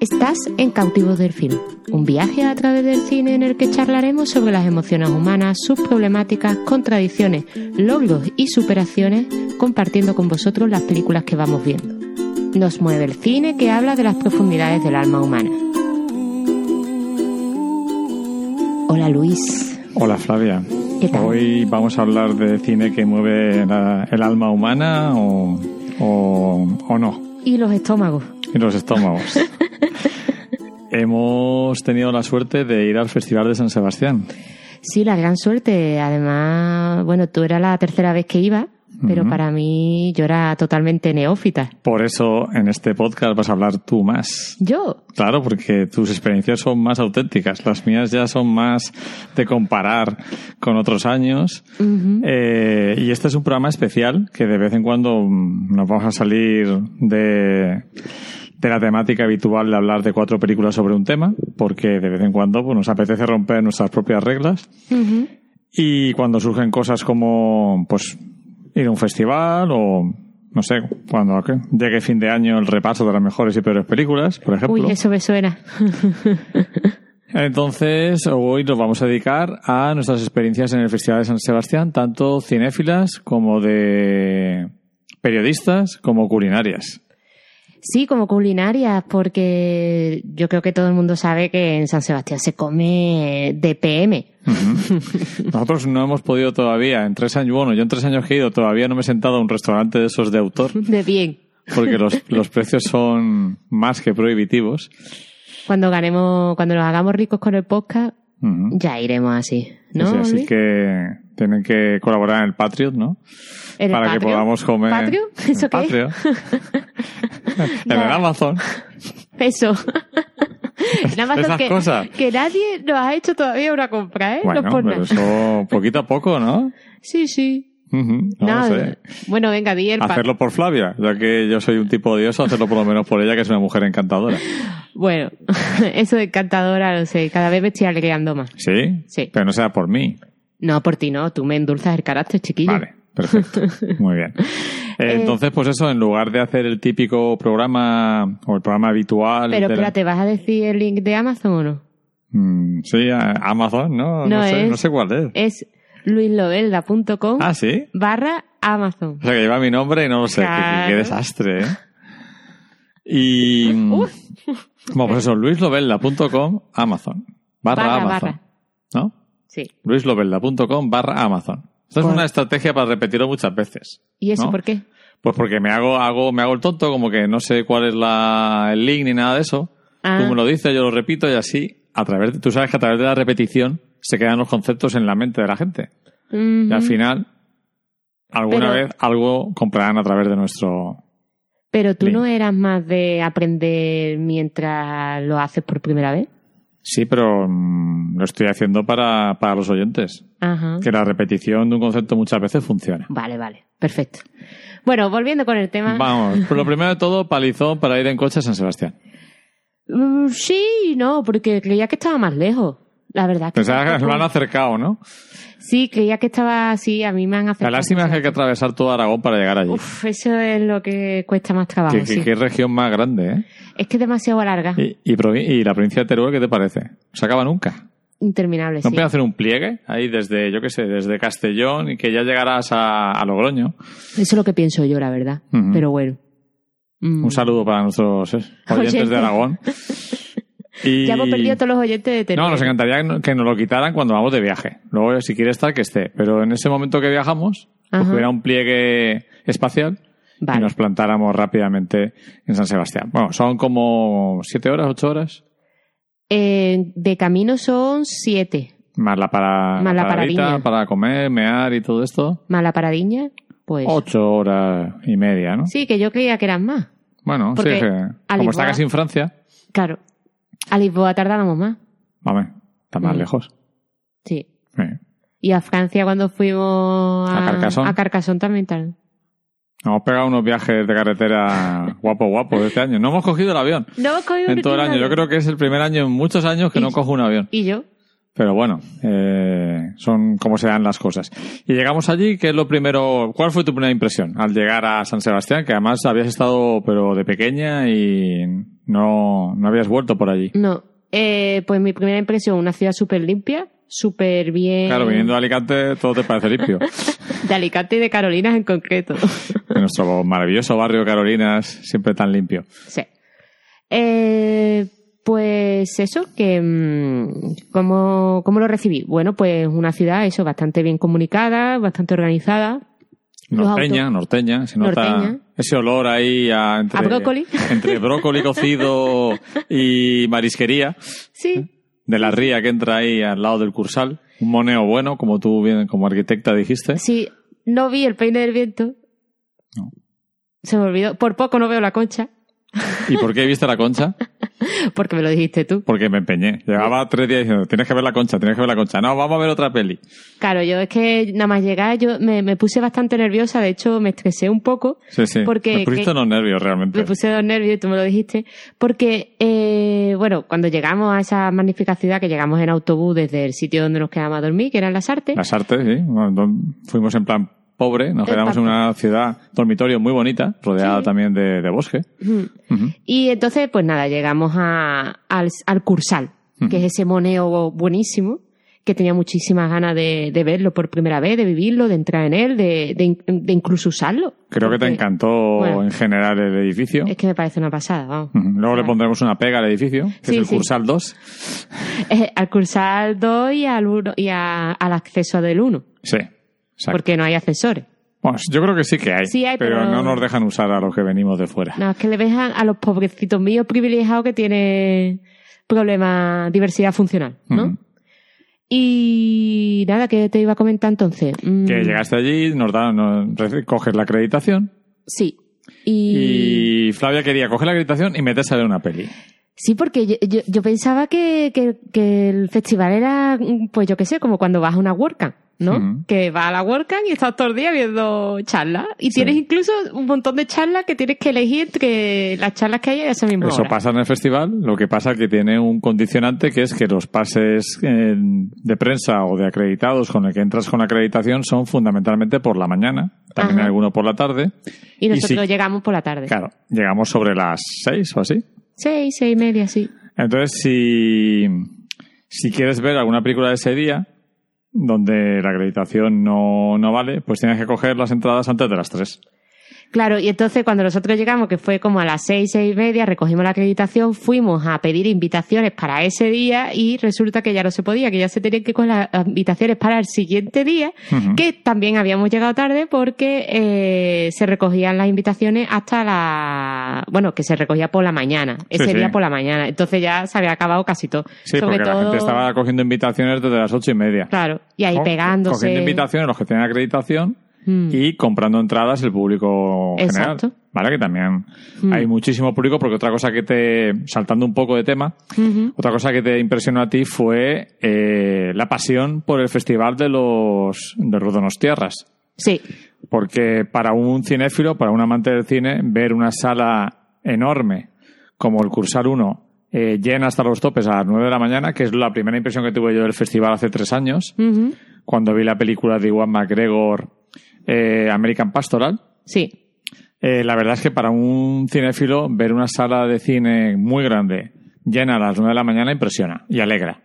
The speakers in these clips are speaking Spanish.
Estás en Cautivos del Film, un viaje a través del cine en el que charlaremos sobre las emociones humanas, sus problemáticas, contradicciones, logros y superaciones, compartiendo con vosotros las películas que vamos viendo. Nos mueve el cine que habla de las profundidades del alma humana. Hola Luis. Hola Flavia. ¿Qué tal? Hoy vamos a hablar de cine que mueve la- el alma humana o, o, o no, Y los estómagos. y los estómagos. Hemos tenido la suerte de ir al Festival de San Sebastián. Sí, la gran suerte. Además, bueno, tú eras la tercera vez que iba, pero para mí yo era totalmente neófita. Por eso en este podcast vas a hablar tú más. Yo, Claro, porque tus experiencias son más auténticas. Las mías ya son más de comparar con otros años. Eh, y este es un programa especial que de vez en cuando mm, nos vamos a salir de, de la temática habitual de hablar de cuatro películas sobre un tema, porque de vez en cuando pues, nos apetece romper nuestras propias reglas. Y cuando surgen cosas como pues ir a un festival o no sé, cuando ¿qué? llegue fin de año el repaso de las mejores y peores películas, por ejemplo. Uy, eso me suena. Entonces, hoy nos vamos a dedicar a nuestras experiencias en el Festival de San Sebastián, tanto cinéfilas como de periodistas, como culinarias. Sí, como culinarias, porque yo creo que todo el mundo sabe que en San Sebastián se come de PM. Nosotros no hemos podido todavía, en tres años, bueno, yo en tres años que he ido, todavía no me he sentado a un restaurante de esos de autor, De bien. porque los, los precios son más que prohibitivos. Cuando ganemos, cuando nos hagamos ricos con el podcast, ya iremos así, ¿no? Sí, así que tienen que colaborar en el Patreon, ¿no? ¿En el Para que Patreon? podamos comer. ¿Patreon? en ¿Eso qué es? Patreon. en el. Amazon. Eso. Más Esas que, cosas. que nadie nos ha hecho todavía una compra, ¿eh? Bueno, no por pero eso poquito a poco, ¿no? Sí, sí. Ujú, no Nada. sé. Bueno, venga, di el Hacerlo por Flavia, ya que yo soy un tipo odioso, hacerlo por lo menos por ella, que es una mujer encantadora. Bueno, eso de encantadora, no sé, cada vez me estoy alegrando más. ¿Sí? Sí. Pero no sea por mí. No, por ti no, tú me endulzas el carácter, chiquillo. Vale, perfecto. Muy bien. Eh, Entonces, pues eso, en lugar de hacer el típico programa o el programa habitual. Pero de la- espérate, ¿vas a decir el link de Amazon o no? Mm, sí, Amazon, ¿no? No sé, es. no sé cuál es. Es luislovelda.com Ah, sí. barra Amazon. O sea, que lleva mi nombre y no lo sé. Qué- Qué, Claro. qué desastre, ¿eh? Y. mm, Bueno, pues eso, luislovella.com, Amazon. Barra, Barra, Amazon. barra. ¿No? Sí. luislovella.com barra Amazon. Esto es Pues- una estrategia para repetirlo muchas veces. ¿Y eso ¿No? por qué? Pues porque me hago, hago, me hago el tonto, como que no sé cuál es la, el link ni nada de eso. Ah. Tú me lo dices, yo lo repito y así, a través de, tú sabes que a través de la repetición se quedan los conceptos en la mente de la gente. Y al final, alguna Pero- vez algo comprarán a través de nuestro... Pero tú no eras más de aprender mientras lo haces por primera vez. Sí, pero mm, lo estoy haciendo para, para los oyentes. Ajá. Que la repetición de un concepto muchas veces funciona. Vale, vale. Perfecto. Bueno, volviendo con el tema. Vamos, pues lo primero de todo, palizón para ir en coche a San Sebastián. Mm, sí, no, porque creía que estaba más lejos. La verdad que Pensaba que lo han acercado, ¿no? Sí, creía que estaba así, a mí me han La acercado. lástima es que hay que atravesar todo Aragón para llegar allí. Uf, eso es lo que cuesta más trabajo, Qué, sí. qué región más grande, ¿eh? Es que es demasiado larga. Y, y, y la provincia de Teruel, ¿qué te parece? No se acaba nunca. Interminable, ¿No sí. puedes hacer un pliegue ahí desde, yo qué sé, desde Castellón y que ya llegarás a, a Logroño? Eso es lo que pienso yo, la verdad. Ujú. Pero bueno. Mm. Un saludo para nuestros eh, oyentes Oyentes. de Aragón. Y... Ya hemos perdido todos los oyentes de Teruel. No, nos encantaría que nos lo quitaran cuando vamos de viaje. Luego, si quiere estar, que esté. Pero en ese momento que viajamos, pues hubiera un pliegue espacial Vale. y nos plantáramos rápidamente en San Sebastián. Bueno, son como siete horas, ocho horas, Eh, de camino son siete. más la, para, Más la paradita, paradilla. para comer, mear y todo esto. Más la paradiña, pues. Ocho horas y media, ¿no? Sí, que yo creía que eran más. Bueno, sí, Porque que a como está casi en Francia, Claro. A Lisboa tardábamos más. vamos, está más lejos. Sí. Sí. Y a Francia cuando fuimos a, A Carcassonne. a Carcassonne también tal. Hemos pegado unos viajes de carretera guapo guapo este año. No hemos cogido el avión No hemos cogido en todo el año. Yo creo que es el primer año en muchos años que no cojo un avión. ¿Y yo? Pero bueno, eh, son como se dan las cosas. Y llegamos allí, ¿qué es lo primero? ¿Cuál fue tu primera impresión al llegar a San Sebastián? Que además habías estado, pero de pequeña y No, no habías vuelto por allí. No. Eh, pues mi primera impresión, una ciudad súper limpia, súper bien. Claro, viniendo de Alicante todo te parece limpio. De Alicante y de Carolinas en concreto. En nuestro maravilloso barrio Carolinas, siempre tan limpio. Sí. Eh, pues eso, que mm, ¿cómo, ¿cómo lo recibí? Bueno, pues una ciudad, eso, bastante bien comunicada, bastante organizada. Norteña, autos- norteña, se nota Norteña. ese olor ahí a, entre, A brócoli. entre brócoli cocido y marisquería Sí, de la ría que entra ahí al lado del Cursal. Un moneo bueno, como tú bien como arquitecta dijiste. sí. No vi el peine del viento. No. Se me olvidó. Por poco no veo la concha, ¿Y por qué viste la concha? porque me lo dijiste tú. Porque me empeñé. Llevaba tres días diciendo, tienes que ver la concha, tienes que ver la concha. No, vamos a ver otra peli. Claro, yo es que nada más llegar, yo me, me puse bastante nerviosa, de hecho me estresé un poco. Sí, sí. Porque- me pusiste unos nervios realmente. Me puse dos nervios, tú me lo dijiste, porque, eh, bueno, cuando llegamos a esa magnífica ciudad, que llegamos en autobús desde el sitio donde nos quedamos a dormir, que eran Las Artes, Las artes, sí. Bueno, fuimos en plan pobre, nos quedamos en una ciudad dormitorio muy bonita, rodeada Sí. también de, de bosque. Y entonces, pues nada, llegamos a, al, al Cursal, que es ese moneo buenísimo, que tenía muchísimas ganas de, de verlo por primera vez, de vivirlo, de entrar en él, de, de, in- de incluso usarlo. Creo que te encantó bueno. en general el edificio. Es que me parece una pasada, vamos. Luego le pondremos una pega al edificio, que Sí, es el sí. Cursal 2. Eh, al Cursal 2 y al, uno- y a- al acceso del 1, Sí, exacto. porque no hay ascensores. Bueno, yo creo que sí que hay, Sí hay, pero, pero- no nos dejan usar a los que venimos de fuera. No, es que le dejan a los pobrecitos míos privilegiados que tienen problemas, diversidad funcional, ¿no? Y nada, que te iba a comentar entonces. Mm, Que llegaste allí, nos dan, nos, coges la acreditación Sí. Y... y Flavia quería coger la acreditación y meterse a ver una peli. Sí, porque yo, yo, yo pensaba que, que, que el festival era, mm, pues yo qué sé, como cuando vas a una WordCamp, ¿no? Que vas a la WordCamp y estás todo el día viendo charlas. Y tienes incluso un montón de charlas que tienes que elegir entre las charlas que hay a esa misma Eso hora. pasa en el festival, lo que pasa que tiene un condicionante que es que los pases eh, de prensa o de acreditados con el que entras con acreditación son fundamentalmente por la mañana, también Ajá. hay alguno por la tarde. Y nosotros si- llegamos por la tarde. Claro, llegamos sobre las seis o así. Seis, seis y media, sí. Entonces, si, si quieres ver alguna película de ese día, donde la acreditación no, no vale, pues tienes que coger las entradas antes de las tres. Claro, y entonces cuando nosotros llegamos, que fue como a las seis, seis y media, recogimos la acreditación, fuimos a pedir invitaciones para ese día y resulta que ya no se podía, que ya se tenían que coger las invitaciones para el siguiente día, que también habíamos llegado tarde porque eh, se recogían las invitaciones hasta la... Bueno, que se recogía por la mañana, ese sí. día por la mañana. Entonces ya se había acabado casi todo. Sí, Sobre porque la todo... gente estaba cogiendo invitaciones desde las ocho y media. Claro, y ahí Co- pegándose... Cogiendo invitaciones los que tienen acreditación Mm. y comprando entradas el público Exacto. general. ¿Vale? Que también Mm. hay muchísimo público porque otra cosa que te, saltando un poco de tema, otra cosa que te impresionó a ti fue eh, la pasión por el festival de los de Rodonostiarras. Sí, Porque para un cinéfilo, para un amante del cine, ver una sala enorme como el Cursar 1 eh, llena hasta los topes a las 9 de la mañana, que es la primera impresión que tuve yo del festival hace tres años, cuando vi la película de Iwan McGregor, eh, American Pastoral. sí. Eh, la verdad es que para un cinéfilo ver una sala de cine muy grande llena a las 9 de la mañana impresiona y alegra.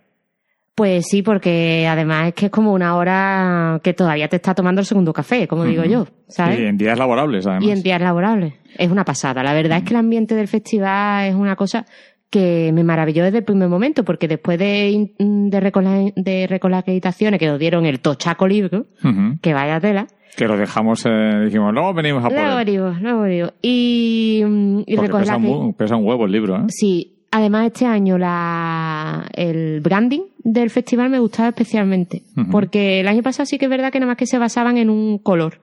Pues sí, porque además es que es como una hora que todavía te está tomando el segundo café, como digo yo, ¿sabes? Y en días laborables, además. Y en días laborables. Es una pasada. La verdad es que el ambiente del festival es una cosa que me maravilló desde el primer momento, porque después de, in- de, recola- de recolar acreditaciones que nos dieron el tochaco libro, Ujú. que vaya tela, Que lo dejamos, eh, dijimos, luego venimos a por luego venimos, luego venimos. Y, mm, y pesa, un, pesa un huevo el libro, ¿eh? Sí, además este año la, el branding del festival me gustaba especialmente, porque el año pasado sí que es verdad que nada más que se basaban en un color.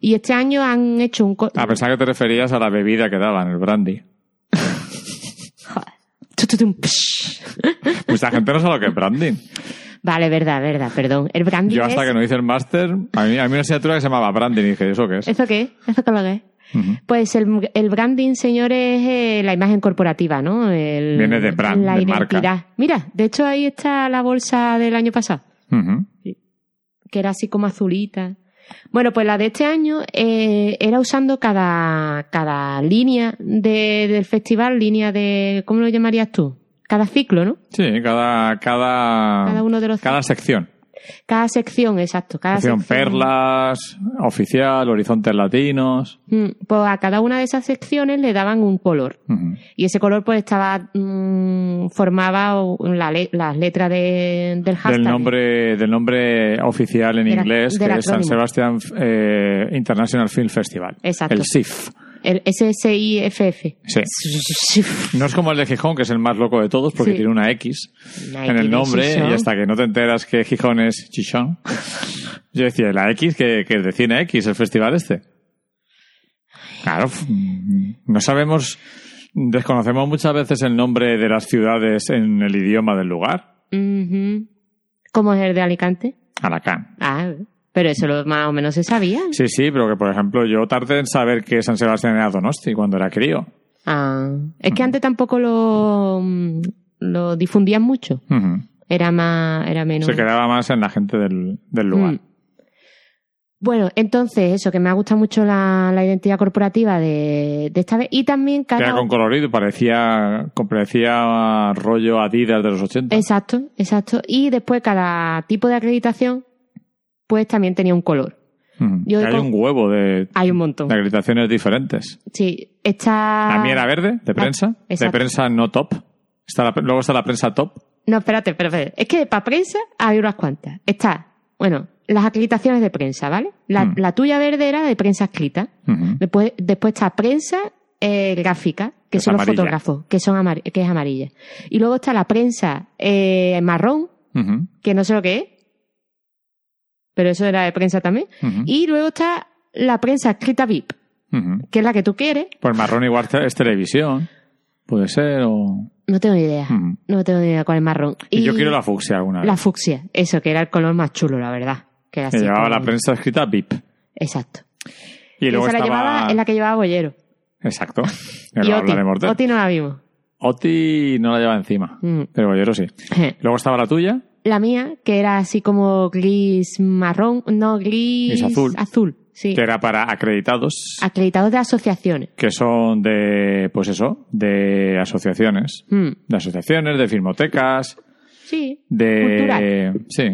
Y este año han hecho un. A pesar que te referías a la bebida que daban, el brandy. Mucha gente no sabe lo que es branding. Vale, verdad, verdad, perdón. El branding Yo hasta es... que no hice el máster, a mí, a mí una asignatura que se llamaba branding y dije, ¿eso qué es? ¿Eso qué? ¿Eso qué lo que es? Pues el, el branding, señores, es eh, la imagen corporativa, ¿no? El- Viene de brand, la de marca. Mira, de hecho ahí está la bolsa del año pasado. Que era así como azulita. Bueno, pues la de este año eh, era usando cada, cada línea de, del festival, línea de, ¿cómo lo llamarías tú? Cada ciclo, ¿no? Sí, cada, cada, Cada uno de los cada sección. Cada sección, exacto. Cada Sección sección. Perlas, Oficial, Horizontes Latinos. Mm, Pues a cada una de esas secciones le daban un color. Y ese color pues estaba mm, formaba la le- las letras de, del hashtag. Del nombre, del nombre oficial en De la- inglés, del que es San. Sebastian eh, International Film Festival. Exacto. El SIF. El SSIFF. Sí. No es como el de Gijón, que es el más loco de todos, porque Sí. tiene una X en el nombre, y hasta que no te enteras que Gijón es Chichón. Yo decía, la X, que, que es de Cine X, el festival este. Claro, no sabemos, desconocemos muchas veces el nombre de las ciudades en el idioma del lugar. ¿Cómo es el de Alicante? Alacán. Ah, pero eso lo, más o menos se sabía. Sí, sí, pero que por ejemplo yo tardé en saber que San Sebastián era Donosti cuando era crío. Ah, es que antes tampoco lo, mm, lo difundían mucho. Era más, era menos. Se quedaba más en la gente del, del lugar. Mm. Bueno, entonces eso, que me ha gustado mucho la, la identidad corporativa de, de esta vez. Y también Que Era cada... con colorido, parecía, parecía rollo Adidas de los 80. Exacto, exacto. Y después cada tipo de acreditación, pues también tenía un color. Yo Que hay con- un huevo de, Hay un montón. de acreditaciones diferentes. Sí, está... La mía era verde, de prensa. de Ah, prensa no top. Está la- luego está la prensa top. No, espérate, espérate. Es que para prensa hay unas cuantas. Está, bueno, las acreditaciones de prensa, ¿vale? La, Mm. la tuya verde era de prensa escrita. Después, después está prensa eh, gráfica, que Es son los fotógrafos, que son amar- que es amarilla. Y luego está la prensa eh, marrón, que no sé lo que es, pero eso era de prensa también. Y luego está la prensa escrita VIP, que es la que tú quieres. Pues marrón igual es televisión. Puede ser o... No tengo ni idea. No tengo ni idea cuál es marrón. Y, yo quiero la fucsia alguna vez. la fucsia, eso, que era el color más chulo, la verdad. Que era así llevaba como- la prensa escrita VIP. Exacto. Y luego esa la estaba... llevaba, es la que llevaba Bollero. Exacto. Y Oti. Oti no la vimos. Oti no la lleva encima. Mm. Pero yo sí. Luego estaba la tuya. La mía, que era así como gris marrón, no, gris, Gris azul. azul, sí. que era para acreditados Acreditados de asociaciones. que son de, pues eso, de asociaciones. Mm. De asociaciones, de filmotecas, Sí. de... Cultural. Sí.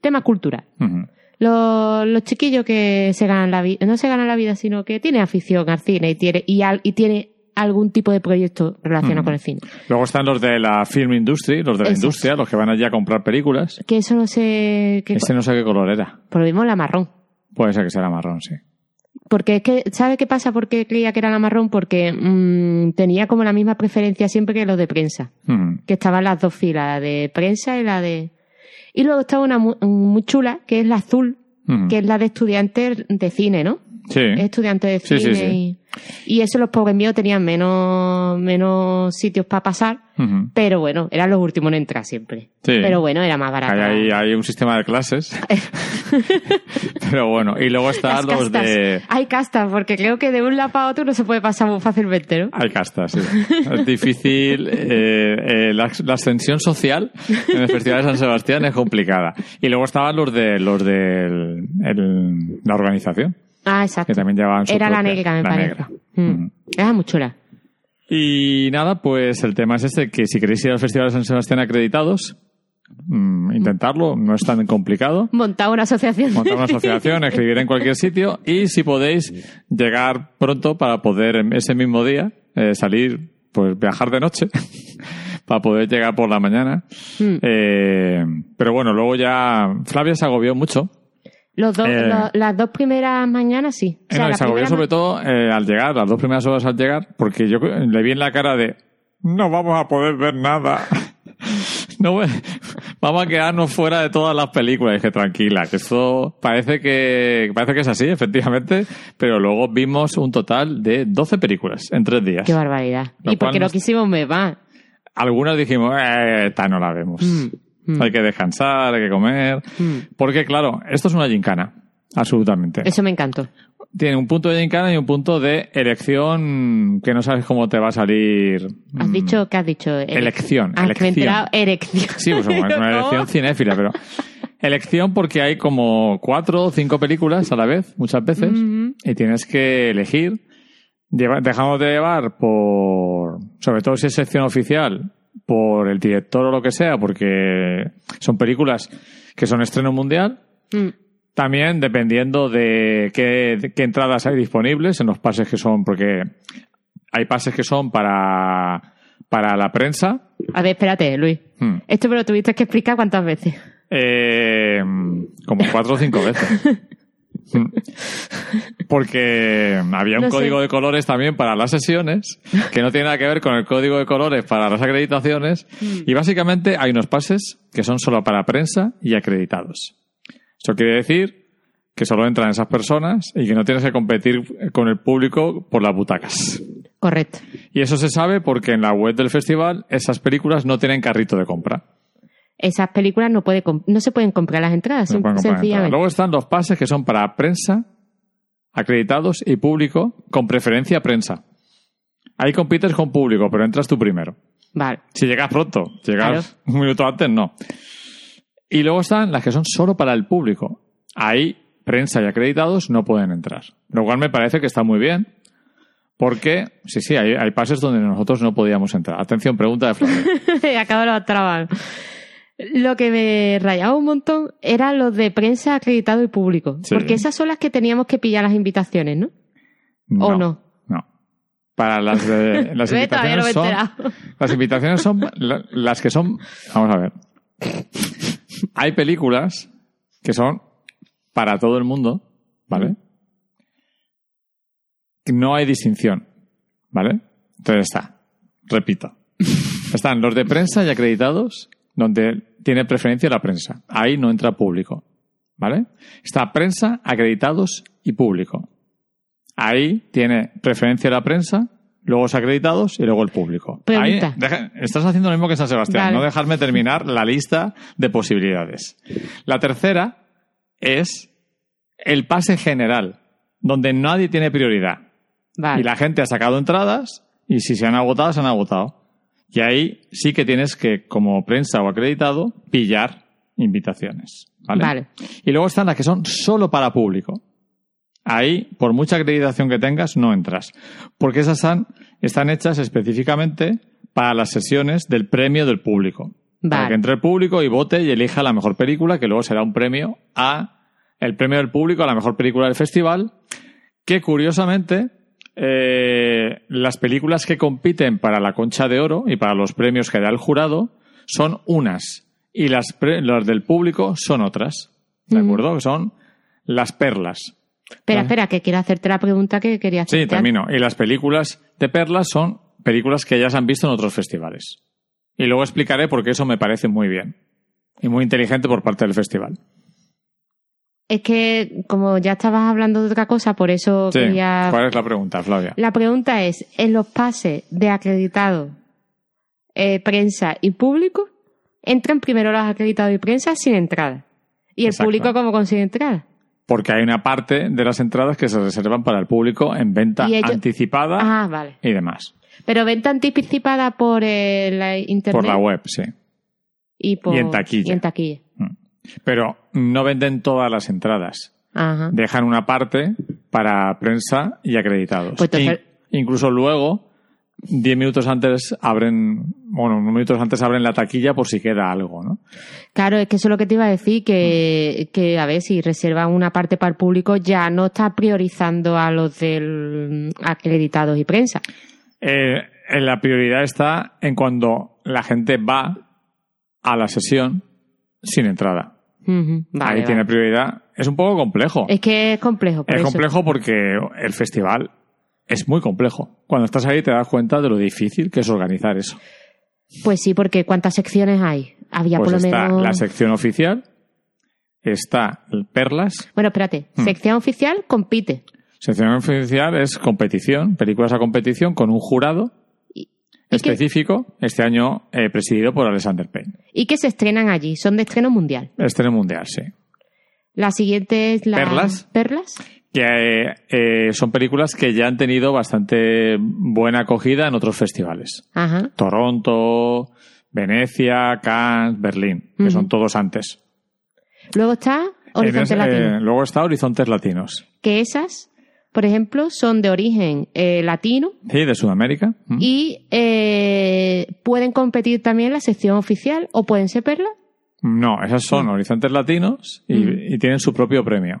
Tema cultural. Ujú. Los, los chiquillos que se ganan la vida, no se ganan la vida, sino que tienen afición al cine y tiene, y, al- y tiene algún tipo de proyecto relacionado con el cine. Luego están los de la film industry, los de la Esos. industria, los que van allí a comprar películas. Que eso no sé, qué Ese no sé qué color era. por lo mismo la marrón. Puede ser que sea marrón, sí. Porque es que, ¿sabe qué pasa? ¿Por qué creía que era la marrón? Porque mm, tenía como la misma preferencia siempre que los de prensa. Que estaban las dos filas, la de prensa y la de... Y luego estaba una mu- muy chula, que es la azul, que es la de estudiantes de cine, ¿no? Sí. Es estudiante de Sí, cine sí, sí. Y, y eso los pobres míos tenían menos, menos sitios para pasar, pero bueno, eran los últimos en entrar siempre. Sí. Pero bueno, era más barato. Hay, hay, hay un sistema de clases. Pero bueno, y luego están los de... Hay castas, porque creo que de un lado para otro no se puede pasar muy fácilmente, ¿no? Hay castas, sí. Es difícil. eh, eh, la, la ascensión social en el Festival de San Sebastián es complicada. Y luego estaban los de los de el- el- la organización, Ah, exacto. que también llevaban su Era la negra, me la parece. negra. Mm. Ujú. Era muy chula. Y nada, pues el tema es este, que si queréis ir al Festival de San Sebastián acreditados, mm, intentarlo, no es tan complicado. Montar una asociación. montar una asociación, escribir en cualquier sitio y si podéis llegar pronto para poder ese mismo día eh, salir, pues viajar de noche para poder llegar por la mañana. Mm. Eh, pero bueno, luego ya Flavia se agobió mucho. Los dos, Eh. lo- las dos primeras mañanas sí. O Eh, sea, no, la se agobió primera sobre todo eh, al llegar, las dos primeras horas al llegar, porque yo le vi en la cara de no vamos a poder ver nada. No, vamos a quedarnos fuera de todas las películas. Y dije, tranquila, que esto parece que, parece que es así, efectivamente, pero luego vimos un total de 12 películas en tres días. Qué barbaridad. Lo y porque no quisimos ver más. Algunas dijimos, eh, esta no la vemos. Mm, mm. Hay que descansar, hay que comer. Mm. Porque claro, esto es una gincana. Absolutamente. Eso me encantó. Tiene un punto de gincana y un punto de elección que no sabes cómo te va a salir. Has mm, dicho, ¿qué has dicho? Ele- Elección, Ah, que me he elección. erección. Sí, pues bueno, es una elección cinéfila, pero Elección porque hay como cuatro o cinco películas a la vez, muchas veces, y tienes que elegir, lleva- dejándote llevar por, sobre todo si es sección oficial, por el director o lo que sea, porque son películas que son estreno mundial, Mm. también dependiendo de qué, de qué entradas hay disponibles en los pases que son, porque hay pases que son para, para la prensa. A ver, espérate, Luis. Hmm. Esto me lo tuviste que explicar cuántas veces. Eh, como cuatro o cinco veces. Porque había un No sé. código de colores también para las sesiones, que no tiene nada que ver con el código de colores para las acreditaciones. Hmm. Y básicamente hay unos pases que son solo para prensa y acreditados. Eso quiere decir que solo entran esas personas y que no tienes que competir con el público por las butacas. Correcto. Y eso se sabe porque en la web del festival esas películas no tienen carrito de compra. Esas películas no, puede no se pueden comprar las entradas, No comprar entradas. sencillamente. Luego están los pases que son para prensa, acreditados y público, con preferencia prensa. Ahí compites con público, pero entras tú primero. Vale. Si llegas pronto, llegas un minuto antes, no. Y luego están las que son solo para el público. Ahí, prensa y acreditados no pueden entrar. Lo cual me parece que está muy bien. Porque, sí, sí, hay, hay pases donde nosotros no podíamos entrar. Atención, pregunta de Flavio. Acabo de Lo que me rayaba un montón eran los de prensa acreditado y público. Sí. Porque esas son las que teníamos que pillar las invitaciones, ¿no? ¿O no? No. Para las de, las todavía no invitaciones son, las invitaciones son la- las que son, vamos a ver. Hay películas que son para todo el mundo, ¿vale? No hay distinción, ¿vale? Entonces está, repito. Están los de prensa y acreditados, donde tiene preferencia la prensa. Ahí no entra público, ¿vale? Está prensa, acreditados y público. Ahí tiene preferencia la prensa, luego los acreditados y luego el público. Ahí, deja- estás haciendo lo mismo que San Sebastián, no dejarme terminar la lista de posibilidades. La tercera es el pase general, donde nadie tiene prioridad. Vale. Y la gente ha sacado entradas y si se han agotado, se han agotado. Y ahí sí que tienes que, como prensa o acreditado, pillar invitaciones. ¿vale? Vale. Y luego están las que son solo para público. Ahí, por mucha acreditación que tengas, no entras. Porque esas están, están hechas específicamente para las sesiones del premio del público. Para Vale. que entre el público y vote y elija la mejor película, que luego será un premio a el premio del público a la mejor película del festival, que curiosamente eh, las películas que compiten para la concha de oro y para los premios que da el jurado son unas y las, pre- las del público son otras. ¿De Ujú. acuerdo? Que son las perlas. Espera, espera, que quiero hacerte la pregunta que quería hacer. Sí, termino. Y las películas de perlas son películas que ya se han visto en otros festivales. Y luego explicaré por qué eso me parece muy bien. Y muy inteligente por parte del festival. Es que, como ya estabas hablando de otra cosa, por eso Sí. quería... ¿Cuál es la pregunta, Flavia? La pregunta es, ¿en los pases de acreditado, eh, prensa y público, entran primero los acreditados y prensa sin entrada? ¿Y el Exacto. público cómo consigue entrada? Porque hay una parte de las entradas que se reservan para el público en venta ellos- anticipada Ah, vale. y demás. Pero venta anticipada por eh, la internet. Por la web, sí. Y, por- y en taquilla. y en taquilla. Pero no venden todas las entradas. Ajá. Dejan una parte para prensa y acreditados. Pues entonces- In- incluso luego, diez minutos antes abren, bueno, unos minutos antes abren la taquilla por si queda algo, ¿no? Claro, es que eso es lo que te iba a decir, que, que a ver, si reservan una parte para el público, ya no está priorizando a los del acreditados y prensa. Eh, en la prioridad está en cuando la gente va a la sesión sin entrada. Vale, Ahí vale. tiene prioridad. Es un poco complejo. Es que es complejo. por Es eso. complejo porque el festival es muy complejo. Cuando estás ahí te das cuenta de lo difícil que es organizar eso. Pues sí, porque ¿cuántas secciones hay? Había Pues por lo está menos. la sección oficial, está el Perlas. Bueno, espérate. Hmm. Sección oficial compite. Sección oficial es competición, películas a competición con un jurado ¿Y, y que, específico, este año eh, presidido por Alexander Payne. y que se estrenan allí. Son de estreno mundial. Estreno mundial, sí. La siguiente es la. ¿Perlas? ¿Perlas? Que eh, eh, son películas que ya han tenido bastante buena acogida en otros festivales. Ajá. Toronto, Venecia, Cannes, Berlín, que son todos antes. Luego está Horizontes ese- Latinos. eh, luego está Horizontes Latinos. que esas, por ejemplo, son de origen eh, latino Sí, de Sudamérica. Mm. y eh, pueden competir también en la sección oficial o pueden ser perlas. No, esas son Horizontes Latinos y, Mm. y tienen su propio premio.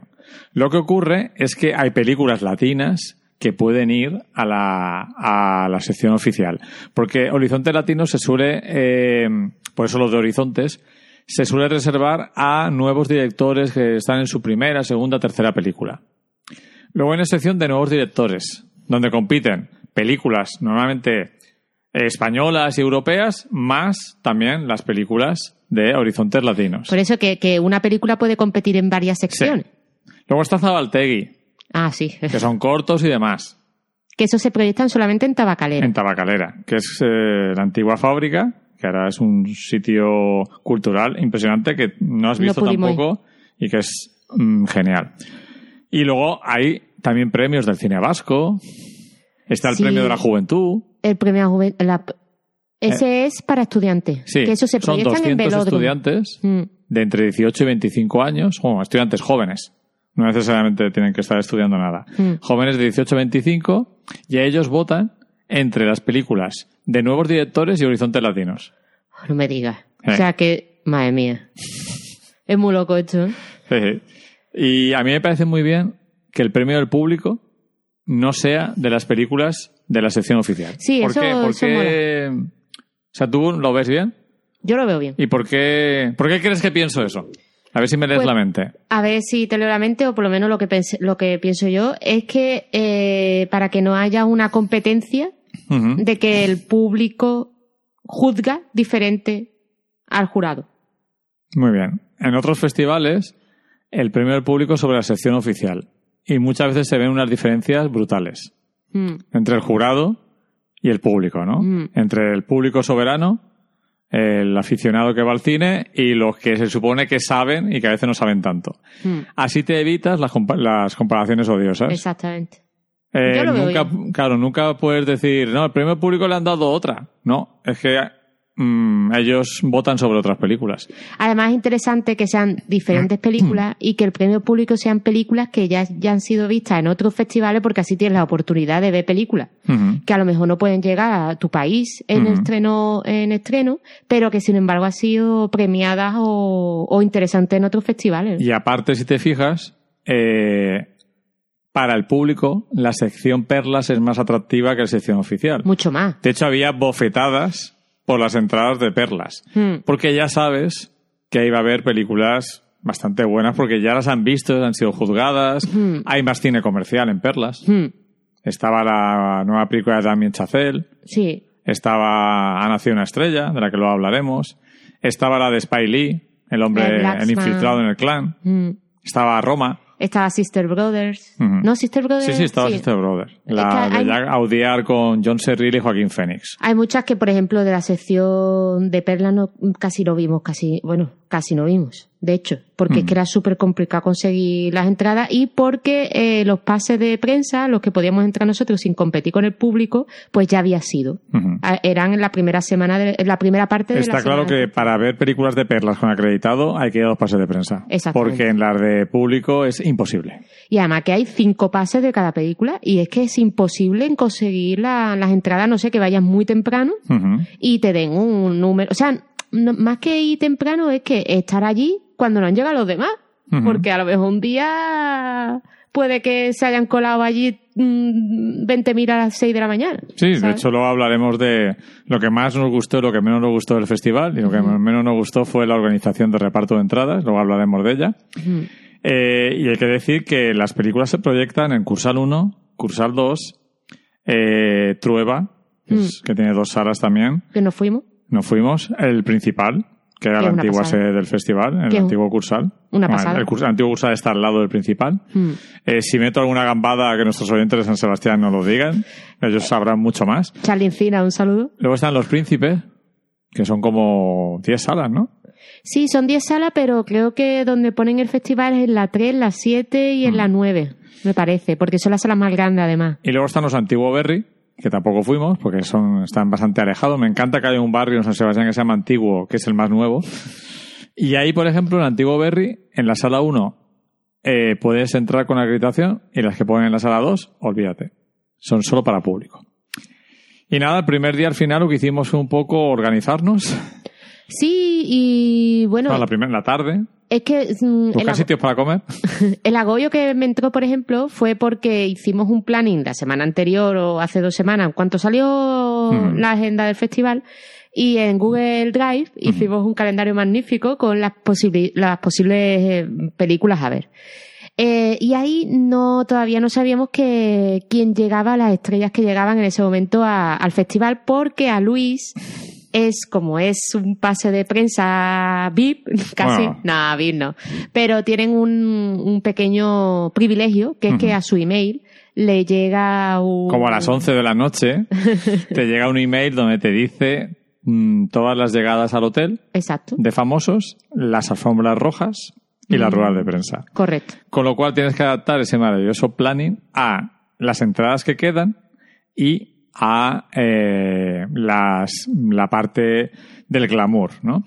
Lo que ocurre es que hay películas latinas que pueden ir a la, a la sección oficial. Porque Horizontes Latinos se suele, eh, por eso los de Horizontes, se suele reservar a nuevos directores que están en su primera, segunda, tercera película. Luego hay una sección de nuevos directores, donde compiten películas normalmente españolas y europeas, más también las películas de Horizontes Latinos. Por eso que, que una película puede competir en varias secciones. Luego está Zabaltegui, Ah, sí. que son cortos y demás, que eso se proyectan solamente en tabacalera. en Tabacalera, que es eh, la antigua fábrica, que ahora es un sitio cultural impresionante que no has visto tampoco y que es mm, genial. Y luego hay también premios del cine vasco, está el Sí. premio de la juventud, El premio a juven- la- Ese es para estudiantes. Eh. sí, que eso se son proyectan en 200 velódromo. estudiantes Mm. de entre 18 y 25 años, o estudiantes jóvenes, no necesariamente tienen que estar estudiando nada. Mm. Jóvenes de 18 a 25, y ellos votan entre las películas de nuevos directores y horizontes latinos. No me digas. Eh. O sea que, madre mía. es muy loco esto. ¿eh? Jeje. Y a mí me parece muy bien que el premio del público no sea de las películas de la sección oficial. Sí, ¿Por eso- qué? eso Porque, o sea, ¿tú lo ves bien? Yo lo veo bien. ¿Y por qué, por qué crees que pienso eso? A ver si me lees Pues- la mente. A ver si te leo la mente, o por lo menos lo que, pense- lo que pienso yo, es que eh, para que no haya una competencia de que el público juzga diferente al jurado. Muy bien. En otros festivales, el premio del público sobre la sección oficial. Y muchas veces se ven unas diferencias brutales Mm. entre el jurado y el público, ¿no? Mm. Entre el público soberano, el aficionado que va al cine y los que se supone que saben y que a veces no saben tanto. Mm. Así te evitas las, compa- las comparaciones odiosas. Exactamente. Eh, Yo lo veo nunca, claro, nunca puedes decir, no, el premio público le han dado otra. No, es que mm, ellos votan sobre otras películas. Además es interesante que sean diferentes películas y que el premio público sean películas que ya, ya han sido vistas en otros festivales porque así tienes la oportunidad de ver películas que a lo mejor no pueden llegar a tu país en estreno en estreno, pero que sin embargo han sido premiadas o, o interesantes en otros festivales. Y aparte, si te fijas, eh, para el público, la sección perlas es más atractiva que la sección oficial. Mucho más. De hecho, había bofetadas por las entradas de perlas. Mm. Porque ya sabes que ahí va a haber películas bastante buenas porque ya las han visto, han sido juzgadas. Ujú. Hay más cine comercial en perlas. Mm. Estaba la nueva película de Damien Chazelle. Sí. Estaba Ha nacido una estrella, de la que luego hablaremos. Estaba la de Spy Lee, el hombre, El el, Blacksman. infiltrado en el clan. Estaba Roma. Estaba Sister Brothers. ¿No? Sister Brothers. Sí, sí, estaba Sister Brothers. La Es que de hay- Jack Audiar con John Serril y Joaquín Phoenix. Hay muchas que, por ejemplo, de la sección de Perla no, casi no vimos, casi, bueno, casi no vimos, de hecho, porque es que era súper complicado conseguir las entradas y porque eh, los pases de prensa, los que podíamos entrar nosotros sin competir con el público, pues ya había sido. Ah, Eran en la primera semana, de, en la primera parte de la Está claro semana. que para ver películas de perlas con acreditado hay que ir a los pases de prensa. Exactamente. Porque en las de público es imposible. Y además que hay cinco pases de cada película y es que es imposible en conseguir la- las entradas, no sé, que vayan muy temprano y te den un número. O sea, no- más que ir temprano es que estar allí cuando no han llegado los demás. Porque a lo mejor un día puede que se hayan colado allí mm, 20.000 a las 6 de la mañana. Sí, de hecho luego hablaremos de lo que más nos gustó y lo que menos nos gustó del festival. Y lo que menos nos gustó fue la organización de reparto de entradas. Luego hablaremos de ella. Eh, y hay que decir que las películas se proyectan en Cursal 1, Cursal 2, eh, Trueba, que, es- que tiene dos salas también. Que nos fuimos. Nos fuimos, el principal, que era la antigua pasada. sede del festival, el antiguo Cursal. una Bueno, pasada. El, curs- el antiguo Cursal está al lado del principal. Mm. Eh, si meto alguna gambada que nuestros oyentes de San Sebastián no lo digan, ellos sabrán mucho más. Charlie Encina, un saludo. Luego están los príncipes, que son como 10 salas, ¿no? Sí, son 10 salas, pero creo que donde ponen el festival es en la 3, la 7 y en Mm. la 9, me parece, porque son las salas más grandes además. Y luego están los antiguos Berry, que tampoco fuimos, porque son, están bastante alejados. Me encanta que haya un barrio en San Sebastián que se llama Antiguo, que es el más nuevo. Y ahí, por ejemplo, en Antiguo Berry, en la sala 1, eh, puedes entrar con acreditación y las que ponen en la sala 2, olvídate. Son solo para público. Y nada, el primer día al final lo que hicimos fue un poco organizarnos. Sí, y bueno, No, la primera, la tarde, es que mm, buscar sitios para comer. el agollo que me entró, por ejemplo, fue porque hicimos un planning la semana anterior o hace dos semanas, en cuanto salió Mm. la agenda del festival, y en Google Drive hicimos un calendario magnífico con las, posibli- las posibles eh, películas a ver. Eh, y ahí no todavía no sabíamos que quién llegaba, las estrellas que llegaban en ese momento a- al festival, porque a Luis es como es un pase de prensa VIP, casi, Bueno. no, VIP no, pero tienen un, un pequeño privilegio, que es que a su email le llega un... Como a las 11 de la noche, te llega un email donde te dice mm, todas las llegadas al hotel Exacto, de famosos, las alfombras rojas y las Mm. ruedas de prensa. correcto. Con lo cual tienes que adaptar ese maravilloso planning a las entradas que quedan y a eh, las, la parte del glamour, ¿no?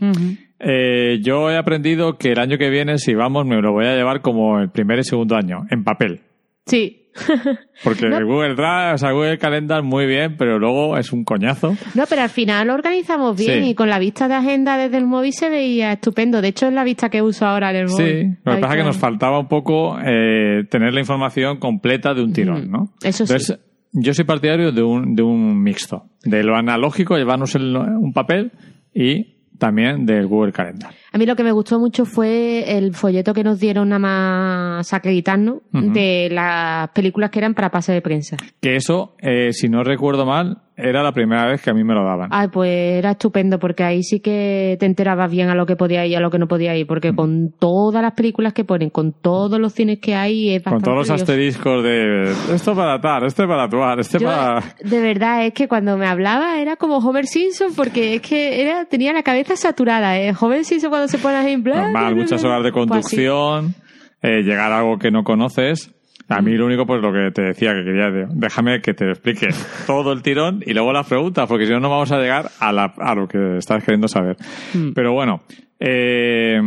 Eh, yo he aprendido que el año que viene, si vamos, me lo voy a llevar como el primer y segundo año, en papel. Sí. Porque No. Google Drive, o sea, Google Calendar muy bien, pero luego es un coñazo. No, pero al final lo organizamos bien Sí. y con la vista de agenda desde el móvil se veía estupendo. De hecho, es la vista que uso ahora en el móvil. Sí, lo que pasa es que nos faltaba un poco eh, tener la información completa de un tirón. ¿no? Eso sí. Entonces, yo soy partidario de un, de un mixto. De lo analógico, llevarnos el- un papel y también del Google Calendar. A mí lo que me gustó mucho fue el folleto que nos dieron nada más acreditarnos de las películas que eran para pase de prensa. Que eso, eh, si no recuerdo mal, era la primera vez que a mí me lo daban. Ay, pues era estupendo porque ahí sí que te enterabas bien a lo que podía ir y a lo que no podía ir, porque con todas las películas que ponen, con todos los cines que hay, es Con bastante todos los asteriscos de esto para tal, este para actuar, este Yo, para... de verdad, es que cuando me hablaba era como Homer Simpson, porque es que era, tenía la cabeza saturada, ¿eh? Homer Simpson cuando se pone ahí Normal, muchas bla. horas de Pues conducción, eh, llegar a algo que no conoces. A mí lo único, pues lo que te decía, que quería, de- déjame que te explique todo el tirón y luego las preguntas, porque si no, no vamos a llegar a, la, a lo que estás queriendo saber. Mm. Pero bueno, eh,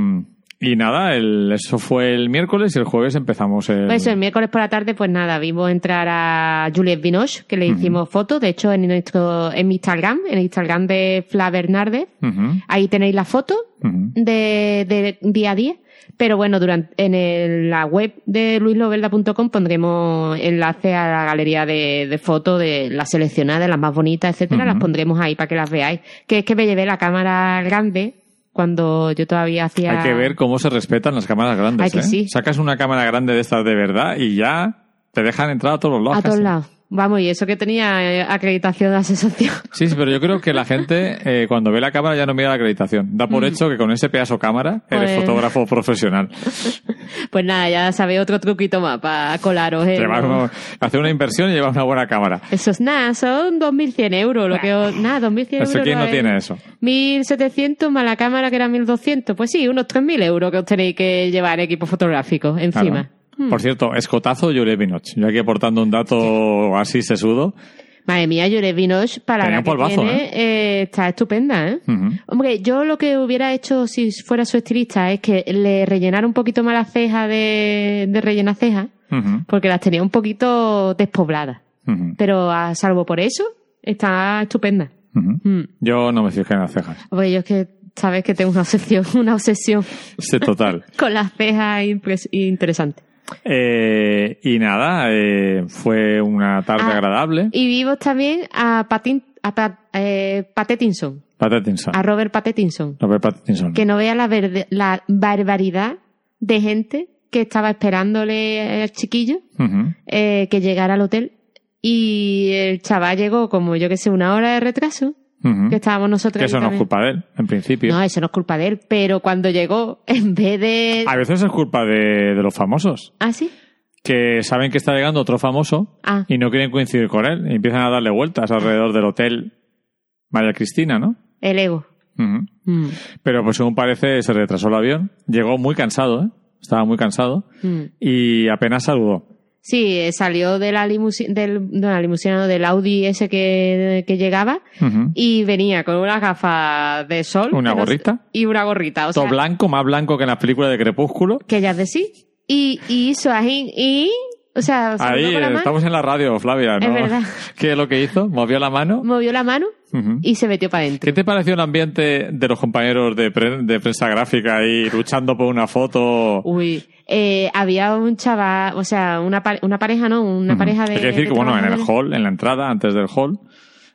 y nada, el, eso fue el miércoles y el jueves empezamos el... Pues eso, el miércoles por la tarde, pues nada, vimos entrar a Juliette Binoche, que le hicimos fotos, de hecho en nuestro, en mi Instagram, en el Instagram de Fla Bernardes, ahí tenéis la foto de, de día a día. Pero bueno, durante, en el- la web de luislovelda.com pondremos enlace a la galería de, de fotos de las seleccionadas, las más bonitas, etcétera, las pondremos ahí para que las veáis. Que es que me llevé la cámara grande cuando yo todavía hacía... Hay que ver cómo se respetan las cámaras grandes. Ay, que ¿eh? sí. Sacas una cámara grande de estas de verdad y ya te dejan entrar a todos los lados. A todos lados. Vamos, y eso que tenía eh, acreditación de asociación. Sí, sí, pero yo creo que la gente eh, cuando ve la cámara ya no mira la acreditación. Da por hecho que con ese pedazo cámara eres Mm. Pues- fotógrafo profesional. Pues nada, ya sabéis otro truquito más para colaros. ¿eh? Hacer una inversión y llevar una buena cámara. Eso es nada, son 2.100 euros. Lo que nada, 2.100 euros. Quién no tiene eso. 1.700 más la cámara que era 1.200. Pues sí, unos 3.000 euros que os tenéis que llevar equipo fotográfico encima. Claro. Por cierto, escotazo Juliette Binoche. Yo aquí aportando un dato así sesudo. Madre mía, Lloret Vinoche, para Tenía la que polvazo, tiene, eh, está estupenda, ¿eh? Hombre, yo lo que hubiera hecho si fuera su estilista es que le rellenara un poquito más la ceja de, de rellena ceja, porque las tenía un poquito despobladas. Pero a salvo por eso, está estupenda. ujú. Mm. Yo no me fijé en las cejas. Hombre, yo es que sabes que tengo una obsesión, una obsesión Sí, total. con las cejas interesante. Eh, y nada, eh, fue una tarde Ah. agradable. Y vimos también a, Patin, a Pa- eh, a Robert Pattinson. Robert que no vea la, verde- la barbaridad de gente que estaba esperándole al chiquillo eh, que llegara al hotel y el chaval llegó como yo que sé una hora de retraso Que estábamos nosotros Que eso no es culpa de él, en principio. no eso no es culpa de él pero cuando llegó en vez de A veces es culpa de, de los famosos, ah sí que saben que está llegando otro famoso ah y no quieren coincidir con él y empiezan a darle vueltas alrededor del hotel María Cristina, ¿no? el ego. Mm, Pero pues según parece se retrasó el avión, llegó muy cansado, ¿eh? Estaba muy cansado mm. y apenas saludó. Sí, eh, salió de la limusina, del, no, la limusina, no, del Audi ese que, que llegaba y venía con unas gafas de sol. ¿Una no gorrita? y una gorrita. O Todo sea, blanco, más blanco que en las películas de Crepúsculo. que ya de sí. Y, y hizo así, y, o sea, Ahí estamos en la radio, Flavia, ¿no? Es verdad. ¿Qué es lo que hizo? Movió la mano. movió la mano y se metió para adentro. ¿Qué te pareció el ambiente de los compañeros de, pre- de prensa gráfica ahí luchando por una foto? Uy, eh, había un chaval, o sea, una, pare- una pareja, ¿no? Una pareja de. Hay que decir de que, bueno, en el hall, en la entrada, antes del hall,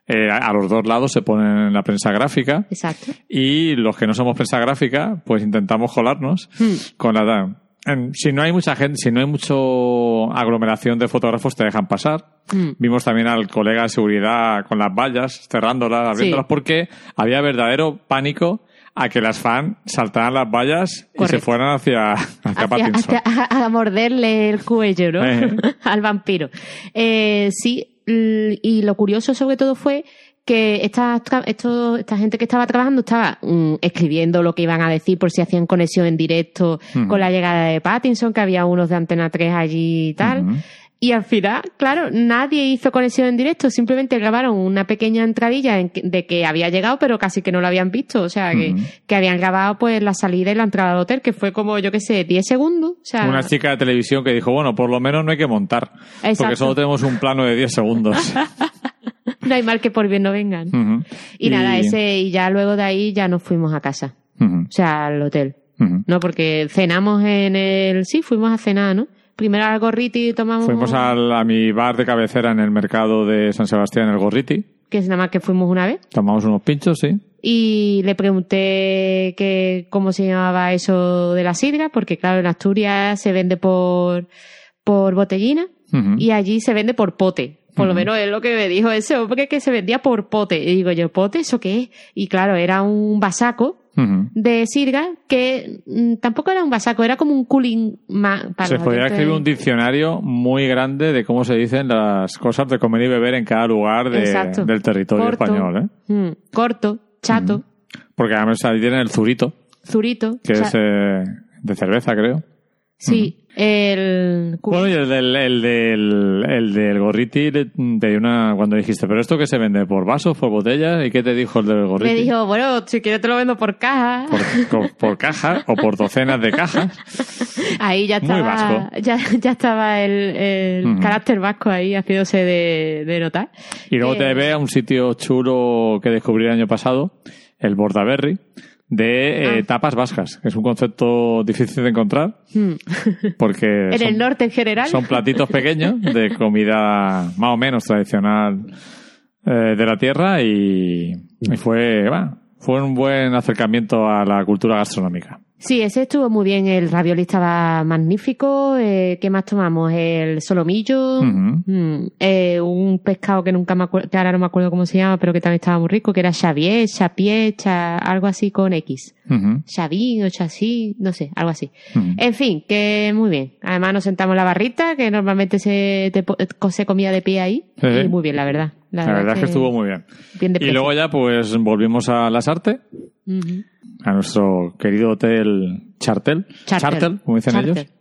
eh, a los dos lados se pone la prensa gráfica Exacto. y los que no somos prensa gráfica, pues intentamos colarnos Hmm. con la... en- si no hay mucha gente, si no hay mucho aglomeración de fotógrafos, te dejan pasar. Mm. Vimos también al colega de seguridad con las vallas, cerrándolas, abriéndolas, Sí. porque había verdadero pánico a que las fans saltaran las vallas y se fueran hacia, hacia, Hacia- a, a morderle el cuello, ¿no? Eh. Al vampiro. Eh, sí, y lo curioso sobre todo fue que esta, esto- esta gente que estaba trabajando estaba mm, escribiendo lo que iban a decir por si hacían conexión en directo con la llegada de Pattinson, que había unos de Antena 3 allí y tal. Y al final, claro, nadie hizo conexión en directo, simplemente grabaron una pequeña entradilla de que había llegado, pero casi que no lo habían visto. O sea, que, que habían grabado pues la salida y la entrada al hotel, que fue como, yo qué sé, 10 segundos. O sea, Una chica de televisión que dijo, bueno, por lo menos no hay que montar, porque solo tenemos un plano de 10 segundos. no hay mal que por bien no vengan. Y, nada, ese, y ya luego de ahí ya nos fuimos a casa. O sea, al hotel. No, porque cenamos en el, sí, fuimos a cenar, ¿no? Primero al Gorriti tomamos. Fuimos al- a mi bar de cabecera en el mercado de San Sebastián, el Gorriti. Que es nada más que fuimos una vez. Tomamos unos pinchos, sí. Y le pregunté que cómo se llamaba eso de la sidra, porque claro, en Asturias se vende por, por botellina y allí se vende por pote. Por lo menos es lo que me dijo ese hombre que se vendía por pote. Y digo yo, ¿pote? ¿Eso qué es? Y claro, era un vasaco Ujú. de sidra que mm, tampoco era un vasaco, era como un cooling para Se podría escribir un diccionario muy grande de cómo se dicen las cosas de comer y beber en cada lugar de- del territorio Corto. español. ¿eh? Mm, corto, chato, Porque además ahí tienen el zurito, zurito. que es eh, de cerveza, creo. Sí, el... Bueno, y el del, el del, el del gorriti te dio una, cuando dijiste, ¿pero esto qué se vende? ¿Por vasos, por botellas? ¿Y qué te dijo el del gorriti? Me dijo, bueno, si quieres te lo vendo por caja. por, por cajas o por docenas de cajas. Ahí ya Muy estaba, vasco. ya, ya estaba el, el Ujú. carácter vasco ahí haciéndose de, de notar. Y luego Eh, te ve a un sitio chulo que descubrí el año pasado, el Bordaberry, de eh, Ah. tapas vascas, que es un concepto difícil de encontrar, hmm. porque En son, el norte en general. son platitos pequeños de comida más o menos tradicional eh, de la tierra y, y fue, bueno, fue un buen acercamiento a la cultura gastronómica. Sí, ese estuvo muy bien. El ravioli estaba magnífico. Eh, ¿Qué más tomamos? El solomillo. Mm, eh, un pescado que nunca me acuerdo, que ahora no me acuerdo cómo se llama, pero que también estaba muy rico, que era Xavier, Chapier, cha- algo así con X. Xavín o Chasí, no sé, algo así. En fin, que muy bien. Además nos sentamos en la barrita, que normalmente se, te se comía de pie ahí. Y muy bien, la verdad. La verdad es que estuvo muy bien. Y luego ya pues volvimos a Las Artes, a nuestro querido hotel Chartel. Chartel. como dicen ellos.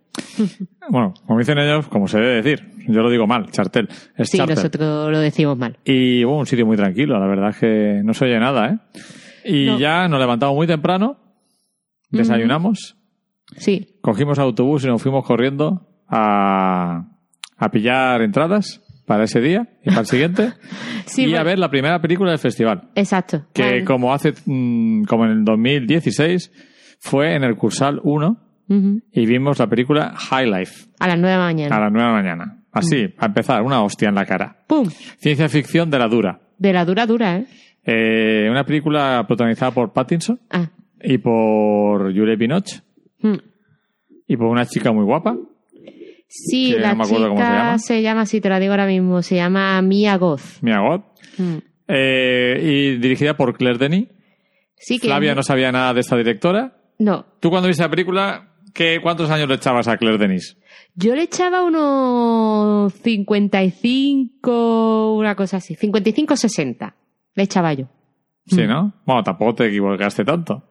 Bueno, como dicen ellos, como se debe decir. Yo lo digo mal, Chartel. Es Sí, Chartel. nosotros lo decimos mal. Y bueno, un sitio muy tranquilo, la verdad es que no se oye nada, ¿eh? Y No. ya nos levantamos muy temprano, desayunamos, Sí, cogimos autobús y nos fuimos corriendo a, a pillar entradas para ese día y para el siguiente sí y a ver la primera película del festival. exacto. que Vale. como hace mm, como en el 2016 fue en el Cursal 1 Ujú. y vimos la película High Life A las nueve de la mañana. a las 9 de la mañana. Así, a empezar, una hostia en la cara. ¡Pum! Ciencia ficción de la dura. De la dura dura, ¿eh? Eh, una película protagonizada por Pattinson Ah. y por Julie Binoche Mm. y por una chica muy guapa. Sí, la no me acuerdo cómo se chica llama. se llama, si te la digo ahora mismo, se llama Mia Goth. Mia Goth. Mm. Eh, y dirigida por Claire Denis. Sí que Flavia no sabía nada de esta directora. no. Tú cuando viste la película, ¿qué, ¿cuántos años le echabas a Claire Denis? Yo le echaba unos 55, una cosa así. 55, 60. Le echaba yo. Sí, ¿no? Bueno, tampoco te equivocaste tanto.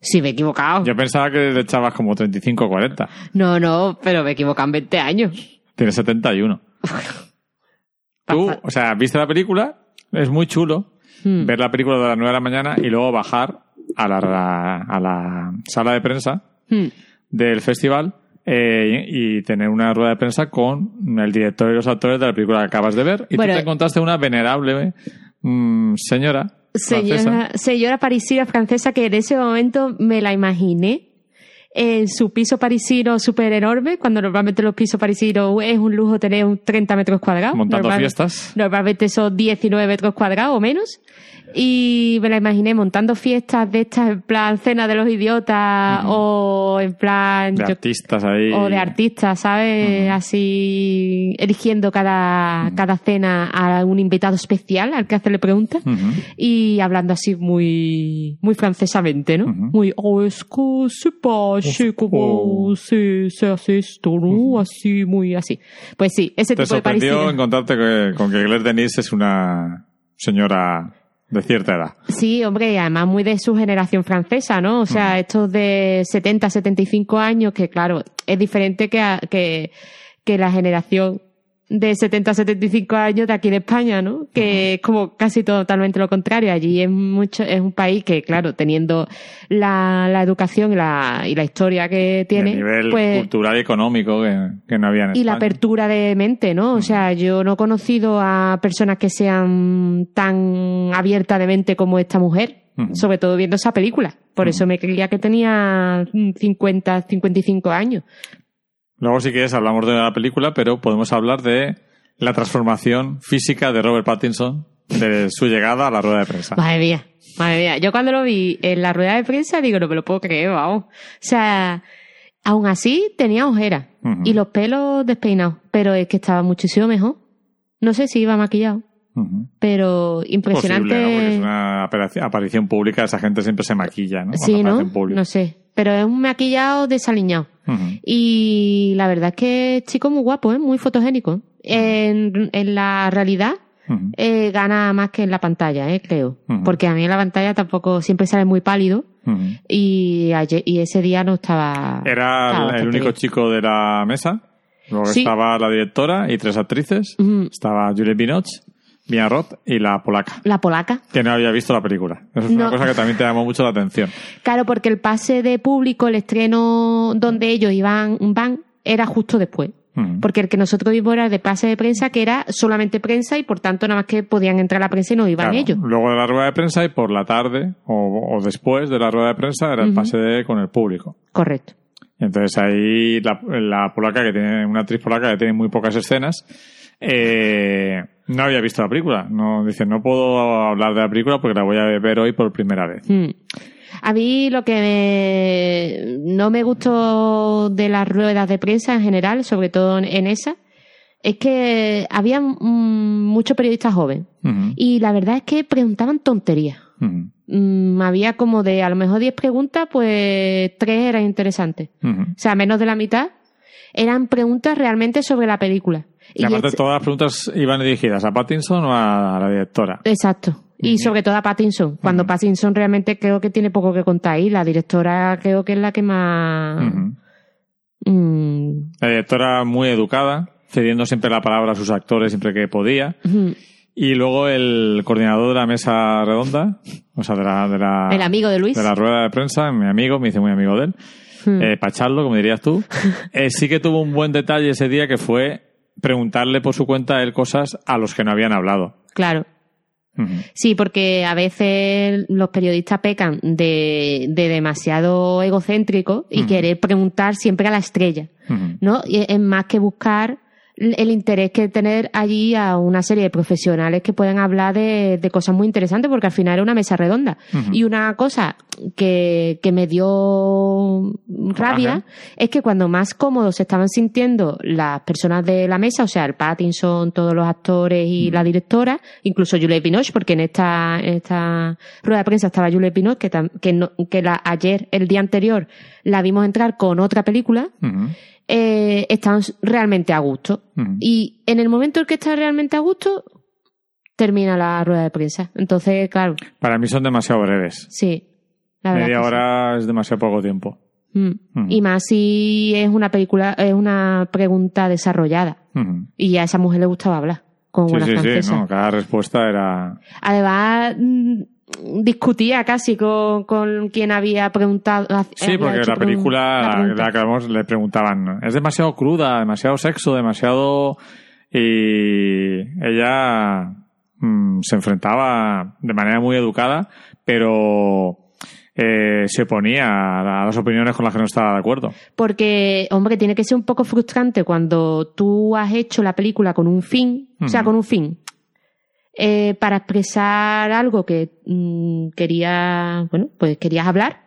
Sí, me he equivocado. Yo pensaba que le echabas como 35 o 40. No, no, pero me he equivocado en 20 años. Tiene 71. Tú, o sea, viste la película, es muy chulo Hmm. ver la película de las 9 de la mañana y luego bajar a la, a la sala de prensa Hmm. del festival eh, y tener una rueda de prensa con el director y los actores de la película que acabas de ver. Y Bueno, tú te encontraste una venerable mm, señora, Señora, señora parisina francesa que en ese momento me la imaginé en su piso parisino súper enorme, cuando normalmente los pisos parisinos es un lujo tener un 30 metros cuadrados. montando Normal- fiestas. Normalmente son 19 metros cuadrados o menos. Y me la imaginé montando fiestas de estas en plan cena de los idiotas o en plan... De yo- artistas ahí. o de artistas, ¿sabes? Así eligiendo cada, cada cena a un invitado especial al que hacerle preguntas y hablando así muy muy francesamente, ¿no? Muy oh, es que pas, sé cómo se, se hace esto, ¿no? Así, muy así. Pues sí, ese Te tipo de sorprendió parisina. encontrarte que- con que Claire Denis es una señora de cierta edad. Sí, hombre, y además muy de su generación francesa, ¿no? O sea, estos de 70, 75 años, que claro, es diferente que, a- que, que la generación de 70, 75 años de aquí de España, ¿no? Que es como casi totalmente lo contrario. Allí es mucho, es un país que, claro, teniendo la, la educación y la, y la historia que tiene, de nivel pues, cultural y económico que, que no había en y la apertura de mente, ¿no? O sea, yo no he conocido a personas que sean tan abiertas de mente como esta mujer, sobre todo viendo esa película. Por eso me creía que tenía mm, 50, 55 años. Luego, si quieres, hablamos de la película, pero podemos hablar de la transformación física de Robert Pattinson, de su llegada a la rueda de prensa. Madre mía, madre mía. Yo cuando lo vi en la rueda de prensa digo, no me lo puedo creer, vamos. O sea, aún así tenía ojeras y los pelos despeinados, pero es que estaba muchísimo mejor. No sé si iba maquillado, pero impresionante. Posible, ¿no? Porque es una aparici- aparición pública, esa gente siempre se maquilla, ¿no? Cuando Sí, ¿no? No sé. Pero es un maquillado desaliñado. Y la verdad es que es chico muy guapo, ¿eh? muy fotogénico. En, en la realidad eh, gana más que en la pantalla, ¿eh? creo. Porque a mí en la pantalla tampoco siempre sale muy pálido. Y, ayer, y ese día no estaba. Era estaba el- único bien. chico de la mesa. Luego Sí. estaba la directora y tres actrices. Estaba Juliette Binoche, Roth y la polaca, La polaca. que no había visto la película. Eso es una cosa que también te llamó mucho la atención. Claro, porque el pase de público, el estreno donde ellos iban, van, era justo después. Ujú. Porque el que nosotros vimos era de pase de prensa, que era solamente prensa y por tanto nada más que podían entrar a la prensa y no iban Claro. ellos. Luego de la rueda de prensa y por la tarde o, o después de la rueda de prensa era el pase de- con el público. Correcto. Entonces ahí la, la polaca, que tiene una actriz polaca que tiene muy pocas escenas, eh, no había visto la película. No, dice, no puedo hablar de la película porque la voy a ver hoy por primera vez. Mm. A mí lo que me- no me gustó de las ruedas de prensa en general, sobre todo en- esa, es que había mm, muchos periodistas jóvenes. Y la verdad es que preguntaban tonterías. Mm, había como de a lo mejor 10 preguntas, pues tres eran interesantes. O sea, menos de la mitad eran preguntas realmente sobre la película. Y aparte todas las preguntas iban dirigidas a Pattinson o a la directora. Exacto. Y sobre todo a Pattinson. Cuando Pattinson realmente creo que tiene poco que contar ahí. La directora creo que es la que más... Mm, La directora muy educada, cediendo siempre la palabra a sus actores siempre que podía. Y luego el coordinador de la mesa redonda, o sea, de la, de la, El amigo de Luis. de la rueda de prensa, mi amigo, me hice muy amigo de él, eh, Pacharlo, como dirías tú, eh, sí que tuvo un buen detalle ese día que fue preguntarle por su cuenta a él cosas a los que no habían hablado. Claro. Sí, porque a veces los periodistas pecan de, de demasiado egocéntrico y Ujú. querer preguntar siempre a la estrella. ¿no? Y es más que buscar el interés que tener allí a una serie de profesionales que puedan hablar de, de cosas muy interesantes, porque al final era una mesa redonda. Y una cosa que, que me dio rabia es que cuando más cómodos se estaban sintiendo las personas de la mesa, o sea, el Pattinson, todos los actores y la directora, incluso Juliette Binoche, porque en esta, en esta rueda de prensa estaba Juliette Binoche, que, tam- que, no- que la, ayer, el día anterior, la vimos entrar con otra película. Eh, estaban realmente a gusto. Ujú. Y en el momento en que está realmente a gusto, termina la rueda de prensa. Entonces, claro, Para mí son demasiado breves. sí. La Media sí. hora es demasiado poco tiempo. Mm. Mm. Y más si es una película, es una pregunta desarrollada. Y a esa mujer le gustaba hablar con Sí, buena sí, sí, francesa. no, cada respuesta era... Además, mm, discutía casi con, con quien había preguntado. Sí, había porque la película, la la que vemos, le preguntaban, es demasiado cruda, demasiado sexo, demasiado... Y ella mm, se enfrentaba de manera muy educada, pero eh, se oponía a las opiniones con las que no estaba de acuerdo. Porque, hombre, tiene que ser un poco frustrante cuando tú has hecho la película con un fin, o sea, con un fin, eh, para expresar algo que mm, quería, bueno, pues querías hablar,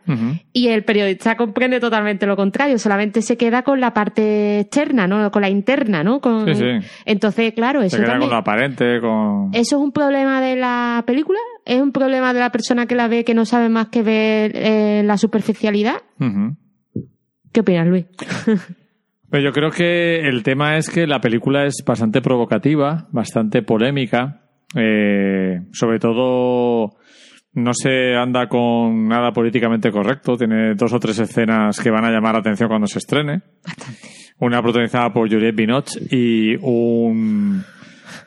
y el periodista comprende totalmente lo contrario, solamente se queda con la parte externa, ¿no? Con la interna, ¿no? Con... Sí, sí. Entonces, claro, eso Se queda también- con lo aparente, con... ¿Eso es un problema de la película? ¿Es un problema de la persona que la ve que no sabe más que ver eh, la superficialidad? ¿Qué opinas, Luis? Pero yo creo que el tema es que la película es bastante provocativa, bastante polémica. Eh, sobre todo, no se anda con nada políticamente correcto. Tiene dos o tres escenas que van a llamar la atención cuando se estrene. Una protagonizada por Juliette Binoche y un,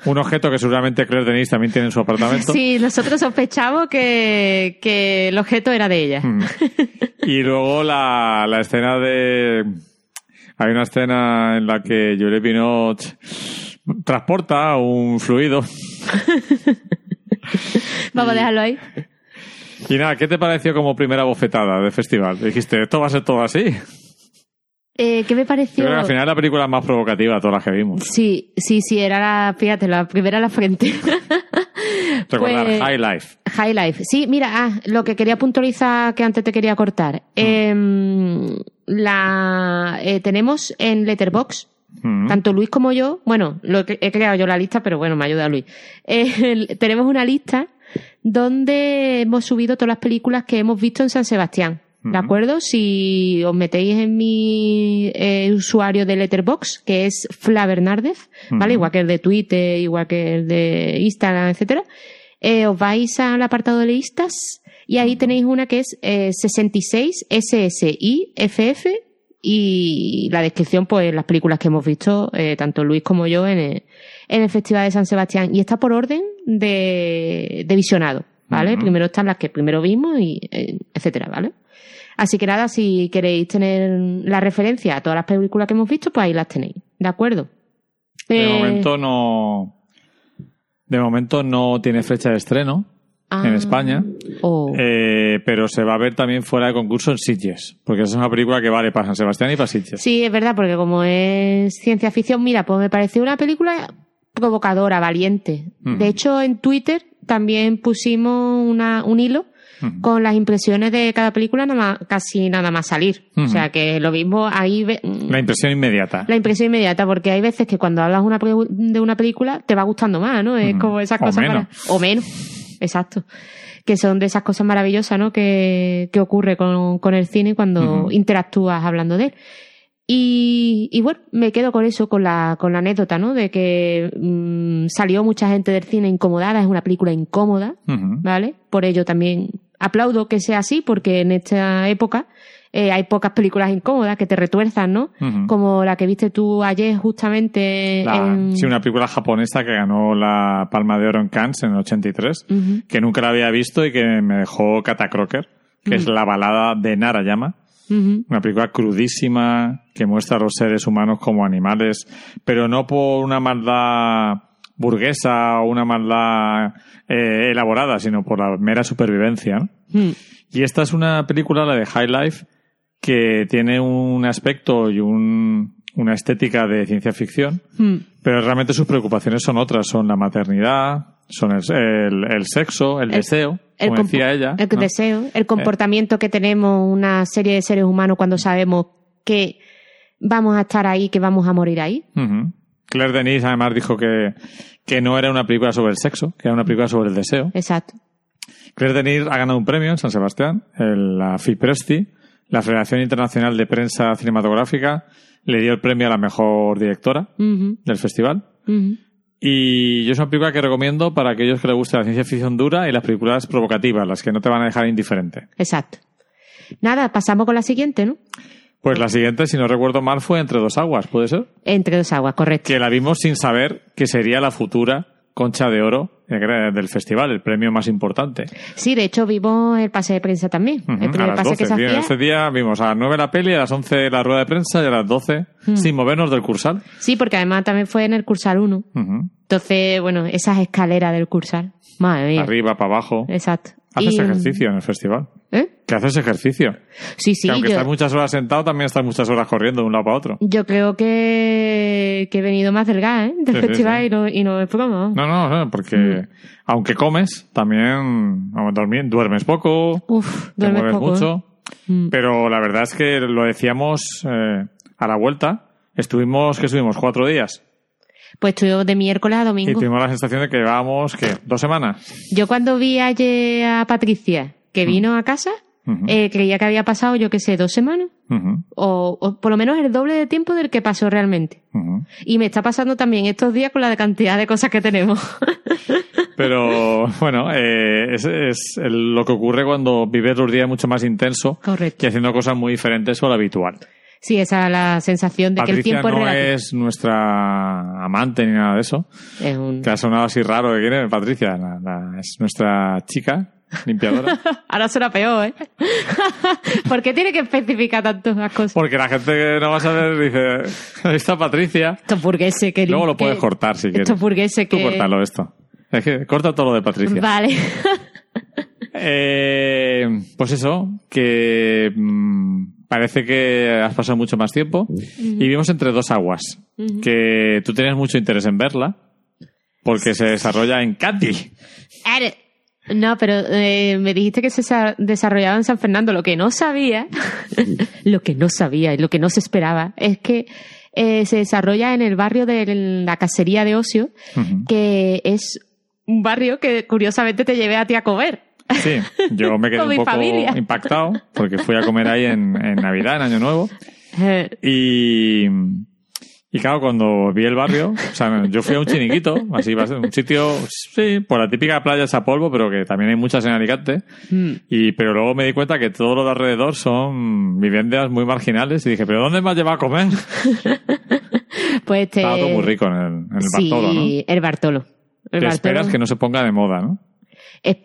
un objeto que seguramente Claire Denis también tiene en su apartamento. Sí, nosotros sospechamos que, que el objeto era de ella. Mm. Y luego la, la escena de... Hay una escena en la que Juliette Binoche transporta un fluido. Vamos a dejarlo ahí. Y nada, ¿qué te pareció como primera bofetada de festival? Dijiste, ¿esto va a ser todo así? Eh, ¿Qué me pareció? creo que al final la película más provocativa de todas las que vimos. Sí, sí, sí, era la, fíjate, la primera a la frente. Recordar Pues- High Life. High Life. Sí, mira, ah, lo que quería puntualizar que antes te quería cortar. Em, la eh, tenemos en Letterbox Mm. tanto Luis como yo, bueno, lo he, he creado yo la lista, pero bueno, me ayuda Luis. Eh, tenemos una lista donde hemos subido todas las películas que hemos visto en San Sebastián. ¿De Ujú. acuerdo? Si os metéis en mi eh, usuario de Letterbox, que es Fla Bernárdez, ¿vale? Ujú. Igual que el de Twitter, igual que el de Instagram, etcétera, eh, os vais al apartado de listas y ahí tenéis una que es eh, 66 SSIFF y la descripción, pues las películas que hemos visto, eh, tanto Luis como yo, en el, en el Festival de San Sebastián. Y está por orden de, de visionado, ¿vale? Primero están las que primero vimos y eh, etcétera, ¿vale? Así que nada, si queréis tener la referencia a todas las películas que hemos visto, pues ahí las tenéis, ¿de acuerdo? De Eh, momento no... De momento no tiene fecha de estreno en ah, España. oh. Eh, pero se va a ver también fuera de concurso en Sitges, porque esa es una película que vale para San Sebastián y para Sitges. Sí, es verdad, porque como es ciencia ficción, mira, pues me pareció una película provocadora, valiente. De hecho, en Twitter también pusimos una, un hilo con las impresiones de cada película nada más, casi nada más salir. O sea que lo mismo ahí ve- La impresión inmediata. la impresión inmediata, porque hay veces que cuando hablas una de una película te va gustando más, ¿no? Es como esas O cosas menos. o menos, exacto. Que son de esas cosas maravillosas, ¿no? Que, que ocurre con, con el cine cuando interactúas hablando de él. Y, y bueno, me quedo con eso, con la, con la anécdota, ¿no? De que mm, salió mucha gente del cine incomodada, es una película incómoda. ¿vale? Por ello también aplaudo que sea así, porque en esta época eh, hay pocas películas incómodas que te retuerzan, ¿no? Como la que viste tú ayer justamente La- en... Sí, una película japonesa que ganó la Palma de Oro en Cannes en el 83, Ujú. que nunca la había visto y que me dejó Catacroker, que es la balada de Narayama. Una película crudísima que muestra a los seres humanos como animales, pero no por una maldad burguesa o una maldad eh, elaborada, sino por la mera supervivencia. ¿no? Mm. Y esta es una película, la de High Life, que tiene un aspecto y un- una estética de ciencia ficción, Mm. pero realmente sus preocupaciones son otras, son la maternidad, son el, el- el sexo, el, El- deseo, como decía ella. El ¿no? Eh. deseo, el comportamiento que tenemos una serie de seres humanos cuando sabemos que vamos a estar ahí, que vamos a morir ahí. Claire Denis además dijo que, que no era una película sobre el sexo, que era una película sobre el deseo. Exacto. Claire Denis ha ganado un premio en San Sebastián, el- la FIPRESTI, la Federación Internacional de Prensa Cinematográfica, le dio el premio a la mejor directora del festival. Y yo es una película que recomiendo para aquellos que les guste la ciencia ficción dura y las películas provocativas, las que no te van a dejar indiferente. Exacto. Nada, pasamos con la siguiente, ¿no? Pues la siguiente, si no recuerdo mal, fue Entre dos aguas, ¿puede ser? Entre dos aguas, correcto. Que la vimos sin saber que sería la futura Concha de Oro eh, del festival, el premio más importante. Sí, de hecho vimos el pase de prensa también. Ujú, el primer pase 12. que se Bien, hacía. Este día vimos a las 9 la peli, a las 11 la rueda de prensa y a las 12 Hmm. sin movernos del cursal. Sí, porque además también fue en el Cursal 1. Ujú. Entonces, bueno, esas escaleras del Cursal. Madre mía. Arriba, para abajo. Exacto. Haces Y- ejercicio en el festival. ¿Eh? Que haces ejercicio. Sí, sí, que aunque yo, estás muchas horas sentado, también estás muchas horas corriendo de un lado para otro. yo creo que, que he venido más delgada, ¿eh? Del Sí, sí, festival sí. Y, no, y no es broma. No, no, no, porque Mm. aunque comes, también dormir- duermes poco, Uf, te duermes mueves poco. ¿eh? mucho. Mm. Pero la verdad es que lo decíamos eh, a la vuelta. Estuvimos, que estuvimos cuatro días. Pues estuvimos de miércoles a Y domingo. tuvimos la sensación de que llevábamos, ¿qué? ¿Dos semanas? Yo cuando vi ayer a Patricia, que Mm. vino a casa, eh, creía que había pasado, yo qué sé, dos semanas. O, o por lo menos el doble de tiempo del que pasó realmente. Y me está pasando también estos días con la cantidad de cosas que tenemos. Pero bueno, eh, es, es el- lo que ocurre cuando vives los días mucho más intenso Correcto. y haciendo cosas muy diferentes a lo habitual. Sí, esa es la sensación de que el tiempo no es relativo. es nuestra amante ni nada de eso. Es un- Que ha sonado así raro que quiere Patricia. La- la- es nuestra chica limpiadora. Ahora suena peor, ¿eh? ¿Por qué tiene que especificar tanto las cosas? Porque la gente que no va a saber dice, ahí está Patricia. Estos burgueses que... Luego lo puedes cortar si quieres. Estos burgueses Tú que... córtalo esto. Es que corta todo lo de Patricia. Vale. Eh, pues eso, que mm, parece que has pasado mucho más tiempo y vivimos entre dos aguas, que tú tenías mucho interés en verla porque se desarrolla en Katy. Are- No, pero eh, me dijiste que se sa- desarrollaba en San Fernando. Lo que no sabía, lo que no sabía y lo que no se esperaba es que eh, se desarrolla en el barrio de la cacería de ocio, que es un barrio que curiosamente te llevé a ti a comer. Sí, yo me quedé un poco familia. impactado porque fui a comer ahí en, en Navidad, en Año Nuevo. Y, y claro, cuando vi el barrio, o sea, yo fui a un chiniquito, así va a ser un sitio, sí, por la típica playa esa polvo, pero que también hay muchas en Alicante. mm, Y, pero luego me di cuenta que todo lo de alrededor son viviendas muy marginales y dije, ¿pero dónde me has llevado a comer? pues este... Estaba todo muy rico en el, en el sí, el Bartolo. El Bartolo- esperas que no se ponga de moda, ¿no?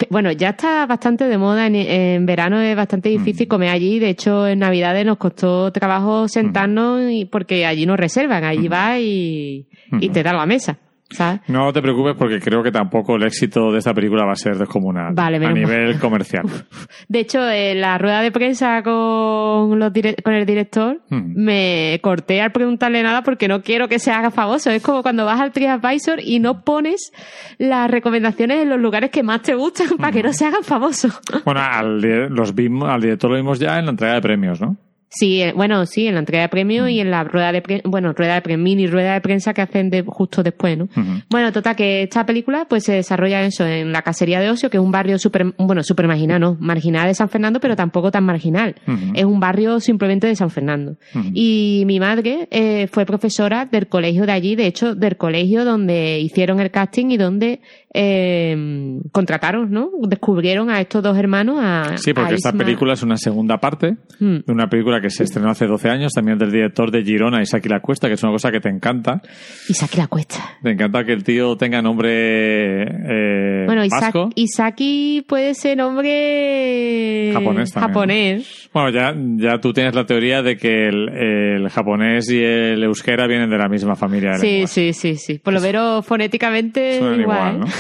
Bueno, ya está bastante de moda. En, en verano es bastante Mm. difícil comer allí. De hecho, en Navidades nos costó trabajo sentarnos y porque allí no reservan. Allí vas y, y Mm. te dan la mesa. ¿Sabes? No te preocupes porque creo que tampoco el éxito de esta película va a ser descomunal Vale, a nivel comercial. De hecho, en la rueda de prensa con, los dire- con el director, Mm. me corté al preguntarle nada porque no quiero que se haga famoso. Es como cuando vas al TripAdvisor y no pones las recomendaciones en los lugares que más te gustan para que no se hagan famosos. Bueno, al, los vimos, al director lo vimos ya en la entrega de premios, ¿no? Sí, eh, bueno, sí, en la entrega de premios y en la rueda de prensa, bueno, rueda de prensa, mini rueda de prensa que hacen de, justo después, ¿no? Bueno, total, que esta película pues se desarrolla eso, en la casería de ocio, que es un barrio súper, bueno, súper marginal, ¿no? Marginal de San Fernando, pero tampoco tan marginal. Es un barrio simplemente de San Fernando. Y mi madre eh, fue profesora del colegio de allí, de hecho, del colegio donde hicieron el casting y donde eh, contrataron, ¿no? Descubrieron a estos dos hermanos, a Sí, porque a esta película es una segunda parte Mm. de una película que se estrenó hace 12 años, también del director de Girona, Isaki La Cuesta, que es una cosa que te encanta. Isaac la cuesta. Te encanta que el tío tenga nombre eh, Bueno, Isaac, vasco. Isaki puede ser nombre Japonés también, japonés. Bueno, ya, ya tú tienes la teoría de que el, el japonés y el euskera vienen de la misma familia de Sí, lenguas. sí, sí, sí. Por lo menos fonéticamente igual. igual, ¿no?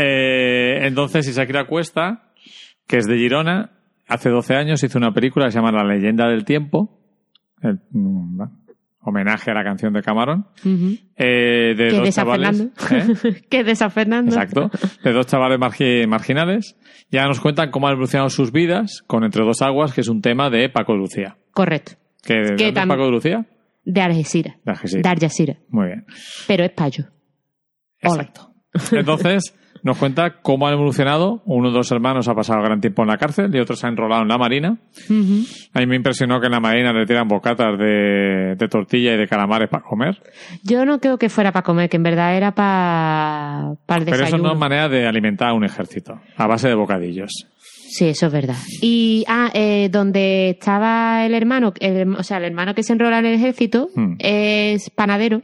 Eh, entonces, Isaki La Cuesta, que es de Girona, hace 12 años hizo una película que se llama La leyenda del tiempo, el- mm, homenaje a la canción de Camarón, Ujú. eh, de dos chavales. ¿eh? que es de San Fernando. Exacto. De dos chavales margi- marginales. Ya nos cuentan cómo han evolucionado sus vidas con Entre dos aguas, que es un tema de Paco de Lucía. Correcto. ¿Que, ¿De Que dónde es tam- Paco de Lucía? De Algeciras. De Algeciras. De Algeciras. Muy bien. Pero es payo. Exacto. Entonces, nos cuenta cómo han evolucionado. Uno de los hermanos ha pasado gran tiempo en la cárcel y otro se ha enrolado en la marina. Ujú. A mí me impresionó que en la marina le tiran bocatas de, de tortilla y de calamares para comer. Yo no creo que fuera para comer, que en verdad era para el Pero eso desayuno. no es manera de alimentar a un ejército, a base de bocadillos. Sí, eso es verdad. Y, ah, eh, donde estaba el hermano, el- o sea, el hermano que se enrola en el ejército Mm. es panadero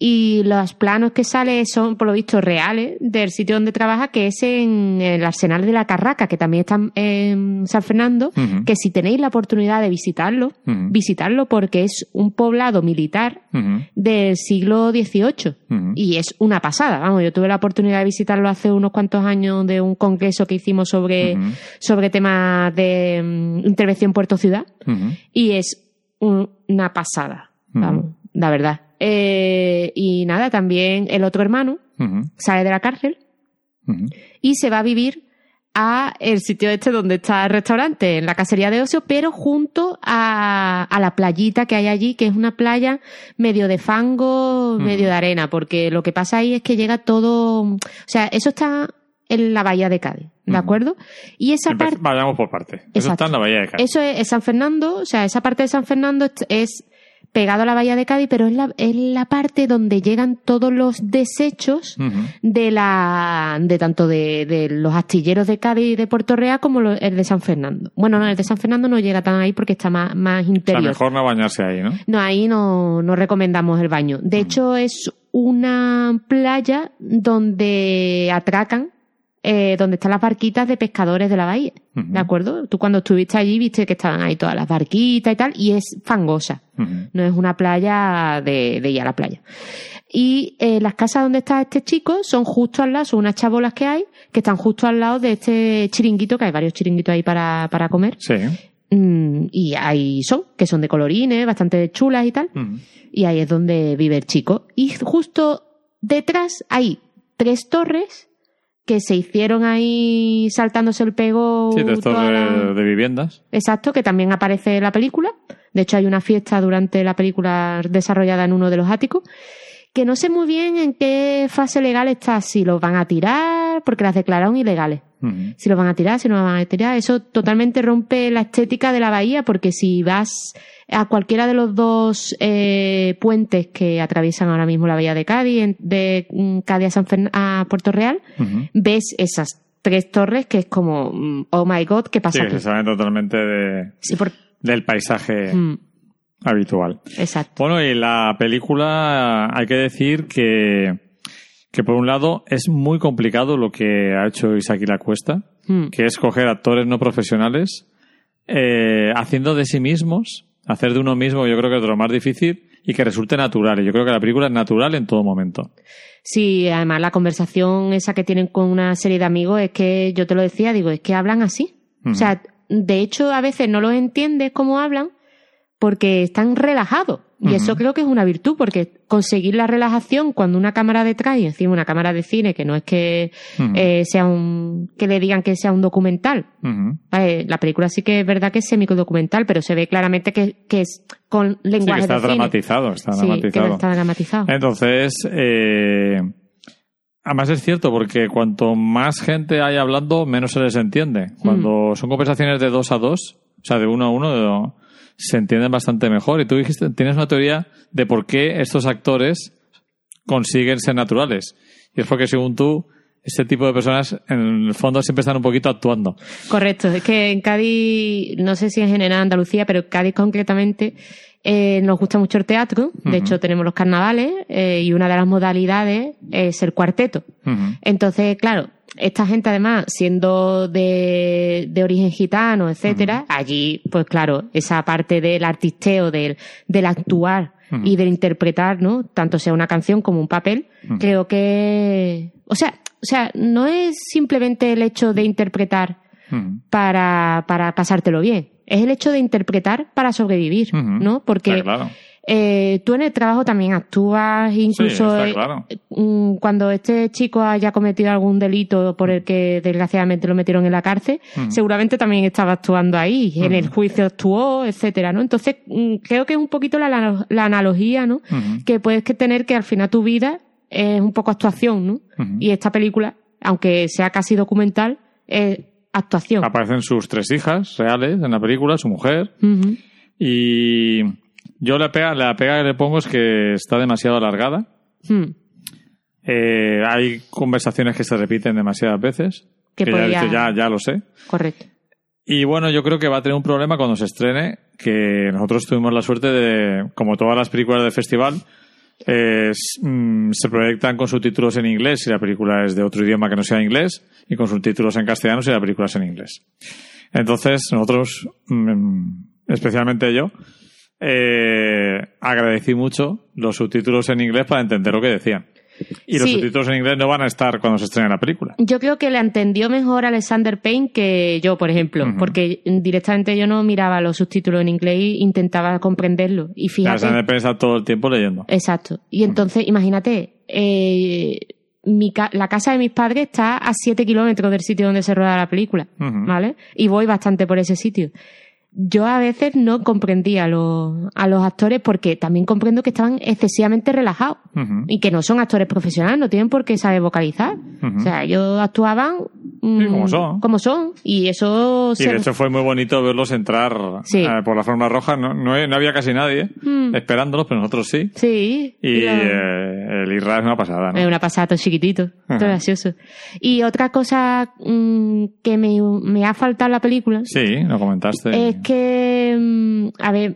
Y los planos que sale son, por lo visto, reales del sitio donde trabaja, que es en el Arsenal de la Carraca, que también está en San Fernando, que si tenéis la oportunidad de visitarlo, Ujú. visitarlo porque es un poblado militar del siglo XVIII. Y es una pasada, vamos, yo tuve la oportunidad de visitarlo hace unos cuantos años de un congreso que hicimos sobre, sobre temas de mm, intervención Puerto Ciudad Ujú. y es un- una pasada, vamos, la verdad. Eh, y nada, también el otro hermano sale de la cárcel y se va a vivir a el sitio este donde está el restaurante, en la cacería de ocio, pero junto a, a la playita que hay allí, que es una playa medio de fango, medio de arena, porque lo que pasa ahí es que llega todo, o sea, eso está en la bahía de Cádiz, ¿de acuerdo? Y esa parte, Vayamos por parte. Eso está en la Bahía de Cádiz. eso es, es San Fernando, o sea, esa parte de San Fernando es pegado a la bahía de Cádiz, pero es la, es la parte donde llegan todos los desechos de la de tanto de, de los astilleros de Cádiz y de Puerto Real como lo- el de San Fernando. Bueno, no, el de San Fernando no llega tan ahí porque está más, más O sea, interior. mejor no bañarse ahí, ¿no? No, ahí no, no recomendamos el baño. De hecho, es una playa donde atracan, eh, donde están las barquitas de pescadores de la bahía. ¿De acuerdo? Tú cuando estuviste allí viste que estaban ahí todas las barquitas y tal, y es fangosa. No es una playa de, de ir a la playa. Y eh, las casas donde está este chico son justo al lado, son unas chabolas que hay, que están justo al lado de este chiringuito, que hay varios chiringuitos ahí para, para comer. Sí. Mm, y ahí son, que son de colorines, bastante chulas y tal. Y ahí es donde vive el chico. Y justo detrás hay tres torres que se hicieron ahí saltándose el pego. Sí, de la- de viviendas. Exacto, que también aparece en la película. De hecho, hay una fiesta durante la película desarrollada en uno de los áticos. Que no sé muy bien en qué fase legal está, si los van a tirar, porque las declararon ilegales. Si los van a tirar, si no los van a tirar. Eso totalmente rompe la estética de la bahía, porque si vas a cualquiera de los dos eh, puentes que atraviesan ahora mismo la bahía de Cádiz, de mm, Cádiz a, San Fern- a Puerto Real, ves esas tres torres que es como, mm, oh my god, ¿qué Sí, pasa que se aquí? salen totalmente de, Sí, por- del paisaje Mm, habitual. exacto. Bueno, y la película hay que decir que, que por un lado es muy complicado lo que ha hecho Isaac La Cuesta, Mm, que es coger actores no profesionales eh, haciendo de sí mismos, hacer de uno mismo, yo creo que es lo más difícil y que resulte natural. Y yo creo que la película es natural en todo momento. Sí, además la conversación esa que tienen con una serie de amigos es que yo te lo decía, digo, es que hablan así. O sea, de hecho a veces no los entiendes cómo hablan porque están relajados. Y eso creo que es una virtud, porque conseguir la relajación cuando una cámara detrás y encima una cámara de cine, que no es que eh, sea un, que le digan que sea un documental. Vale, la película sí que es verdad que es semidocumental, pero se ve claramente que, que es con Sí, lenguaje está de cine. dramatizado, está Sí, dramatizado. está dramatizado. Entonces, eh, además es cierto, porque cuanto más gente hay hablando, menos se les entiende. Cuando son conversaciones de dos a dos, o sea, de uno a uno, de- se entienden bastante mejor. Y tú dijiste, tienes una teoría de por qué estos actores consiguen ser naturales. Y es porque, según tú, este tipo de personas, en el fondo, siempre están un poquito actuando. Correcto, es que en Cádiz, no sé si en general Andalucía, pero en Cádiz concretamente, eh, nos gusta mucho el teatro. De hecho, tenemos los carnavales eh, y una de las modalidades es el cuarteto. Entonces, claro, esta gente además, siendo de, de origen gitano, etcétera, allí, pues claro, esa parte del artisteo, del, del actuar y del interpretar, ¿no? Tanto sea una canción como un papel, creo que, o sea, o sea, no es simplemente el hecho de interpretar para, para pasártelo bien. Es el hecho de interpretar para sobrevivir. ¿no? Porque claro. Eh, tú en el trabajo también actúas, incluso está eh, claro. mm, cuando este chico haya cometido algún delito por el que desgraciadamente lo metieron en la cárcel, seguramente también estaba actuando ahí, en el juicio actuó, etcétera, ¿no? Entonces, mm, creo que es un poquito la, analogía, ¿no? Que puedes que tener que al final tu vida es un poco actuación, ¿no? Y esta película, aunque sea casi documental, es actuación. Aparecen sus tres hijas reales en la película, su mujer. Y yo la pega, la pega que le pongo es que está demasiado alargada. Mm. Eh, hay conversaciones que se repiten demasiadas veces. que, que ya, ya, ya lo sé. Correcto. Y bueno, yo creo que va a tener un problema cuando se estrene, que nosotros tuvimos la suerte de, como todas las películas del festival, eh, mm, se proyectan con subtítulos en inglés si la película es de otro idioma que no sea inglés y con subtítulos en castellano si la película es en inglés. Entonces, nosotros, mm, especialmente yo, eh, agradecí mucho los subtítulos en inglés para entender lo que decían. Y los Sí. subtítulos en inglés no van a estar cuando se estrene la película. Yo creo que le entendió mejor Alexander Payne que yo, por ejemplo, porque directamente yo no miraba los subtítulos en inglés e intentaba comprenderlo. Y fíjate, Sandra Payne está todo el tiempo leyendo. exacto. Y entonces, imagínate, eh, mi ca- la casa de mis padres está a 7 kilómetros del sitio donde se rueda la película. ¿vale? Y voy bastante por ese sitio. Yo a veces no comprendía a los, a los actores porque también comprendo que estaban excesivamente relajados y que no son actores profesionales, no tienen por qué saber vocalizar. O sea, ellos actuaban mm, Sí, como son. como son. Y eso Y se- de hecho fue muy bonito verlos entrar Sí. eh, por la forma roja. No, no, no había casi nadie Mm. esperándolos, pero nosotros sí. Sí. Y eh, el Irra es una pasada, ¿no? Es una pasada, todo chiquitito, todo Ajá. gracioso. Y otra cosa mm, que me, me ha faltado en la película Sí, lo comentaste. es que, mm, a ver,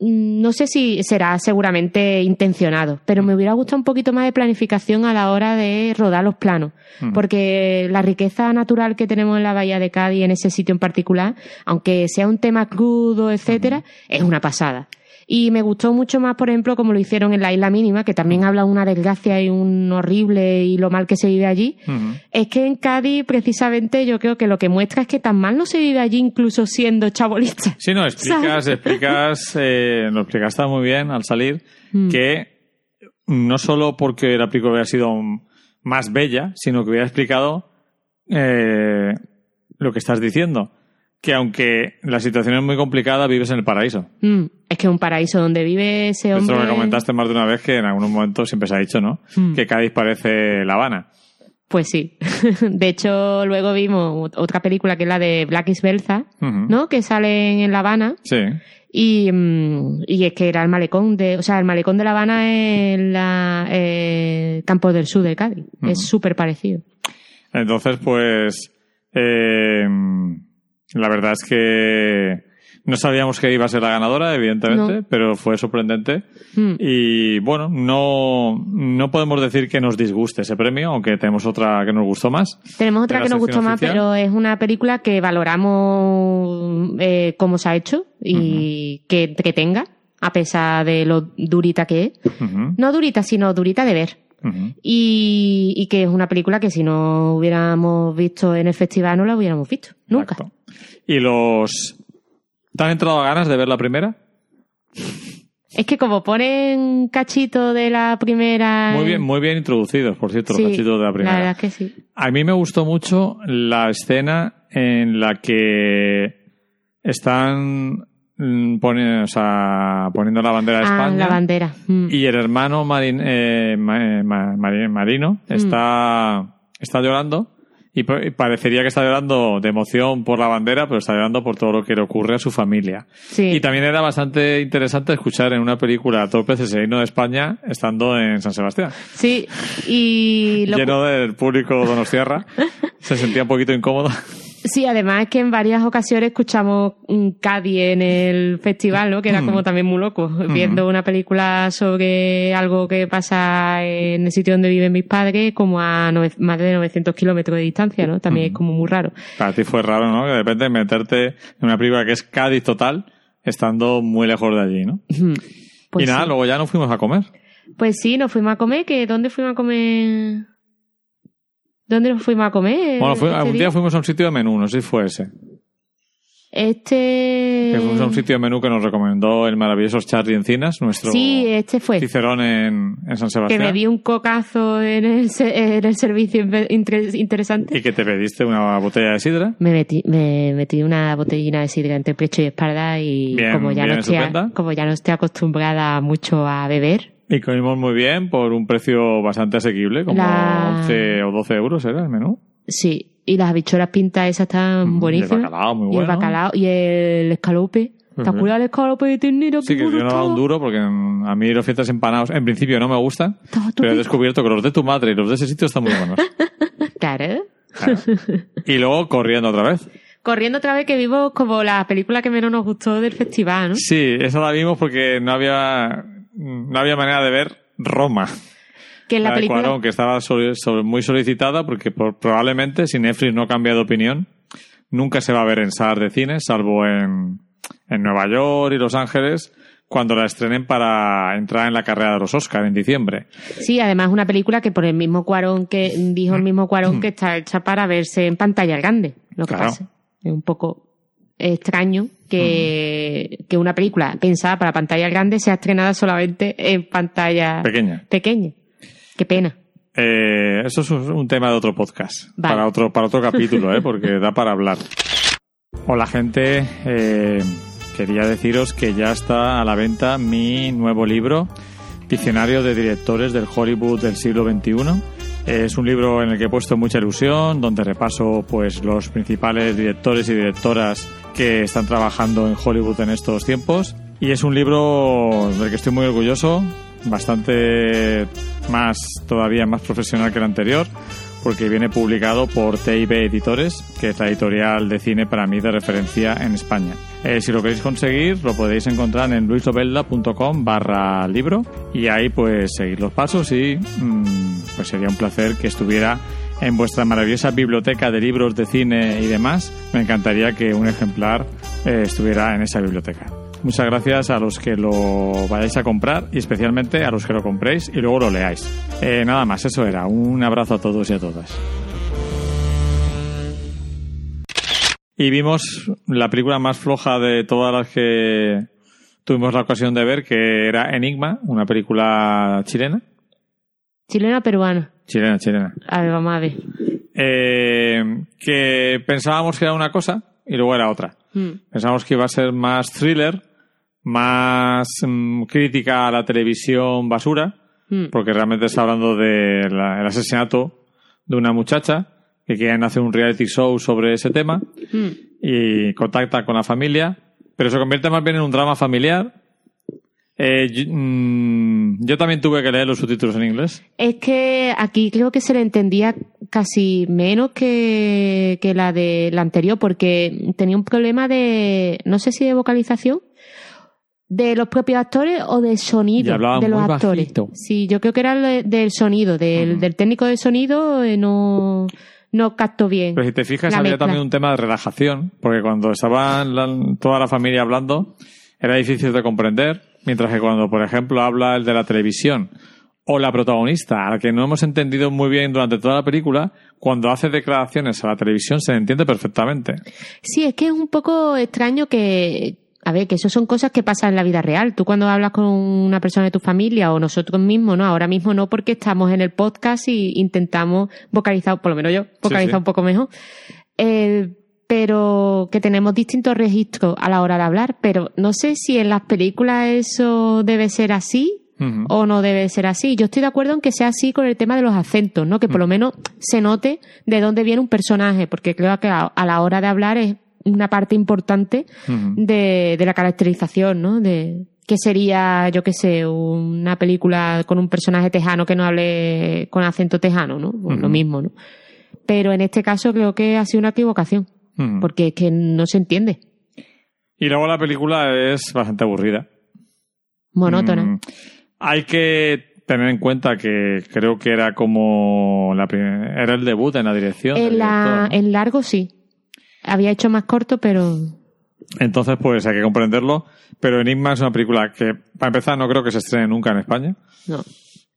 mm, no sé si será seguramente intencionado, pero me hubiera gustado un poquito más de planificación a la hora de rodar los planos, Mm. porque la riqueza natural que tenemos en la bahía de Cádiz, en ese sitio en particular, aunque sea un tema crudo, etcétera, es una pasada. Y me gustó mucho más, por ejemplo, como lo hicieron en la Isla Mínima, que también habla de una desgracia y un horrible y lo mal que se vive allí. Es que en Cádiz, precisamente, yo creo que lo que muestra es que tan mal no se vive allí, incluso siendo chabolista. Sí, no, explicas, explicas, eh, lo explicaste muy bien al salir, Mm. que no solo porque la película hubiera sido más bella, sino que hubiera explicado eh, lo que estás diciendo. Que aunque la situación es muy complicada, vives en el paraíso. Mm, es que es un paraíso donde vive ese Esto hombre. lo que comentaste más de una vez que en algunos momentos siempre se ha dicho, ¿no? Mm. Que Cádiz parece La Habana. Pues sí. De hecho, luego vimos otra película que es la de Black is Belza. ¿no? Que sale en La Habana. Sí. Y, mm, y es que era el malecón de, o sea, el malecón de La Habana es la eh, Campos del Sur de Cádiz. Es súper parecido. Entonces, pues, eh, la verdad es que no sabíamos que iba a ser la ganadora, evidentemente, No. pero fue sorprendente. Mm. Y bueno, no, no podemos decir que nos disguste ese premio, aunque tenemos otra que nos gustó más. Tenemos otra que nos gustó más, pero es una película que valoramos eh, cómo se ha hecho y que entretenga, a pesar de lo durita que es. No durita, sino durita de ver. Y, y que es una película que si no hubiéramos visto en el festival no la hubiéramos visto. Nunca. Exacto. Y los... ¿Te han entrado ganas de ver la primera? Es que como ponen cachito de la primera... Muy bien, muy bien introducidos, por cierto, Sí, los cachitos de la primera. La verdad es que sí. A mí me gustó mucho la escena en la que están mm, pone- o sea, poniendo la bandera de Ah, España la bandera. Mm. y el hermano marin- eh, ma- ma- mari- marino está, está llorando y pa- y parecería que está llorando de emoción por la bandera, pero está llorando por todo lo que le ocurre a su familia. Sí. Y también era bastante interesante escuchar en una película Torpes el himno de España estando en San Sebastián Sí, y lo, lleno del público donostiarra. Se sentía un poquito incómodo. Sí, además es que en varias ocasiones escuchamos un Cádiz en el festival, ¿no? Que era Mm. como también muy loco, viendo una película sobre algo que pasa en el sitio donde viven mis padres, como a más de 900 kilómetros de distancia, ¿no? También es como muy raro. Para ti fue raro, ¿no? Que de repente meterte en una película que es Cádiz total, estando muy lejos de allí, ¿no? Pues y nada, sí. luego ya nos fuimos a comer. Pues sí, nos fuimos a comer, que ¿dónde fuimos a comer? ¿Dónde nos fuimos a comer? Bueno, fue- este un día fuimos a un sitio de menú, no sé si fue ese. Este... Que fuimos a un sitio de menú que nos recomendó el maravilloso Charlie Encinas, nuestro Sí, este fue. Cicerón en, en San Que Sebastián. me di un cocazo en el, en el servicio interesante. Y que te pediste una botella de sidra. Me metí, me metí una botellina de sidra entre pecho y espalda y Bien, como, ya no estoy, como ya no estoy acostumbrada mucho a beber, Y comimos muy bien por un precio bastante asequible, como La- 11 o 12 euros era el menú. sí. Y las habichuelas pintas esas están Mm, y buenísimas. el bacalao, muy Y el bueno. bacalao y el escalope. ¿Te acuerdas del escalope de? Sí, que yo bueno no dado un duro porque a mí los fiestas empanados en principio no me gustan, pero he descubierto que los de tu madre y los de ese sitio están muy buenos. Claro. Claro. Y luego corriendo otra vez. Corriendo otra vez que vimos como la película que menos nos gustó del festival, ¿no? Sí, esa la vimos porque no había, no había manera de ver Roma. Que en la de película... Cuarón, que estaba soli- so- muy solicitada porque por- probablemente si Netflix no cambia de opinión, nunca se va a ver en salas de cine, salvo en, en Nueva York y Los Ángeles, cuando la estrenen para entrar en la carrera de los Oscars en diciembre. Sí, además una película que por el mismo Cuarón que dijo el mismo Cuarón que está hecha para verse en pantalla grande. Lo que Claro. pasa es un poco extraño que, que una película pensada para pantalla grande sea estrenada solamente en pantalla Pequeña. pequeña. Qué pena. Eh, eso es un, un tema de otro podcast, Vale. para otro para otro capítulo, ¿eh? porque da para hablar. Hola gente, eh, quería deciros que ya está a la venta mi nuevo libro, Diccionario de Directores del Hollywood del siglo XXI. Es un libro en el que he puesto mucha ilusión, donde repaso pues los principales directores y directoras que están trabajando en Hollywood en estos tiempos. Y es un libro del que estoy muy orgulloso, bastante más, todavía más profesional que el anterior, porque viene publicado por TIB Editores, que es la editorial de cine para mí de referencia en España. Eh, si lo queréis conseguir, lo podéis encontrar en luislobelda.com barra libro y ahí pues seguir los pasos y mm, pues sería un placer que estuviera en vuestra maravillosa biblioteca de libros de cine y demás. Me encantaría que un ejemplar eh, estuviera en esa biblioteca. Muchas gracias a los que lo vayáis a comprar y especialmente a los que lo compréis y luego lo leáis. Eh, nada más, eso era. Un abrazo a todos y a todas. Y vimos la película más floja de todas las que tuvimos la ocasión de ver, que era Enigma, una película chilena. Chilena peruana. Chilena, chilena. A ver, vamos a ver. Eh, que pensábamos que era una cosa y luego era otra. Mm. Pensábamos que iba a ser más thriller, más mm, crítica a la televisión basura, Mm. porque realmente está hablando del asesinato de una muchacha que quieren hacer un reality show sobre ese tema Mm. y contacta con la familia, pero se convierte más bien en un drama familiar. Eh, yo, mm, yo también tuve que leer los subtítulos en inglés. Es que aquí creo que se le entendía casi menos que, que la de la anterior, porque tenía un problema de, no sé si de vocalización, de los propios actores o de Y sonido de los actores. bajito. Sí, yo creo que era de- del sonido, del, del técnico de sonido, eh, no, no captó bien. Pero si te fijas, había mezcla. también un tema de relajación, porque cuando estaba la- toda la familia hablando, era difícil de comprender, mientras que cuando, por ejemplo, habla el de la televisión o la protagonista, a la que no hemos entendido muy bien durante toda la película, cuando hace declaraciones a la televisión se entiende perfectamente. Sí, es que es un poco extraño que, a ver, que eso son cosas que pasan en la vida real. Tú cuando hablas con una persona de tu familia o nosotros mismos, ¿no? Ahora mismo no porque estamos en el podcast y intentamos vocalizar, por lo menos yo, vocalizar sí. un poco mejor. Eh, pero que tenemos distintos registros a la hora de hablar, pero no sé si en las películas eso debe ser así o no debe ser así. Yo estoy de acuerdo en que sea así con el tema de los acentos, ¿no? Que por lo menos se note de dónde viene un personaje, porque creo que a, la hora de hablar es una parte importante de, de la caracterización, ¿no? De que sería, yo qué sé, una película con un personaje tejano que no hable con acento tejano, ¿no? Pues Lo mismo, ¿no? Pero en este caso creo que ha sido una equivocación, Porque es que no se entiende. Y luego la película es bastante aburrida. Monótona. Mm, hay que tener en cuenta que creo que era como la prim- era el debut en la dirección. del en, la, director, ¿no? en largo sí. Había hecho más corto, pero Entonces, pues hay que comprenderlo. Pero Enigma es una película que, para empezar, no creo que se estrene nunca en España, no.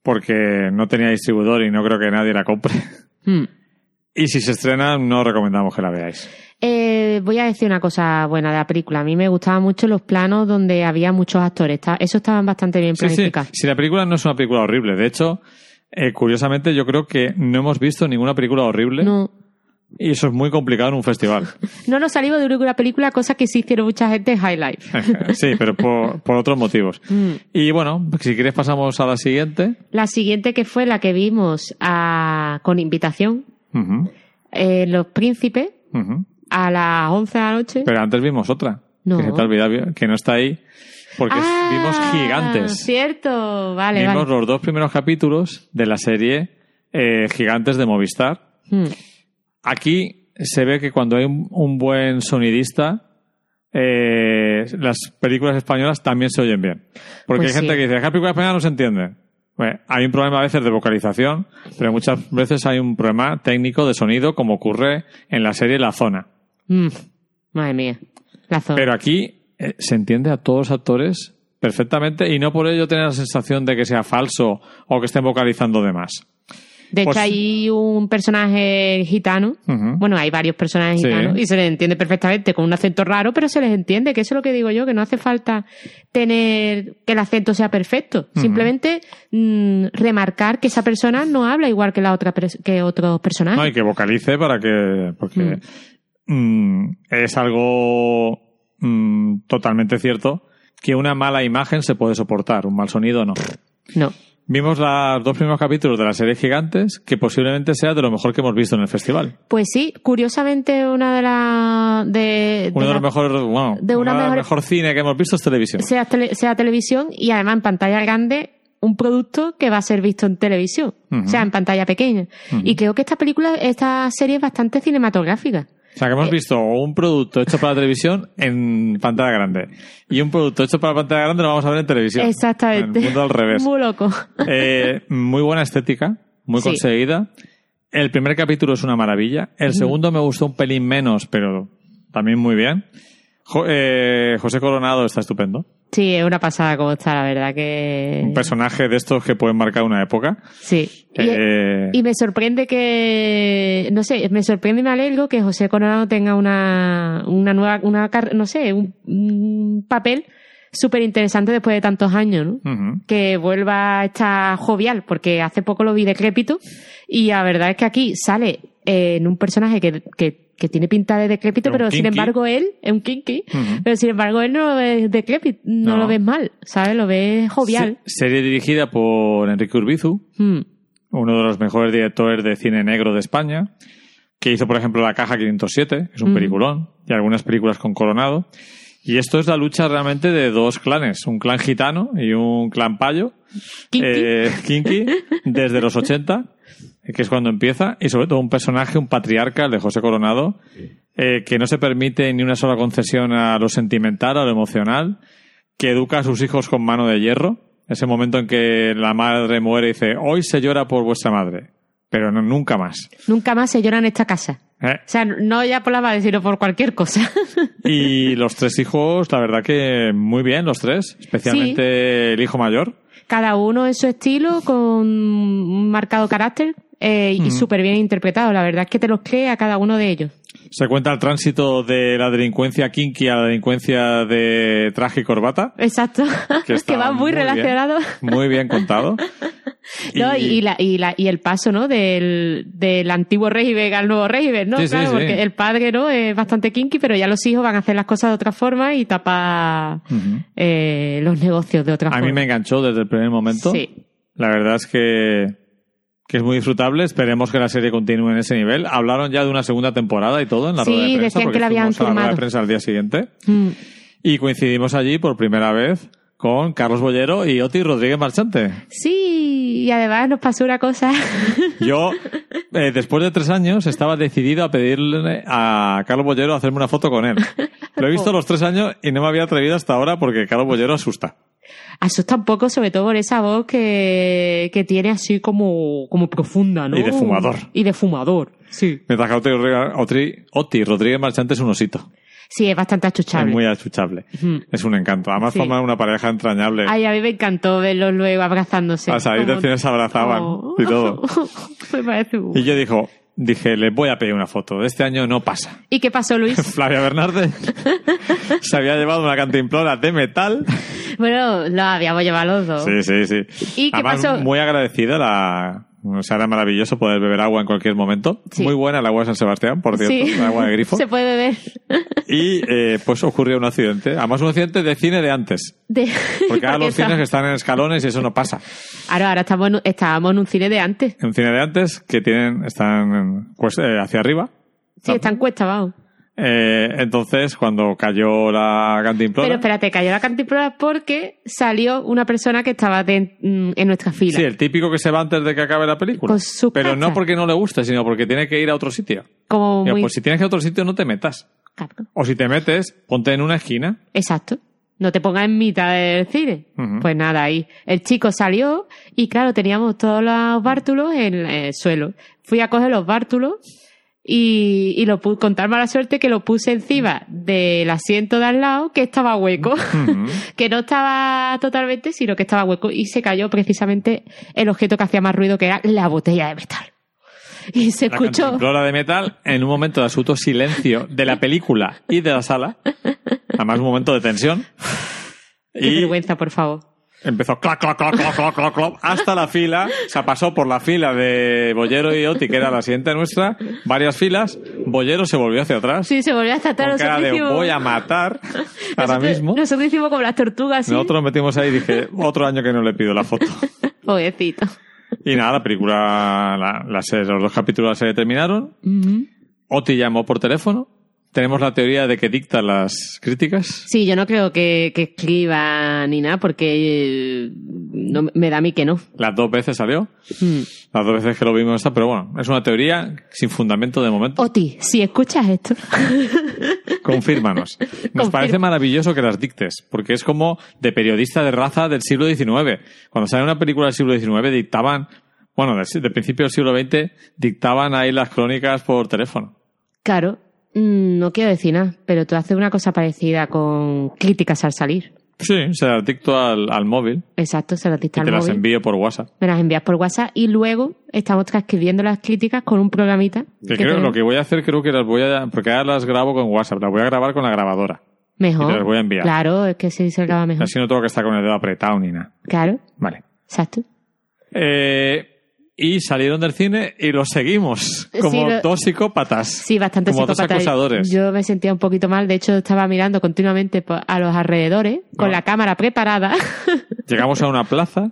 porque no tenía distribuidor y no creo que nadie la compre. Hmm. Y si se estrena, no recomendamos que la veáis. Eh, voy a decir una cosa buena de la película. A mí me gustaban mucho los planos donde había muchos actores. Eso estaban bastante bien Sí, sí. planificados. Si la película no es una película horrible, de hecho, eh, curiosamente, yo creo que no hemos visto ninguna película horrible No, y eso es muy complicado en un festival. no nos salimos de una película, cosa que sí hicieron mucha gente en Highlight. sí, pero por, por otros motivos. Mm. Y bueno, si quieres pasamos a la siguiente. La siguiente que fue la que vimos a- con invitación, Ujú, eh, Los Príncipes, ujú. A las 11 de la noche. Pero antes vimos otra. No. Que se te ha olvidado, que no está ahí. Porque Ah, vimos gigantes. Cierto, vale, vimos vale. los dos primeros capítulos de la serie eh, Gigantes de Movistar. Mm. Aquí se ve que cuando hay un, un buen sonidista, eh, las películas españolas también se oyen bien. Porque Pues hay gente sí. que dice las películas españolas no se entienden. Bueno, hay un problema a veces de vocalización, pero muchas veces hay un problema técnico de sonido, como ocurre en la serie La Zona. Mm, madre mía. La zona. Pero aquí eh, se entiende a todos los actores perfectamente y no por ello tener la sensación de que sea falso o que estén vocalizando de más. de hecho, pues- hay un personaje gitano. Bueno, hay varios personajes Sí. gitanos y se les entiende perfectamente con un acento raro, pero se les entiende, que eso es lo que digo yo, que no hace falta tener que el acento sea perfecto. Simplemente mm, remarcar que esa persona no habla igual que la otra que otros personajes. No, y que vocalice para que. Porque mm, es algo mm, totalmente cierto que una mala imagen se puede soportar, un mal sonido no. No. Vimos los dos primeros capítulos de la serie Gigantes, que posiblemente sea de lo mejor que hemos visto en el festival. Pues sí, curiosamente una de las de, Uno de, de los mejores, bueno, de una uno mejor- mejor cine que hemos visto es televisión. sea, tele- sea televisión y además en pantalla grande un producto que va a ser visto en televisión, o sea, en pantalla pequeña. Y creo que esta película, esta serie es bastante cinematográfica. O sea, que hemos visto un producto hecho para la televisión en pantalla grande. Y un producto hecho para pantalla grande lo vamos a ver en televisión. Exactamente. En el mundo al revés. Muy loco. Eh, muy buena estética, muy Sí. conseguida. El primer capítulo es una maravilla. El segundo me gustó un pelín menos, pero también muy bien. Jo- eh, José Coronado está estupendo. Sí, es una pasada como está, la verdad que... Un personaje de estos que pueden marcar una época. Sí. Y, Eh, y me sorprende que, no sé, me sorprende y me alegro que José Coronado tenga una, una nueva, una, no sé, un, un papel súper interesante después de tantos años, ¿no? que vuelva a estar jovial, porque hace poco lo vi decrépito y la verdad es que aquí sale eh, en un personaje que, que, que tiene pinta de decrépito, pero sin embargo él es un kinky, pero sin embargo él no lo ves decrépito, no, No. lo ves mal, ¿sabes? Lo ves jovial. Se- serie dirigida por Enrique Urbizu, Mm. uno de los mejores directores de cine negro de España, que hizo, por ejemplo, La Caja 507, que es un Mm. peliculón, y algunas películas con Coronado. Y esto es la lucha realmente de dos clanes, un clan gitano y un clan payo, Kinky. eh, kinky, desde los 80, que es cuando empieza, y sobre todo un personaje, un patriarca, el de José Coronado, eh, que no se permite ni una sola concesión a lo sentimental, a lo emocional, que educa a sus hijos con mano de hierro. Ese momento en que la madre muere y dice, hoy se llora por vuestra madre, pero no, nunca más. Nunca más se llora en esta casa. ¿eh? O sea, no ya por la madre, sino por cualquier cosa. Y los tres hijos, la verdad que muy bien los tres, especialmente el hijo mayor. Cada uno en su estilo, con un marcado carácter eh, y súper bien interpretado. La verdad es que te los cree a cada uno de ellos. Se cuenta el tránsito de la delincuencia kinky a la delincuencia de traje y corbata. Exacto. Que, Que, va muy, bien, relacionado. muy bien contado. No, y, y la, y, la, y el paso, ¿no? Del, del antiguo régimen al nuevo régimen, ¿no? Sí, claro, sí. porque el padre, ¿no? Es bastante kinky, pero ya los hijos van a hacer las cosas de otra forma y tapar Ujú. eh, los negocios de otra A forma. mí me enganchó desde el primer momento. Sí. La verdad es que, que es muy disfrutable. Esperemos que la serie continúe en ese nivel. Hablaron ya de una segunda temporada y todo en la Sí, rueda de prensa. porque que la habían a la rueda de prensa al día siguiente. Mm. Y coincidimos allí por primera vez con Carlos Bollero y Oti Rodríguez Marchante. Sí, y además nos pasó una cosa. Yo, eh, después de tres años, estaba decidido a pedirle a Carlos Bollero hacerme una foto con él. Lo he visto los tres años y no me había atrevido hasta ahora porque Carlos Bollero asusta. Asusta un poco, sobre todo por esa voz que, que tiene así como, como profunda, ¿no? Y de fumador. Y de fumador, sí. Mientras que Oti, Oti- Oti Rodríguez Marchante es un osito. Sí, es bastante achuchable. Es muy achuchable. Es un encanto. Además Sí. forman una pareja entrañable. Ay, a mí me encantó verlos luego abrazándose. A salir del Como- cine se abrazaban Oh. y todo. me parece Y yo dijo, dije, les voy a pedir una foto. Este año no pasa. ¿Y qué pasó, Luis? Flavia Bernarde se había llevado una cantimplora de metal. bueno, lo habíamos llevado los dos. Sí, sí, sí. ¿Y qué Además, pasó? muy agradecida la... O sea, era maravilloso poder beber agua en cualquier momento. Sí. Muy buena el agua de San Sebastián, por cierto, Sí. el agua de grifo. Se puede beber. Y eh, pues ocurrió un accidente. Además, un accidente de cine de antes. De- Porque ahora los cines están en escalones y eso no pasa. Ahora, ahora estamos, en estábamos en un cine de antes. En un cine de antes que tienen están pues, eh, hacia arriba. Sí, está en cuesta, vamos. Eh, entonces, cuando cayó la cantimplora... Pero espérate, cayó la cantimplora porque salió una persona que estaba de- mm, en nuestra fila. Sí, el típico que se va antes de que acabe la película. Con su Pero no porque no le guste, sino porque tiene que ir a otro sitio. Como Digo, muy... Pues si tienes que ir a otro sitio, no te metas. Claro. O si te metes, ponte en una esquina. Exacto. No te pongas en mitad del cine. Pues nada, ahí. El chico salió y claro, teníamos todos los bártulos en el suelo. Fui a coger los bártulos y, y lo pu- con tal mala suerte que lo puse encima del asiento de al lado que estaba hueco. Que no estaba totalmente, sino que estaba hueco y se cayó precisamente el objeto que hacía más ruido, que era la botella de metal. Y se La escuchó. cantimplora de metal en un momento de absoluto silencio de la película y de la sala. Además, un momento de tensión. Qué Y vergüenza, por favor. Empezó clac, clac, clac, clac, clac, clac, clac, hasta la fila. O sea, pasó por la fila de Bollero y Oti, que era la siguiente nuestra, varias filas. Bollero se volvió hacia atrás. Sí, se volvió a tratar. con cara de voy a matar ahora nosotros- mismo. Nosotros hicimos como las tortugas, sí. Nosotros nos metimos ahí y dije, otro año que no le pido la foto. Pobrecito. Y nada, la película, la, la serie- los dos capítulos se terminaron. Ujú. Oti llamó por teléfono. Tenemos la teoría de que dicta las críticas. Sí, yo no creo que, que escriba ni nada, porque eh, no, me da a mí que no. Las dos veces salió. Mm. Las dos veces que lo vimos está, pero bueno, es una teoría sin fundamento de momento. Oti, si escuchas esto, Confírmanos. Nos Confirma. parece maravilloso que las dictes, porque es como de periodista de raza del siglo XIX. Cuando sale una película del siglo XIX dictaban, bueno, del principio del siglo XX, dictaban ahí las crónicas por teléfono. claro, no quiero decir nada, pero tú haces una cosa parecida con críticas al salir. Sí, se las dicto al, al móvil Exacto, se las y dicta te al las móvil. envío por WhatsApp. Me las envías por WhatsApp y luego estamos transcribiendo las críticas con un programita. Que que creo tenemos. lo que voy a hacer, creo que las voy a, porque ahora las grabo con WhatsApp, las voy a grabar con la grabadora. Mejor. y te las voy a enviar. Claro, es que sí se graba mejor. Así no tengo que estar con el dedo apretado ni nada. Claro, Vale. exacto. Eh, y salieron del cine y los seguimos como Sí, lo- dos psicópatas. Sí, bastante Como dos acosadores. Yo me sentía un poquito mal. De hecho, estaba mirando continuamente a los alrededores con No. la cámara preparada. Llegamos a una plaza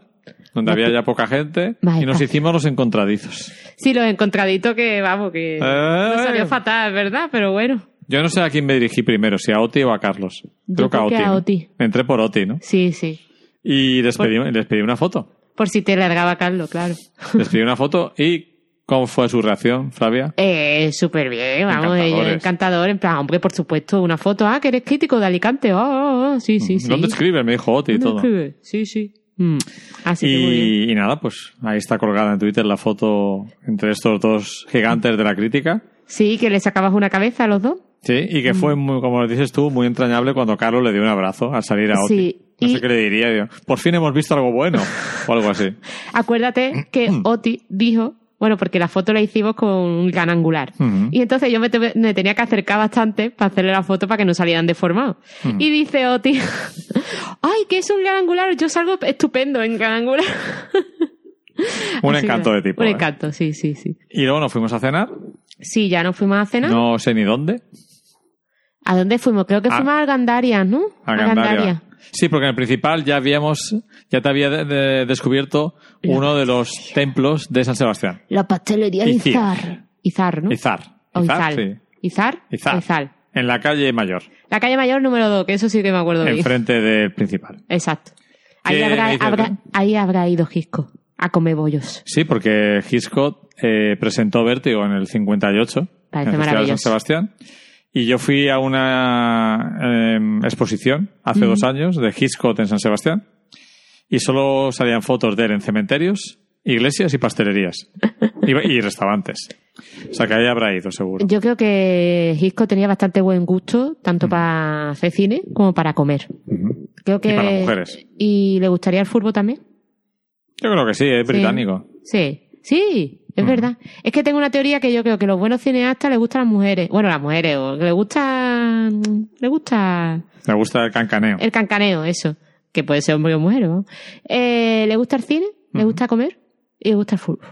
donde había ya poca gente y nos hicimos los encontradizos. sí, los encontraditos que, vamos, que Eh. no salió fatal, ¿verdad? Pero bueno. Yo no sé a quién me dirigí primero, si a Oti o a Carlos. Yo creo que a. Oti. Entré por Oti, ¿no? Sí, sí. Y les pedí, les pedí una foto. Por si te largaba Carlos, claro. Les pedí una foto y ¿cómo fue su reacción, Flavia? Eh, súper bien, vamos, encantador. En plan, hombre, por supuesto, una foto. Ah, que eres crítico de Alicante. Oh, oh, oh, sí, sí, sí. ¿Dónde escribes? Me dijo Oti y ¿Dónde todo. escribe? Sí, sí. Mm. Así que muy bien. Y, y nada, pues ahí está colgada en Twitter la foto entre estos dos gigantes de la crítica. Sí, que le sacabas una cabeza a los dos. Sí, y que Mm. fue, muy, como dices tú, muy entrañable cuando Carlos le dio un abrazo al salir a Oti. Sí, No y- sé qué le diría. digo, Por fin hemos visto algo bueno. O algo así. Acuérdate que Oti dijo, bueno, porque la foto la hicimos con un gran angular. Ujú. Y entonces yo me, te- me tenía que acercar bastante para hacerle la foto para que no salieran deformados. Y dice Oti, ay, que es un gran angular, yo salgo estupendo en gran angular. Un Así encanto de tipo. Un ¿eh? encanto, sí, sí, sí. Y luego nos fuimos a cenar. Sí, ya nos fuimos a cenar. No sé ni dónde. ¿A dónde fuimos? Creo que A- fuimos a Gandarias, ¿no? A Gandaria. Sí, porque en el principal ya habíamos, ya te había de- de- descubierto uno de los templos de San Sebastián. La pastelería Izar. Izar. Izar, ¿no? Izar. O Izar, sí. ¿Izar? Izar. En la calle Mayor, La calle mayor número 2, que eso sí que me acuerdo bien. enfrente del principal. Exacto. Ahí ¿Qué habrá, ahí habrá ido Gisco a comer bollos. Sí, porque Hitchcock eh, presentó Vértigo en el 58, Parece en el Festival de San maravilloso. Sebastián. Y yo fui a una eh, exposición hace dos años de Hitchcock en San Sebastián. Y solo salían fotos de él en cementerios, iglesias y pastelerías. y, y restaurantes. O sea que ahí habrá ido, seguro. Yo creo que Gisco tenía bastante buen gusto, tanto para hacer cine como para comer. Creo que... Y para mujeres. ¿Y le gustaría el fútbol también? Yo creo que sí, es británico. Sí, sí, es verdad. Es que tengo una teoría que yo creo que los buenos cineastas les gustan las mujeres. Bueno, las mujeres, o le gusta... Le gusta Me gusta el cancaneo. el cancaneo, eso. Que puede ser hombre o mujer, ¿no? Eh, le gusta el cine, le gusta comer y le gusta el fútbol.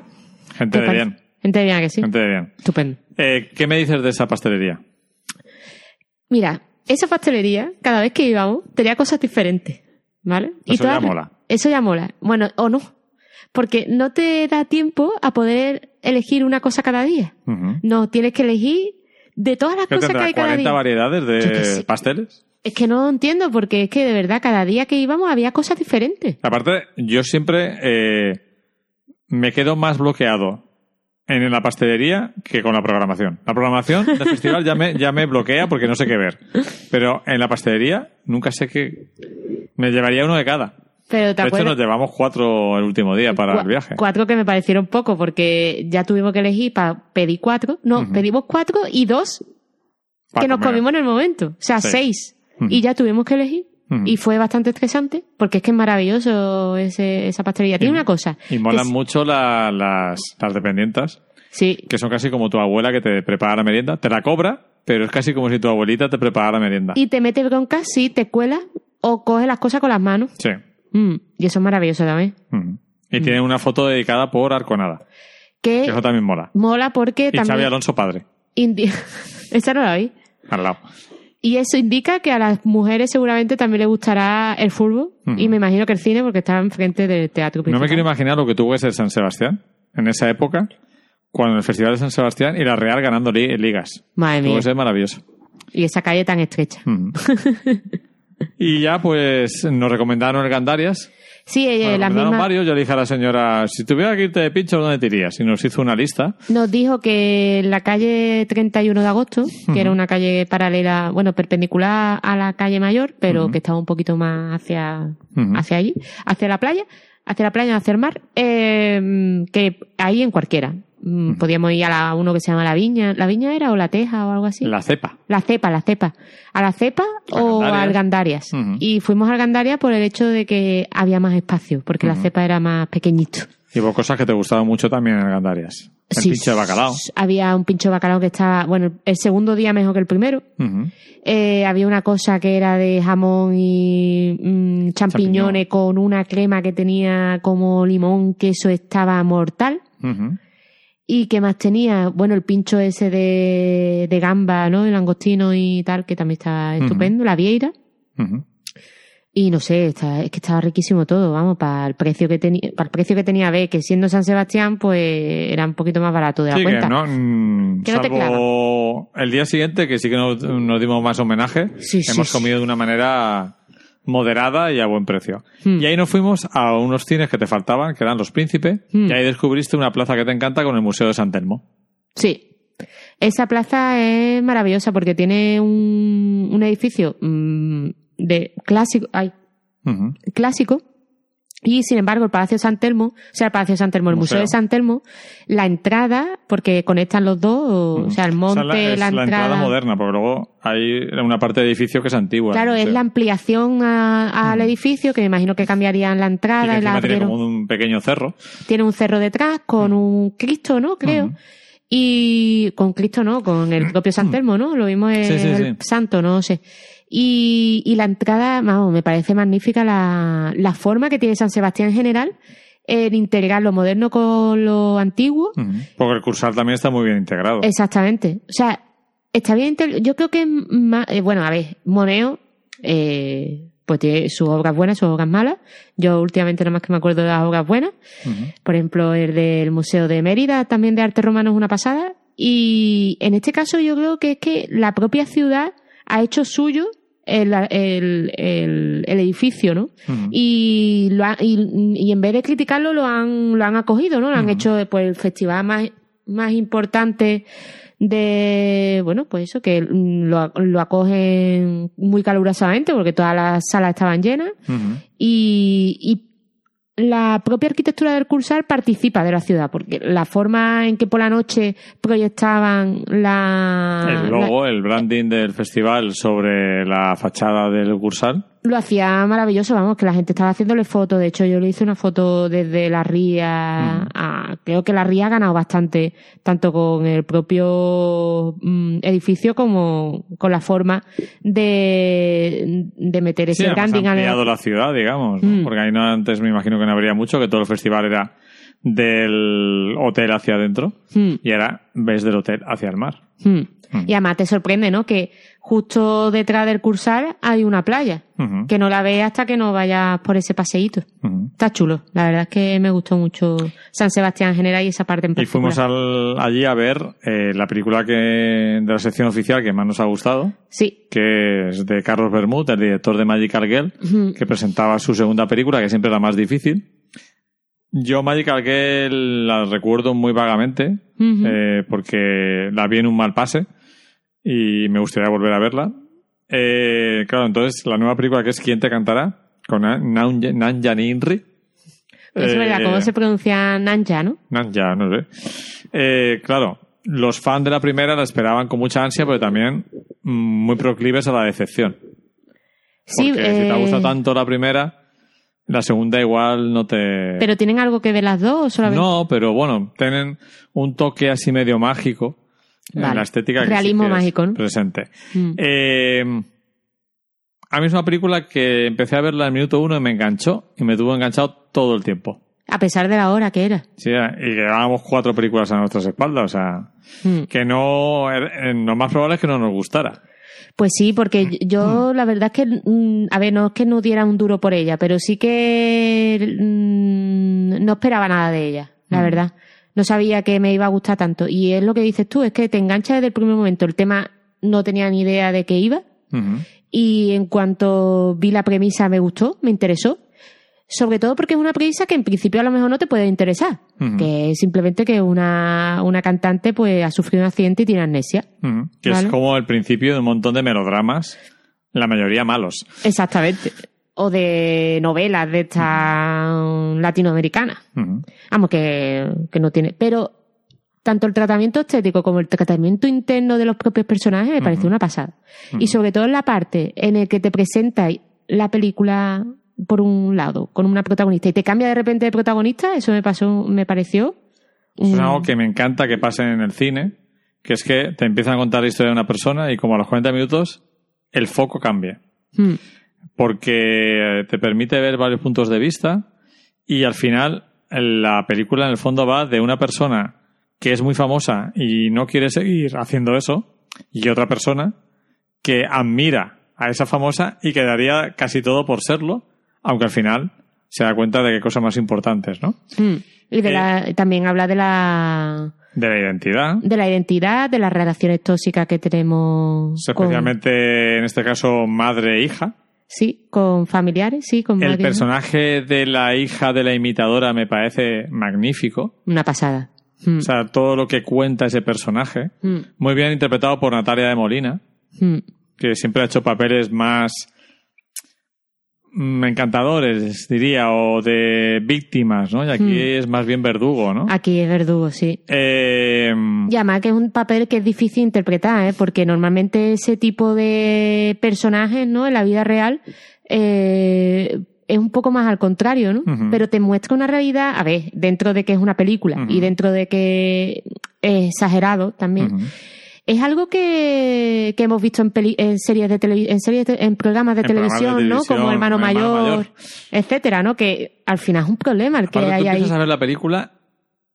Gente ¿Qué de parece? bien. Gente de bien, ¿a que sí? Gente de bien. Estupendo. Eh, ¿Qué me dices de esa pastelería? Mira, esa pastelería, cada vez que íbamos, tenía cosas diferentes. ¿Vale? Eso ya mola. Eso ya mola. Bueno, o no. Porque no te da tiempo a poder elegir una cosa cada día. No, tienes que elegir de todas las ¿Qué cosas que hay cada 40 día. variedades de sé. pasteles? Es que no entiendo, porque es que de verdad cada día que íbamos había cosas diferentes. Aparte, yo siempre eh, me quedo más bloqueado en la pastelería que con la programación. La programación del festival ya me, ya me bloquea porque no sé qué ver. Pero en la pastelería nunca sé qué... Me llevaría uno de cada. Pero te De hecho, nos llevamos cuatro el último día para el viaje. Cuatro que me parecieron poco, porque ya tuvimos que elegir para pedir cuatro. No, pedimos cuatro y dos que nos comimos en el momento. O sea, Sí. seis. Y ya tuvimos que elegir. Y fue bastante estresante, porque es que es maravilloso ese, esa pastelería. Tiene Y- una cosa. Y molan es- mucho la- las, las dependientas, Sí, que son casi como tu abuela que te prepara la merienda. Te la cobra, pero es casi como si tu abuelita te preparara la merienda. y te mete bronca si te cuelas o coges las cosas con las manos. Sí. Mm, y eso es maravilloso también. Ujú. Y tiene una foto dedicada por Arconada. Que Que eso también mola. mola porque Y Xavi también... Alonso padre, indi- Esa no la vi. al lado. Y eso indica que a las mujeres seguramente también les gustará el fútbol. Y me imagino que el cine porque está enfrente del teatro No principal. me quiero imaginar lo que tuvo que ser San Sebastián en esa época, cuando el Festival de San Sebastián y la Real ganando li- ligas. Madre Tuvo mía. que ser maravilloso. Y esa calle tan estrecha. y ya, pues, nos recomendaron el Gandarias. Sí, eh, Nos las recomendaron mismas... varios. Yo le dije a la señora, si tuviera que irte de pincho, ¿dónde te irías? Y nos hizo una lista. Nos dijo que en la calle 31 de agosto, que era una calle paralela, bueno, perpendicular a la calle mayor, pero Ujú. que estaba un poquito más hacia, Ujú. hacia allí, hacia la playa, hacia la playa, hacia el mar, eh, que ahí en cualquiera. Mm, Podíamos ir a la, uno que se llama La Viña. ¿La Viña era o La Teja o algo así? La cepa. La cepa, la cepa. A la cepa A o Gandarias. al Gandarias. Y fuimos al Gandarias por el hecho de que había más espacio, porque la cepa era más pequeñito. Y hubo cosas que te gustaban mucho también en el Gandarias. El Sí, pincho de bacalao. Había un pincho de bacalao que estaba, bueno, el segundo día mejor que el primero. Eh, había una cosa que era de jamón y mm, champiñones con una crema que tenía como limón, que eso estaba mortal. ¿Y qué más tenía? Bueno, el pincho ese de, de gamba, ¿no? El langostino y tal, que también estaba Ujú. estupendo. La vieira. Y no sé, está- es que estaba riquísimo todo, vamos, para el precio que tenía, para el precio que tenía B, que siendo San Sebastián, pues era un poquito más barato de la Sí, cuenta. que no, mm, Que no te salvo el día siguiente, que sí que nos, nos dimos más homenaje, sí, hemos sí. comido de una manera moderada y a buen precio. Hmm. Y ahí nos fuimos a unos cines que te faltaban, que eran Los Príncipes, Hmm. y ahí descubriste una plaza que te encanta con el Museo de San Telmo. Sí. Esa plaza es maravillosa porque tiene un, un edificio mm, de clásico, ay, clásico. Y sin embargo, el Palacio San Telmo, o sea, el Palacio San Telmo, el Museo, Museo. de San Telmo, la entrada, porque conectan los dos, o, o sea, el monte, Esa es la, es la, la entrada moderna, porque luego hay una parte del edificio que es antigua. Claro, es la ampliación a- al edificio, que me imagino que cambiarían la Y que entrada y, la encima tiene como un pequeño cerro. Tiene un cerro detrás con un Cristo, ¿no? Creo. Y con Cristo, ¿no? Con el propio San Telmo, ¿no? Lo mismo es Sí, sí, el sí. santo, no sé. Y, y la entrada, vamos, me parece magnífica la, la forma que tiene San Sebastián en general en integrar lo moderno con lo antiguo. Porque el Cursal también está muy bien integrado. Exactamente. O sea, está bien. Yo creo que es más. eh, bueno, a ver, Moneo, eh, pues tiene sus obras buenas, sus obras malas. Yo últimamente nada más que me acuerdo de las obras buenas. Por ejemplo, el del Museo de Mérida, también de arte romano, es una pasada. Y en este caso yo creo que es que la propia ciudad ha hecho suyo el, el, el- el edificio, ¿no? Y, lo ha- y, y en vez de criticarlo, lo han, lo han acogido, ¿no? Lo han hecho pues, el festival más, más importante de, bueno, pues eso, que lo, lo acogen muy calurosamente porque todas las salas estaban llenas y la propia arquitectura del Cursal participa de la ciudad, porque la forma en que por la noche proyectaban la... El logo, el branding del festival sobre la fachada del Cursal. Lo hacía maravilloso, vamos, que la gente estaba haciéndole fotos. De hecho, yo le hice una foto desde la ría. a- creo que la ría ha ganado bastante, tanto con el propio mm, edificio como con la forma de, de meter ese Sí, branding ha ampliado la ciudad, digamos, ¿no? Mm. porque ahí no, antes me imagino que no habría mucho, que todo el festival era del hotel hacia adentro Mm. y ahora ves del hotel hacia el mar. Mm. Y además te sorprende, ¿no? Que justo detrás del Cursal hay una playa, Ujú, que no la ves hasta que no vayas por ese paseíto. ujú. Está chulo. La verdad es que me gustó mucho San Sebastián en general y esa parte en Y particular. fuimos al- allí a ver eh, la película que de la sección oficial que más nos ha gustado, Sí. que es de Carlos Bermud, el director de Magical Girl, Ujú. que presentaba su segunda película, que siempre es la más difícil. Yo Magical Girl la recuerdo muy vagamente, eh, porque la vi en un mal pase y me gustaría volver a verla. Eh, claro, entonces la nueva película que es ¿Quién te cantará? Con Nan- Nanja Ninri. Es verdad, Eh, ¿cómo se pronuncia Nanja, no? Nanja, no sé. Eh, claro, los fans de la primera la esperaban con mucha ansia, pero también muy proclives a la decepción. Sí, Porque si te ha eh, gustado tanto la primera, la segunda igual no te... ¿Pero tienen algo que ver las dos solamente? No, pero bueno, tienen un toque así medio mágico Vale. la estética Realismo que mágico, ¿no? presente. Mm. Eh, a mí es una película que empecé a verla en el minuto uno y me enganchó y me tuvo enganchado todo el tiempo. A pesar de la hora que era. Sí, y llevábamos cuatro películas a nuestras espaldas, o sea, Mm. que no, eh, lo más probable es que no nos gustara. Pues sí, porque Mm. yo la verdad es que, a ver, no es que no diera un duro por ella, pero sí que no esperaba nada de ella, la Mm. verdad. No sabía que me iba a gustar tanto. Y es lo que dices tú, es que te engancha desde el primer momento. El tema no tenía ni idea de qué iba. Y en cuanto vi la premisa me gustó, me interesó. Sobre todo porque es una premisa que en principio a lo mejor no te puede interesar. Que es simplemente que una, una cantante pues ha sufrido un accidente y tiene amnesia. Que Vale. es como el principio de un montón de melodramas, la mayoría malos. Exactamente. O de novelas de esta latinoamericana. Vamos, que, que no tiene. Pero tanto el tratamiento estético como el tratamiento interno de los propios personajes me pareció Ujú. una pasada. Y sobre todo en la parte en el que te presenta la película por un lado, con una protagonista, y te cambia de repente de protagonista, eso me pasó, me pareció. Es algo que me encanta que pase en el cine, que es que te empiezan a contar la historia de una persona y como a los 40 minutos el foco cambia. Mm, Porque te permite ver varios puntos de vista y al final la película en el fondo va de una persona que es muy famosa y no quiere seguir haciendo eso y otra persona que admira a esa famosa y que daría casi todo por serlo, aunque al final se da cuenta de que hay cosas más importantes, ¿no? mm. Y de Eh. la, también habla de la, De la identidad, de la identidad, de las relaciones tóxicas que tenemos. con- especialmente en este caso madre e hija. Sí, con familiares, sí, con El personaje de la hija de la imitadora me parece magnífico. Una pasada. Mm, O sea, todo lo que cuenta ese personaje. mm, Muy bien interpretado por Natalia de Molina, mm. que siempre ha hecho papeles más encantadores, diría, o de víctimas, ¿no? Y aquí Mm. es más bien verdugo, ¿no? Aquí es verdugo, sí. Eh, Y además que es un papel que es difícil interpretar, ¿eh? porque normalmente ese tipo de personajes, ¿no? En la vida real, eh, es un poco más al contrario, ¿no? Pero te muestra una realidad, a ver, dentro de que es una película y dentro de que es exagerado también. Es algo que, que hemos visto en, peli- en series de televi- en series de- en programas de En programas de televisión, ¿no? televisión, Como Hermano, Hermano Mayor, Mayor. etcétera, ¿no? Que al final es un problema el que Aparte, tú hay ahí. empiezas a ver la película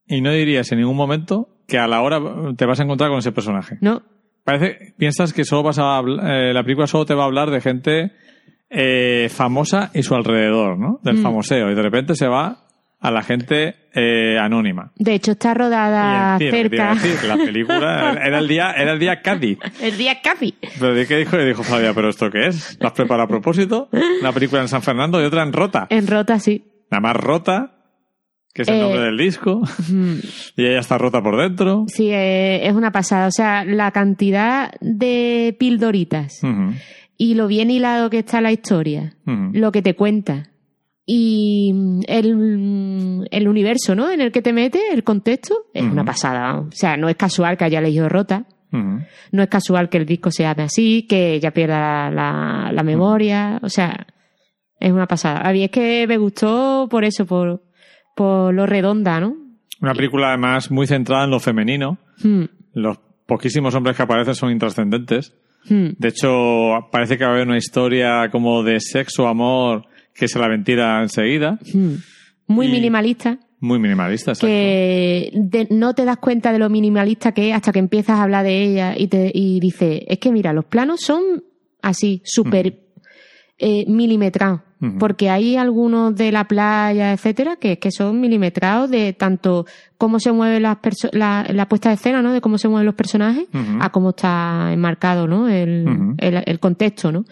y no dirías en ningún momento que a la hora te vas a encontrar con ese personaje. ¿No? Parece, piensas que solo vas a eh, la película solo te va a hablar de gente eh, famosa y su alrededor, ¿no? Del Mm. famoseo. Y de repente se va a la gente eh, anónima. De hecho, está rodada y encima, cerca. decir, la película era el día, era el día Cádiz. El día casi. Pero ¿de qué dijo? Y dijo Flavia, ¿pero esto qué es? ¿Lo has preparado a propósito? Una película en San Fernando y otra en Rota. En rota, sí. La más rota, que es el Eh. nombre del disco. Y ella está rota por dentro. Sí, eh, es una pasada. O sea, la cantidad de pildoritas y lo bien hilado que está la historia, lo que te cuenta y mm, el, mm, el universo, ¿no? En el que te metes, el contexto, es una pasada. O sea, no es casual que haya leído rota. No es casual que el disco se llame así, que ella pierda la, la memoria. O sea, es una pasada. A mí es que me gustó por eso, por, por lo redonda, ¿no? Una película además muy centrada en lo femenino. Mm, Los poquísimos hombres que aparecen son intrascendentes. mm. De hecho, parece que va a haber una historia como de sexo, amor, que se la ventila enseguida. Mm. Muy Y- minimalista, Muy minimalista, exacto. que de- no te das cuenta de lo minimalista que es hasta que empiezas a hablar de ella y te y dices, es que mira, los planos son así, súper eh, Porque hay algunos de la playa, etcétera, que, que son milimetrados de tanto cómo se mueve las la, la puesta de escena, ¿no? De cómo se mueven los personajes, a cómo está enmarcado, ¿no? El, Ujú. el, el contexto, ¿no?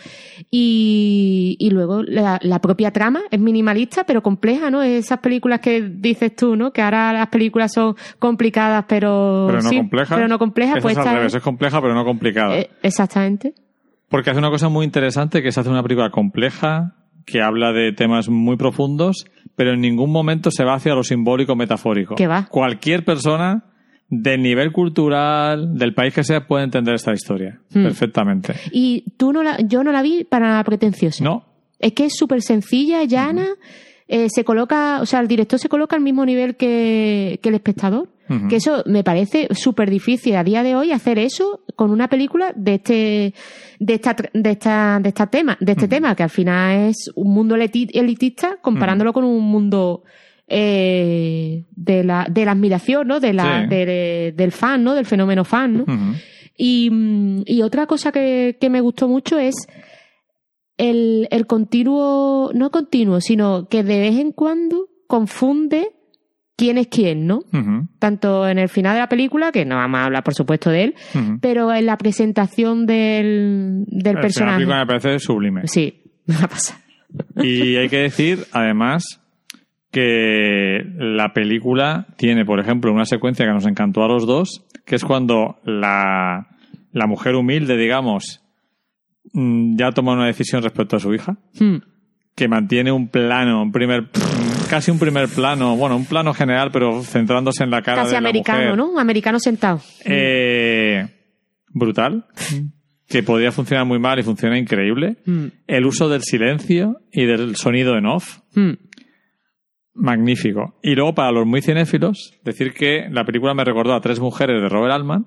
Y, y luego la, la propia trama es minimalista, pero compleja, ¿no? Esas películas que dices tú, ¿no? Que ahora las películas son complicadas, pero, Pero no sí, compleja. Pero no complejas, pues es al revés, es- es compleja pero no complicada. eh, exactamente. Porque hace una cosa muy interesante que es hacer una película compleja, que habla de temas muy profundos, pero en ningún momento se va hacia lo simbólico metafórico. Que va. Cualquier persona del nivel cultural, del país que sea, puede entender esta historia Hmm. perfectamente. Y tú no la, yo no la vi para nada pretenciosa. ¿No? Es que es súper sencilla, llana, eh, se coloca, o sea, el director se coloca al mismo nivel que, que el espectador. Que eso me parece súper difícil a día de hoy hacer eso con una película de este, de esta, de esta, de esta tema, de este tema, que al final es un mundo eliti- elitista comparándolo con un mundo eh, de la, de la admiración, ¿no? De la, Sí. de- de- del fan, ¿no? Del fenómeno fan, ¿no? Y, y otra cosa que, que me gustó mucho es el, el continuo, no continuo, sino que de vez en cuando confunde quién es quién, ¿no? Tanto en el final de la película, que no vamos a hablar por supuesto de él, pero en la presentación del, del El de la personaje. película me parece sublime. Sí, me va a pasar. Y hay que decir, además, que la película tiene, por ejemplo, una secuencia que nos encantó a los dos, que es cuando la, la mujer humilde, digamos, mm, ya toma una decisión respecto a su hija, Hmm. que mantiene un plano, un primer, casi un primer plano, bueno, un plano general, pero centrándose en la cara Casi de la americano, mujer. ¿no? Americano sentado. Eh, brutal, que podría funcionar muy mal y funciona increíble. Hmm. El uso del silencio y del sonido en off, Hmm. magnífico. Y luego, para los muy cinéfilos, decir que la película me recordó a Tres Mujeres de Robert Altman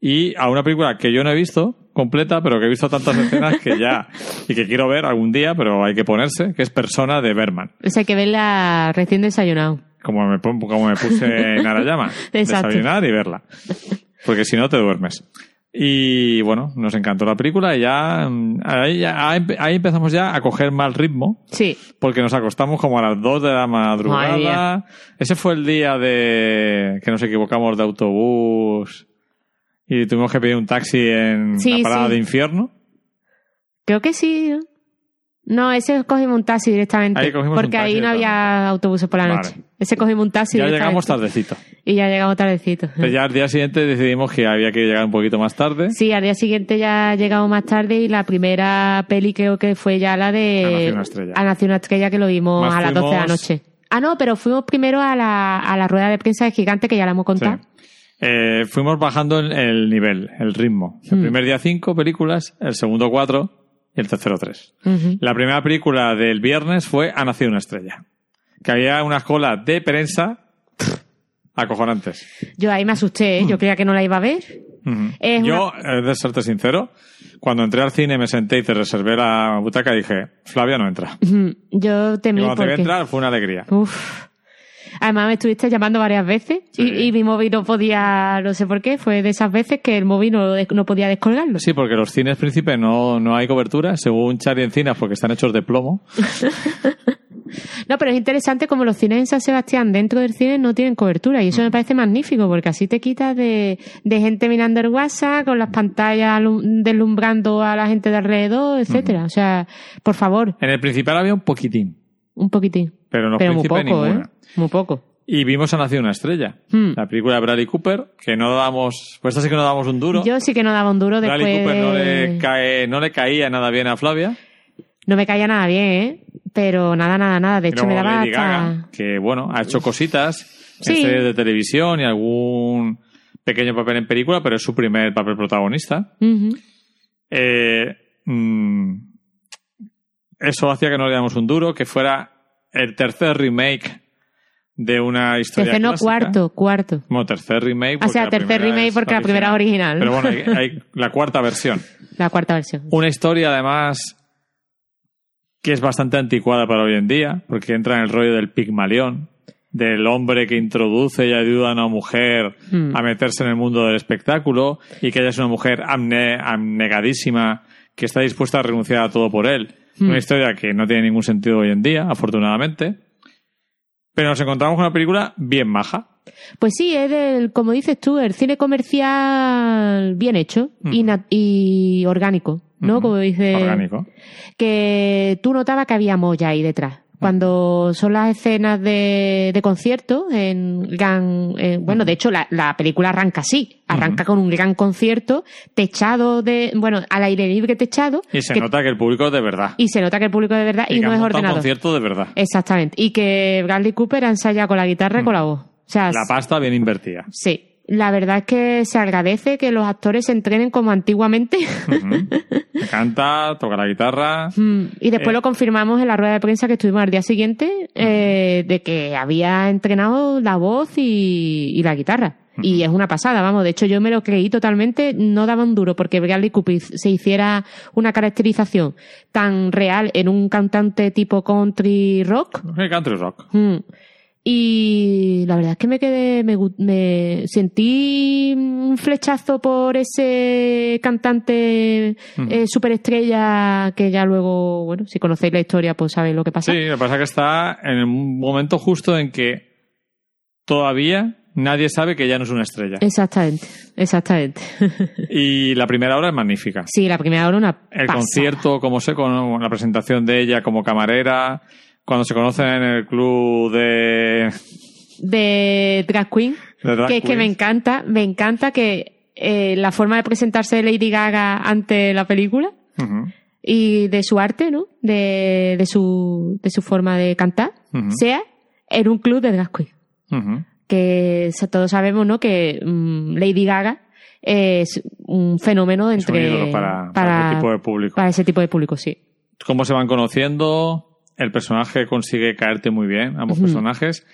y a una película que yo no he visto completa, pero que he visto tantas escenas que ya, y que quiero ver algún día, pero hay que ponerse, que es Persona de Berman. O sea, que verla recién desayunado. Como me, como me puse en Arayama. Desayunar y verla. Porque si no, te duermes. Y bueno, nos encantó la película y ya mm, ahí, ya- ahí empe- ahí empezamos ya a coger mal ritmo Sí. porque nos acostamos como a las 2 de la madrugada. Ese fue el día de que nos equivocamos de autobús y tuvimos que pedir un taxi en Sí, la parada sí. de infierno. Creo que sí, ¿no? Ese cogimos un taxi directamente. Ahí cogimos un porque taxi ahí no había autobuses por la Vale. noche. Ese cogimos un taxi ya llegamos tardecito. Y ya llegamos tardecito. Entonces ya al día siguiente decidimos que había que llegar un poquito más tarde. Sí, al día siguiente ya llegamos más tarde y la primera peli creo que fue ya la de... Ha nacido una estrella. Ha nacido una estrella que lo vimos Más a las 12 de la fuimos- noche. Ah, no, pero fuimos primero a la, a la rueda de prensa de Gigante, que ya la hemos contado. Sí. Eh, fuimos bajando el, el nivel, el ritmo. El Hmm. primer día cinco películas, el segundo cuatro y el tercero tres. La primera película del viernes fue Ha nacido una estrella. Que había unas colas de prensa acojonantes. Yo ahí me asusté, ¿eh? yo creía que no la iba a ver. Es Yo, he de serte sincero, cuando entré al cine me senté y te reservé la butaca dije, Flavia no entra. Ujú. Yo Y temí cuando te vi entrar fue una alegría. Uf. Además me estuviste llamando varias veces Sí. y, y mi móvil no podía, no sé por qué, fue de esas veces que el móvil no, no podía descolgarlo. Sí, porque los cines príncipe no, no hay cobertura, según Charlie Encinas, porque están hechos de plomo. No, pero es interesante como los cines en San Sebastián dentro del cine no tienen cobertura y eso me parece magnífico porque así te quitas de, de gente mirando el WhatsApp con las pantallas deslumbrando a la gente de alrededor, etcétera. O sea, por favor, En el principal había un poquitín, un poquitín. Pero los pero muy príncipe poco, ninguna. ¿eh? Muy poco. Y vimos a Nacido una estrella. Hmm. La película de Bradley Cooper, que no dábamos, pues esta sí que no dábamos un duro. Yo sí que no daba un duro después Bradley Cooper no le, cae, no le caía nada bien a Flavia. No me caía nada bien, ¿eh? Pero nada, nada, nada. De hecho, me daba Lady hasta... Gaga, que bueno, ha hecho cositas en series de televisión y algún pequeño papel en película, pero es su primer papel protagonista. Eh, mm, eso hacía que no le diéramos un duro, que fuera el tercer remake de una historia Tercer, no, clásica. cuarto, cuarto. Bueno, tercer remake. O porque sea, tercer remake porque la primera es original. Pero bueno, hay, hay la cuarta versión. La cuarta versión. Una historia, además, que es bastante anticuada para hoy en día, porque entra en el rollo del Pigmalión, del hombre que introduce y ayuda a una mujer Hmm. a meterse en el mundo del espectáculo y que ella es una mujer amne- abnegadísima que está dispuesta a renunciar a todo por él. Hmm. Una historia que no tiene ningún sentido hoy en día, afortunadamente. Pero nos encontramos con una película bien maja. Pues sí, es del, como dices tú, el cine comercial bien hecho y, y orgánico, ¿no? Como dice. Orgánico. Que tú notabas que había molla ahí detrás. Cuando son las escenas de, de concierto, en gran, eh, bueno, de hecho la, la película arranca así, arranca con un gran concierto techado de, bueno, al aire libre techado. Y se que- nota que el público es de verdad. y se nota que el público de verdad y, no es montado un ordenado. concierto de verdad. Exactamente. Y que Bradley Cooper ha ensayado con la guitarra y con la voz. O sea, La pasta bien invertida. Sí, la verdad es que se agradece que los actores se entrenen como antiguamente. Canta, toca la guitarra. Mm, y después Eh. lo confirmamos en la rueda de prensa que estuvimos al día siguiente eh, de que había entrenado la voz y, y la guitarra. Y es una pasada, vamos. De hecho, yo me lo creí totalmente. No daba un duro porque Bradley Cooper se hiciera una caracterización tan real en un cantante tipo country rock. Country rock. Mm. Y la verdad es que me quedé, me, me sentí un flechazo por ese cantante Ujú. eh, superestrella que ya luego, bueno, si conocéis la historia, pues sabéis lo que pasa. Sí, lo que pasa es que está en un momento justo en que todavía nadie sabe que ya no es una estrella. Exactamente, exactamente. Y la primera hora es magnífica. sí, la primera hora una El pasada. concierto, como sé, con la presentación de ella como camarera, cuando se conocen en el club de, de Drag Queen, de drag que es que me encanta, me encanta que eh, la forma de presentarse de Lady Gaga ante la película y de su arte, ¿no? De, de su, de su forma de cantar, sea en un club de drag queen. Que todos sabemos, ¿no? Que mm, Lady Gaga es un fenómeno Es un entre ídolo para, para ese tipo de público. para ese tipo de público, sí. Cómo se van conociendo, el personaje consigue caerte muy bien, ambos personajes.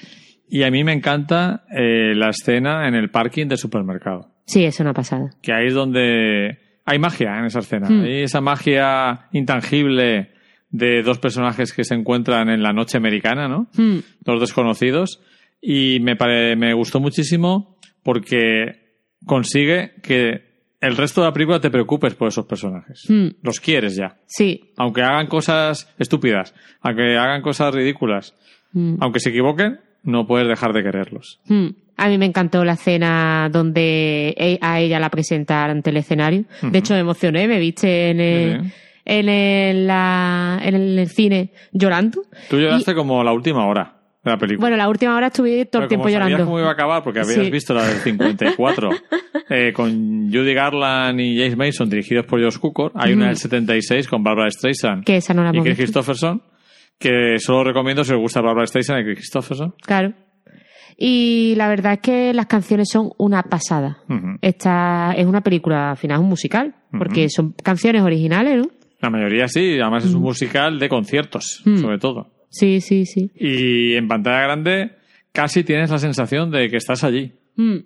Y a mí me encanta eh, la escena en el parking del supermercado. Sí, es una pasada. que ahí es donde hay magia en esa escena. Hmm. Hay esa magia intangible de dos personajes que se encuentran en la noche americana, ¿no? Mm, Dos desconocidos. Y me, pare- me gustó muchísimo porque consigue que el resto de la película te preocupes por esos personajes. mm, Los quieres ya. sí. Aunque hagan cosas estúpidas, aunque hagan cosas ridículas, mm, aunque se equivoquen, no puedes dejar de quererlos. mm. A mí me encantó la escena donde e- a ella la presentan ante el escenario. De hecho, me emocioné, me viste en el, Sí, en el, la- en el cine llorando. Tú lloraste como la última hora de la película. Bueno, la última hora estuve todo el tiempo llorando. cómo iba a acabar, porque habías Sí. visto la del 54, eh, con Judy Garland y James Mason, dirigidos por Josh Cukor. Hay una Mm. del 76 con Barbara Streisand Que esa no la y Chris. Christopherson, que solo recomiendo si os gusta Barbara Streisand y Chris Christopherson. Claro. Y la verdad es que las canciones son una pasada. Ujú. Esta es una película, al final es un musical, porque son canciones originales, ¿no? La mayoría sí, además es un musical de conciertos, Mm. sobre todo. Sí, sí, sí. Y en pantalla grande casi tienes la sensación de que estás allí. Mm.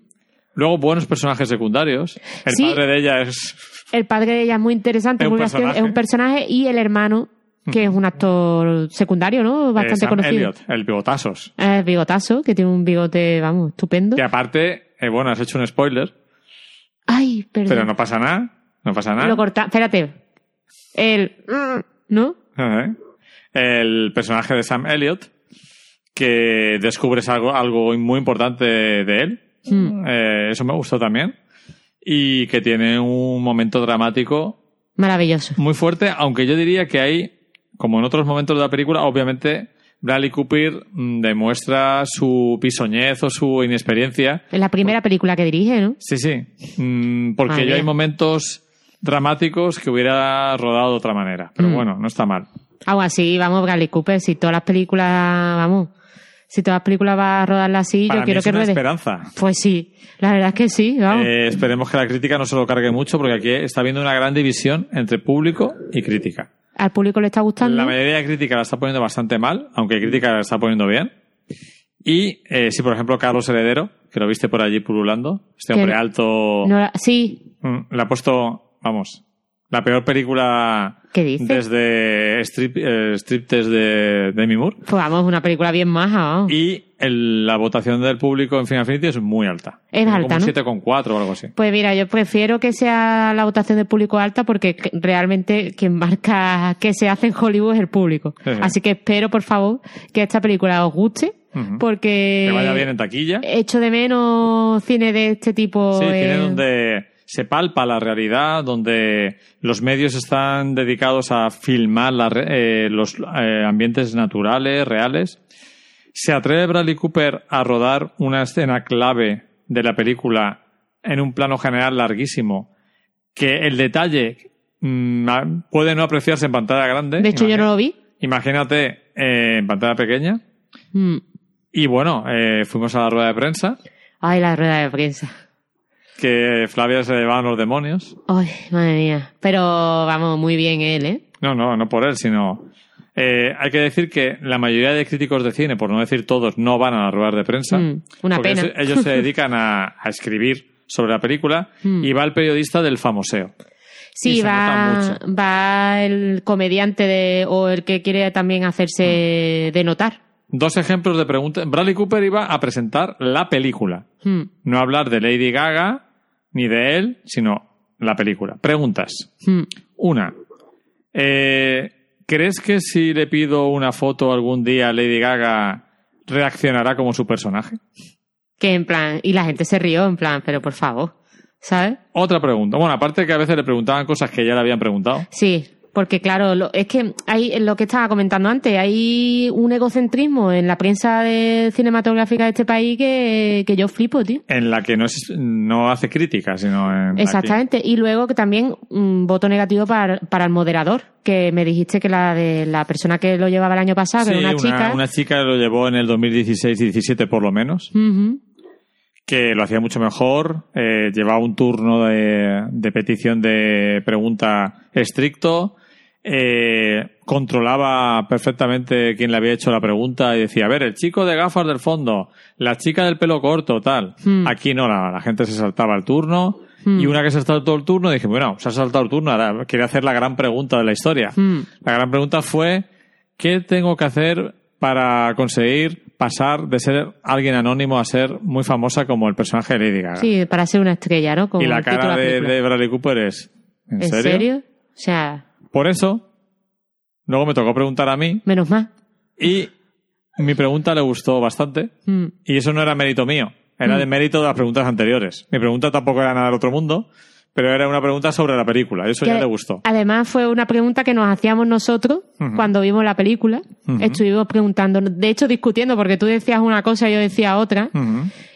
Luego, buenos personajes secundarios. El Sí. padre de ella es El padre de ella es muy interesante, Es un muy personaje. es un personaje y el hermano, que es un actor secundario, ¿no? Bastante Sam conocido. Elliot, el bigotazos. Es bigotazo, que tiene un bigote, vamos, estupendo. Que aparte, eh, bueno, has hecho un spoiler, Ay, perdón. pero no pasa nada. No pasa nada. Lo corta, espérate. El, ¿no? Ajá. El personaje de Sam Elliot, que descubres algo, algo muy importante de él. Mm, Eh, eso me gustó también. Y que tiene un momento dramático maravilloso. muy fuerte, aunque yo diría que hay, como en otros momentos de la película, obviamente Bradley Cooper mm, demuestra su pisoñez o su inexperiencia. Es la primera película que dirige, ¿no? Sí, sí. Mm, porque Madre yo hay momentos dramáticos que hubiera rodado de otra manera. Pero Mm. bueno, no está mal. Aún así, vamos, Bradley Cooper, si todas las películas, vamos, si todas las películas va a rodarla así, Para yo mí quiero es que una ruede. esperanza. Pues sí, la verdad es que sí, vamos. Eh, esperemos que la crítica no se lo cargue mucho porque aquí está habiendo una gran división entre público y crítica. Al público le está gustando. La mayoría de crítica la está poniendo bastante mal, aunque crítica la está poniendo bien. Y eh, si, por ejemplo, Carlos Heredero, que lo viste por allí pululando, este hombre alto, No sí, mm, le ha puesto, vamos, la peor película ¿qué dices? desde strip, eh, Striptease de Demi Moore. Pues vamos, una película bien maja, vamos. Y el- la votación del público en Final Fantasy es muy alta. Es Como alta, un ¿no? 7,4 o algo así. Pues mira, yo prefiero que sea la votación del público alta porque c- realmente quien marca qué se hace en Hollywood es el público. Sí, sí. Así que espero, por favor, que esta película os guste Ujú. porque Que vaya bien en taquilla. echo de menos cine de este tipo. Sí, tiene en- donde se palpa la realidad, donde los medios están dedicados a filmar la eh, los eh, ambientes naturales, reales. ¿Se atreve Bradley Cooper a rodar una escena clave de la película en un plano general larguísimo? Que el detalle mm, puede no apreciarse en pantalla grande. De hecho, yo no lo vi. Imagínate eh, en pantalla pequeña. Mm. Y bueno, eh, fuimos a la rueda de prensa, Ay, la rueda de prensa. Que Flavia se llevaban los demonios. Ay, madre mía. Pero vamos, muy bien él, ¿eh? No, no, no por él, sino. eh, hay que decir que la mayoría de críticos de cine, por no decir todos, no van a las ruedas de prensa. Mm, una porque pena. ellos- se dedican a, a escribir sobre la película Mm. y va el periodista del famoseo. Sí, va, va el comediante de, o el que quiere también hacerse de notar. Dos ejemplos de preguntas. Bradley Cooper iba a presentar la película. Mm, No hablar de Lady Gaga ni de él, sino la película. Preguntas. mm. Una. eh, ¿Crees que si le pido una foto algún día a Lady Gaga reaccionará como su personaje? Que en plan, y la gente se rió, en plan, pero por favor, ¿sabes? Otra pregunta. Bueno, aparte que a veces le preguntaban cosas que ya le habían preguntado. Sí, porque claro, lo- es que hay lo que estaba comentando antes, hay un egocentrismo en la prensa de cinematográfica de este país que, que yo flipo, tío. En la que no, es, no hace críticas, sino en. aquí. Exactamente. Y luego que también un voto negativo para, para el moderador, que me dijiste que la de la persona que lo llevaba el año pasado, Sí, que era una, una, chica. una chica lo llevó en el 2016-17 por lo menos, Ujú. que lo hacía mucho mejor, eh, llevaba un turno de, de petición de pregunta estricto, eh, controlaba perfectamente quién le había hecho la pregunta y decía, a ver, el chico de gafas del fondo, la chica del pelo corto, tal. Hmm. Aquí no, la, la gente se saltaba el turno. Hmm. Y una que se saltó el turno, dije, bueno, se ha saltado el turno, ahora quería hacer la gran pregunta de la historia. Mm. La gran pregunta fue, ¿qué tengo que hacer para conseguir pasar de ser alguien anónimo a ser muy famosa como el personaje de Lady Gaga? Sí, para ser una estrella, ¿no? Como y la cara de, Bradley Cooper es, ¿en, ¿En serio? O sea, Por eso, luego me tocó preguntar a mí menos mal. y mi pregunta le gustó bastante Mm. y eso no era mérito mío, era Mm. de mérito de las preguntas anteriores. Mi pregunta tampoco era nada del otro mundo, pero era una pregunta sobre la película, y eso ya le gustó. Además fue una pregunta que nos hacíamos nosotros cuando vimos la película. Estuvimos preguntando, de hecho discutiendo, porque tú decías una cosa y yo decía otra.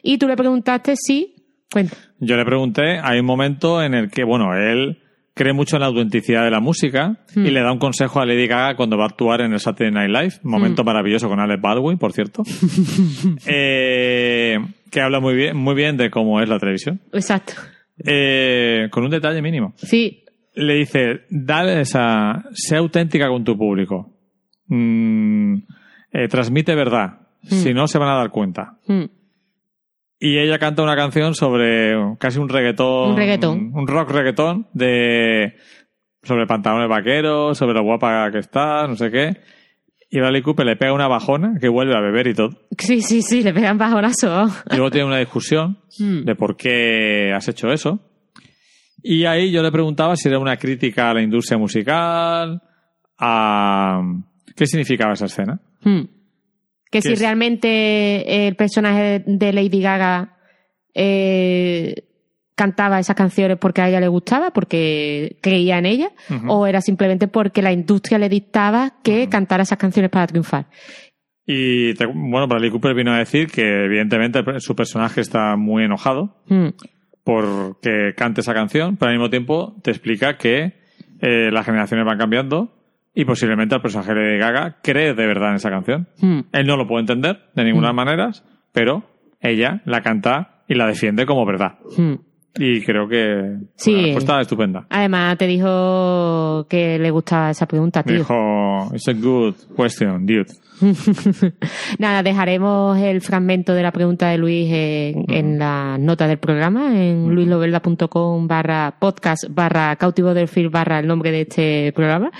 Y tú le preguntaste si... Cuenta. Yo le pregunté, hay un momento en el que, bueno, él cree mucho en la autenticidad de la música Hmm. y le da un consejo a Lady Gaga cuando va a actuar en el Saturday Night Live, momento Hmm. maravilloso con Alec Baldwin, por cierto, eh, que habla muy bien, muy bien de cómo es la televisión, Exacto. Eh, con un detalle mínimo. Sí. Le dice, dale esa, sé auténtica con tu público, Mm, eh, transmite verdad, Hmm. si no se van a dar cuenta. Y ella canta una canción sobre casi un reggaetón. Un reggaetón. Un rock reggaetón de. sobre pantalones vaqueros, sobre lo guapa que está, no sé qué. Y Bradley Cooper le pega una bajona que vuelve a beber y todo. Sí, sí, sí, le pegan bajonazo. Y luego tiene una discusión Mm. de por qué has hecho eso. Y ahí yo le preguntaba si era una crítica a la industria musical, a. ¿Qué significaba esa escena? Mm. Que ¿Qué si es? realmente el personaje de Lady Gaga eh, cantaba esas canciones porque a ella le gustaba, porque creía en ella, o era simplemente porque la industria le dictaba que cantara esas canciones para triunfar. Y te- bueno, Bradley Cooper vino a decir que evidentemente su personaje está muy enojado Mm. porque cante esa canción, pero al mismo tiempo te explica que eh, las generaciones van cambiando y posiblemente el personaje de Gaga cree de verdad en esa canción. Mm. Él no lo puede entender de ninguna manera, pero ella la canta y la defiende como verdad. Mm. Y creo que Sí. la respuesta estupenda. Además, te dijo que le gustaba esa pregunta, tío. dijo, it's a good question, dude. Nada, dejaremos el fragmento de la pregunta de Luis en, en las notas del programa, en luislovelda.com barra podcast barra cautivo del film barra el nombre de este programa.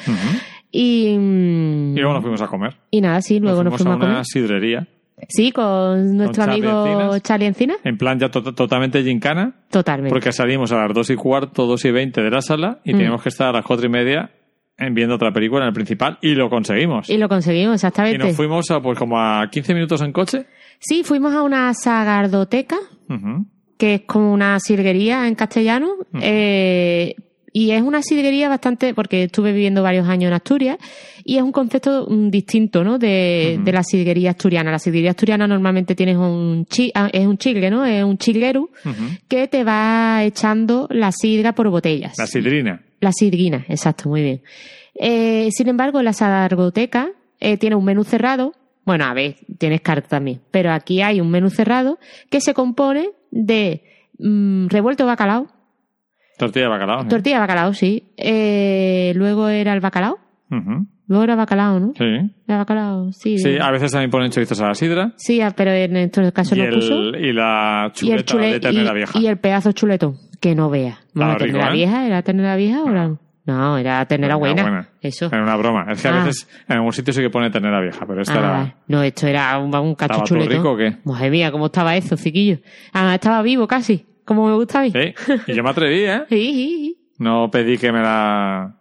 Y, mm, Y luego nos fuimos a comer. y nada, sí, luego nos fuimos, a, una sidrería Sí, con nuestro amigo Encinas. Charlie Encina. En plan ya to- totalmente gincana, Totalmente. porque salimos a las dos y cuarto, dos y veinte de la sala y Mm. teníamos que estar a las cuatro y media en viendo otra película en el principal y lo conseguimos. Y lo conseguimos, Y exactamente. nos fuimos a, pues como a 15 minutos en coche. Sí, fuimos a una sagardoteca, que es como una silguería en castellano. Mm. eh, y es una silguería bastante, porque estuve viviendo varios años en Asturias, y es un concepto mm, distinto, ¿no? De, la silguería asturiana. La silguería asturiana normalmente tienes un chi, ah, es un chilgue, ¿no? Es un chilguero que te va echando la sidra por botellas. La sidrina. La sidrina, exacto, muy bien. Eh, sin embargo, la sagardoteca eh, tiene un menú cerrado. Bueno, a ver, tienes carta también. Pero aquí hay un menú cerrado que se compone de mm, revuelto de bacalao, Tortilla de bacalao. tortilla de bacalao, sí. Eh, luego era el bacalao. Luego era bacalao, ¿no? Sí. Era bacalao, sí. Sí, a veces también ponen chorizos a la sidra. Sí, ah, pero en este caso Y, no puso. el, y la Y el, chuleta chule- de ternera y- vieja. y el pedazo chuletón, que no vea. ¿La ternera ¿eh? vieja? ¿Era ternera vieja o era.? No, era ternera Era buena. buena. Eso. Era una broma. Es que a Ah. veces en algún sitio sí que pone ternera vieja, pero esta Ah, era... No, esto era un, un cacho ¿Estaba todo chuletón. rico o qué? Madre mía, cómo estaba eso, ciquillo. Además, estaba vivo casi, como me gusta a mí. Sí. Y yo me atreví, ¿eh? Sí, sí, sí. No pedí que me la...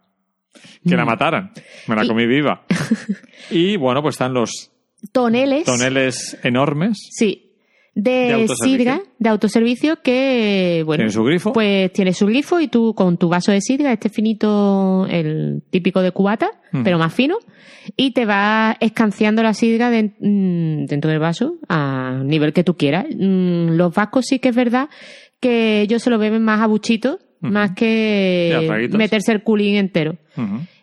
que la Mm. mataran. Me la comí viva. Y bueno, pues están los Toneles. toneles enormes. Sí. De, sidra, de autoservicio, que, bueno. Tienen su grifo. Pues tiene su grifo y tú con tu vaso de sidra, este finito, el típico de cubata, pero más fino, y te va escanciando la sidra de- mm, dentro del vaso a nivel que tú quieras. Mm, Los vascos sí que es verdad que ellos se lo beben más a buchitos, más que meterse el culín entero.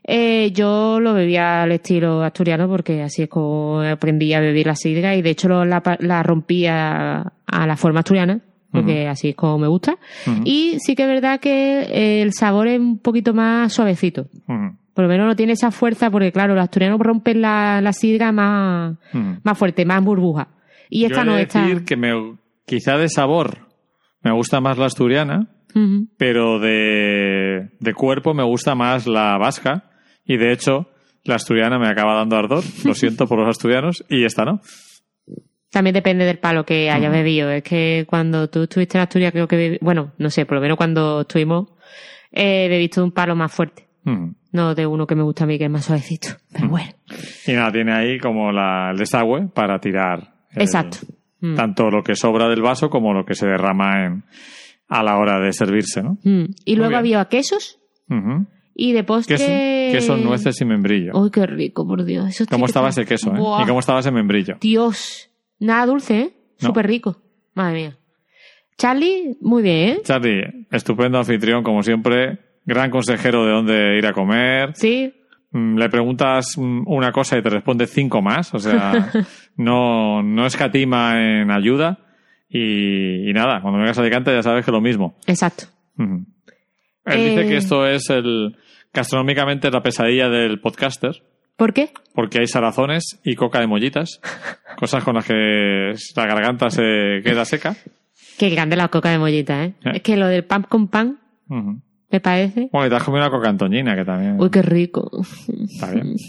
Eh, yo lo bebía al estilo asturiano porque así es como aprendí a beber la sidra y de hecho lo- la, rompía a la forma asturiana porque así es como me gusta. Y sí que es verdad que el sabor es un poquito más suavecito. Por lo menos no tiene esa fuerza porque claro, los asturianos rompen la, la sidra más, más fuerte, más burbuja. Y esta Yo he no de está... decir que me, quizá de sabor me gusta más la asturiana, pero de, de cuerpo me gusta más la vasca. Y de hecho, la asturiana me acaba dando ardor. Lo siento por los asturianos. Y esta no. También depende del palo que hayas bebido. Es que cuando tú estuviste en Asturias, creo que bebi- bueno, no sé, por lo menos cuando estuvimos, eh, bebiste un palo más fuerte. No de uno que me gusta a mí, que es más suavecito. Pero bueno. Y nada, tiene ahí como la, el desagüe para tirar. el- Exacto. Mm. Tanto lo que sobra del vaso como lo que se derrama en, a la hora de servirse, ¿no? Mm. Y luego había quesos y de postre... Queso, queso, nueces y membrillo. Uy, qué rico, por Dios. Eso ¿Cómo estaba ese queso, eh? Buah. ¿Y cómo estaba ese membrillo? Dios. Nada dulce, ¿eh? No. Súper rico. Madre mía. Charlie, muy bien, ¿eh? Charlie, estupendo anfitrión, como siempre. Gran consejero de dónde ir a comer. Sí. Mm, Le preguntas mm, una cosa y te responde cinco más. O sea, no, no escatima en ayuda. Y, y nada, cuando vengas a Alicante ya sabes que lo mismo. Exacto. Él dice Eh. que esto es el gastronómicamente la pesadilla del podcaster. ¿Por qué? Porque hay salazones y coca de mollitas. cosas con las que la garganta se queda seca. Qué grande la coca de mollita, ¿eh? Eh. Es que lo del pan con pan. Me parece. Bueno, y te has comido una coca antoñina, que también Uy, qué rico. está bien.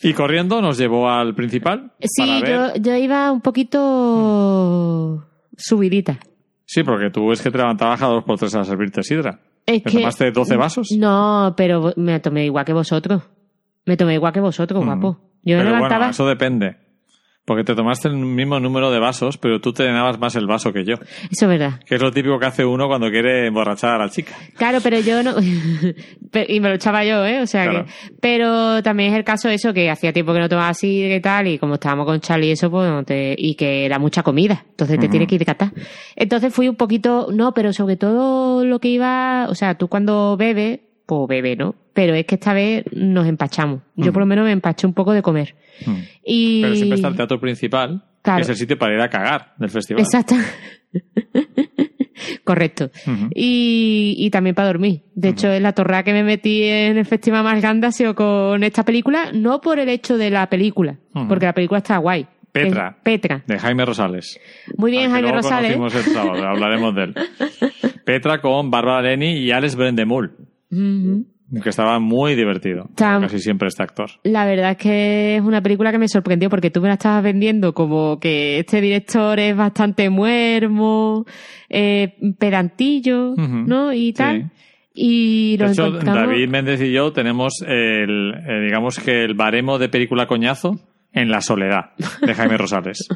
Y corriendo nos llevó al principal. Sí, para ver- yo, yo iba un poquito subidita. Sí, porque tú es que te levantabas a dos por tres a servirte sidra. Es ¿Te que... tomaste 12 vasos? No, pero me tomé igual que vosotros. Me tomé igual que vosotros, Mm. guapo. Yo pero levantaba... bueno, eso depende. Porque te tomaste el mismo número de vasos, pero tú te llenabas más el vaso que yo. Eso es verdad. Que es lo típico que hace uno cuando quiere emborrachar a la chica. Claro, pero yo no... Y me lo echaba yo, ¿eh? O sea Claro. que... Pero también es el caso eso, que hacía tiempo que no tomaba así y tal, y como estábamos con Charlie y eso, pues no te... Y que era mucha comida. Entonces te Ujú. tienes que hidratar. Entonces fui un poquito... No, pero sobre todo lo que iba... O sea, tú cuando bebes, pues bebe, ¿no? Pero es que esta vez nos empachamos. Yo por lo menos me empaché un poco de comer. Mm. Y... Pero siempre está el teatro principal, Claro. que es el sitio para ir a cagar del festival. Exacto. Correcto. Y, y también para dormir. De hecho, en la torra que me metí en el Festival más grande ha sido con esta película, no por el hecho de la película, porque la película está guay. Petra. Es Petra. De Jaime Rosales. Muy bien, Jaime Rosales. el sábado, hablaremos de él. Petra con Bárbara Leni y Alex Brendemul. Que estaba muy divertido. Casi siempre este actor. La verdad es que es una película que me sorprendió porque tú me la estabas vendiendo como que este director es bastante muermo, eh, pedantillo. ¿no? Y tal. Sí. Y De lo hecho, encontramos... David Méndez y yo tenemos el, eh, digamos que el baremo de película coñazo en La soledad de Jaime Rosales.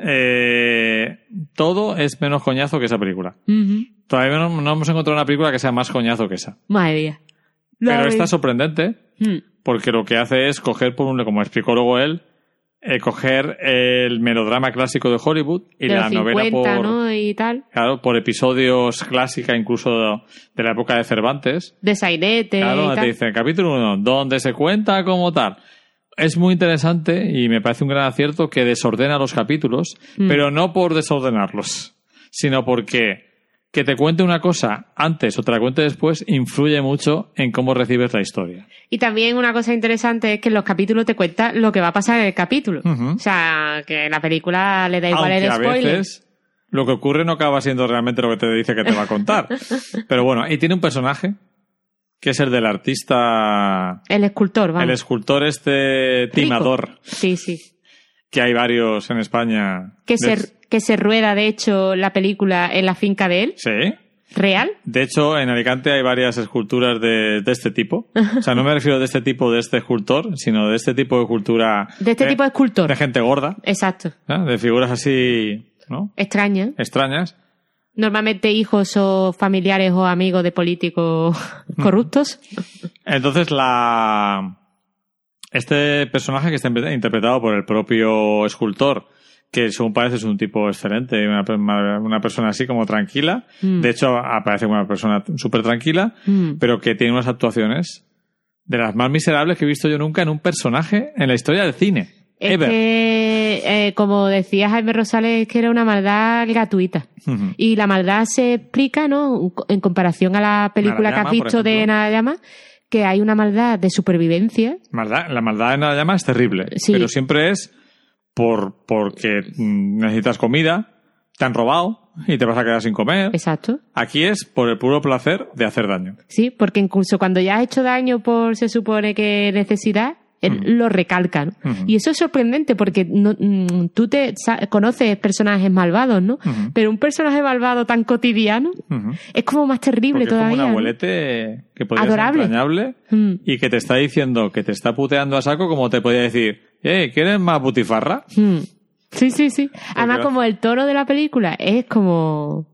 Eh, todo es menos coñazo que esa película. Todavía no, no hemos encontrado una película que sea más coñazo que esa. Madre mía. Pero verdad- esta es sorprendente Mm. porque lo que hace es coger, por un, como explicó luego él, eh, coger el melodrama clásico de Hollywood y de la los novela 50, por, ¿no? Y tal. claro, por episodios clásica incluso de la época de Cervantes. De sainete Claro, y donde te tal. dice capítulo 1, donde se cuenta como tal. Es muy interesante y me parece un gran acierto que desordena los capítulos, Mm. pero no por desordenarlos, sino porque que te cuente una cosa antes o te la cuente después influye mucho en cómo recibes la historia. Y también una cosa interesante es que en los capítulos te cuenta lo que va a pasar en el capítulo. O sea, que en la película le da igual Aunque el a spoiler. veces lo que ocurre no acaba siendo realmente lo que te dice que te va a contar. pero bueno, y tiene un personaje que es el del artista, El escultor, vamos. el escultor este Rico. timador. Sí, sí. que hay varios en España. Que De- se, que se rueda, de hecho, la película en la finca de él. Sí. ¿Real? De hecho, en Alicante hay varias esculturas de, de este tipo. O sea, no me refiero de este tipo de este escultor, sino de este tipo de cultura. De este tipo de escultor. De gente gorda, Exacto. ¿no? de figuras así, ¿no? Extraña. Extrañas. Normalmente hijos o familiares o amigos de políticos corruptos. Entonces, la. Este personaje que está interpretado por el propio escultor, que según parece es un tipo excelente, una, una persona así como tranquila. Mm. De hecho, aparece como una persona súper tranquila, Mm. pero que tiene unas actuaciones de las más miserables que he visto yo nunca en un personaje en la historia del cine. Es Ever. que, eh, como decía Jaime Rosales, es que era una maldad gratuita. Y la maldad se explica, ¿no? En comparación a la película que has visto de ejemplo. Narayama, que hay una maldad de supervivencia. Maldad- la maldad en la llama es terrible, Sí. pero siempre es por porque necesitas comida, te han robado y te vas a quedar sin comer. Exacto. Aquí es por el puro placer de hacer daño. Sí, porque incluso cuando ya has hecho daño por, se supone que necesidad, él lo recalca, ¿no? Y eso es sorprendente porque no, mm, tú te conoces personajes malvados, ¿no? Pero un personaje malvado tan cotidiano es como más terrible Porque es como todavía. un ¿no? abuelete que podría Adorable. ser y que te está diciendo que te está puteando a saco como te podía decir, eh, ¿quieres más butifarra? Sí, sí, sí. Además, como el tono de la película es como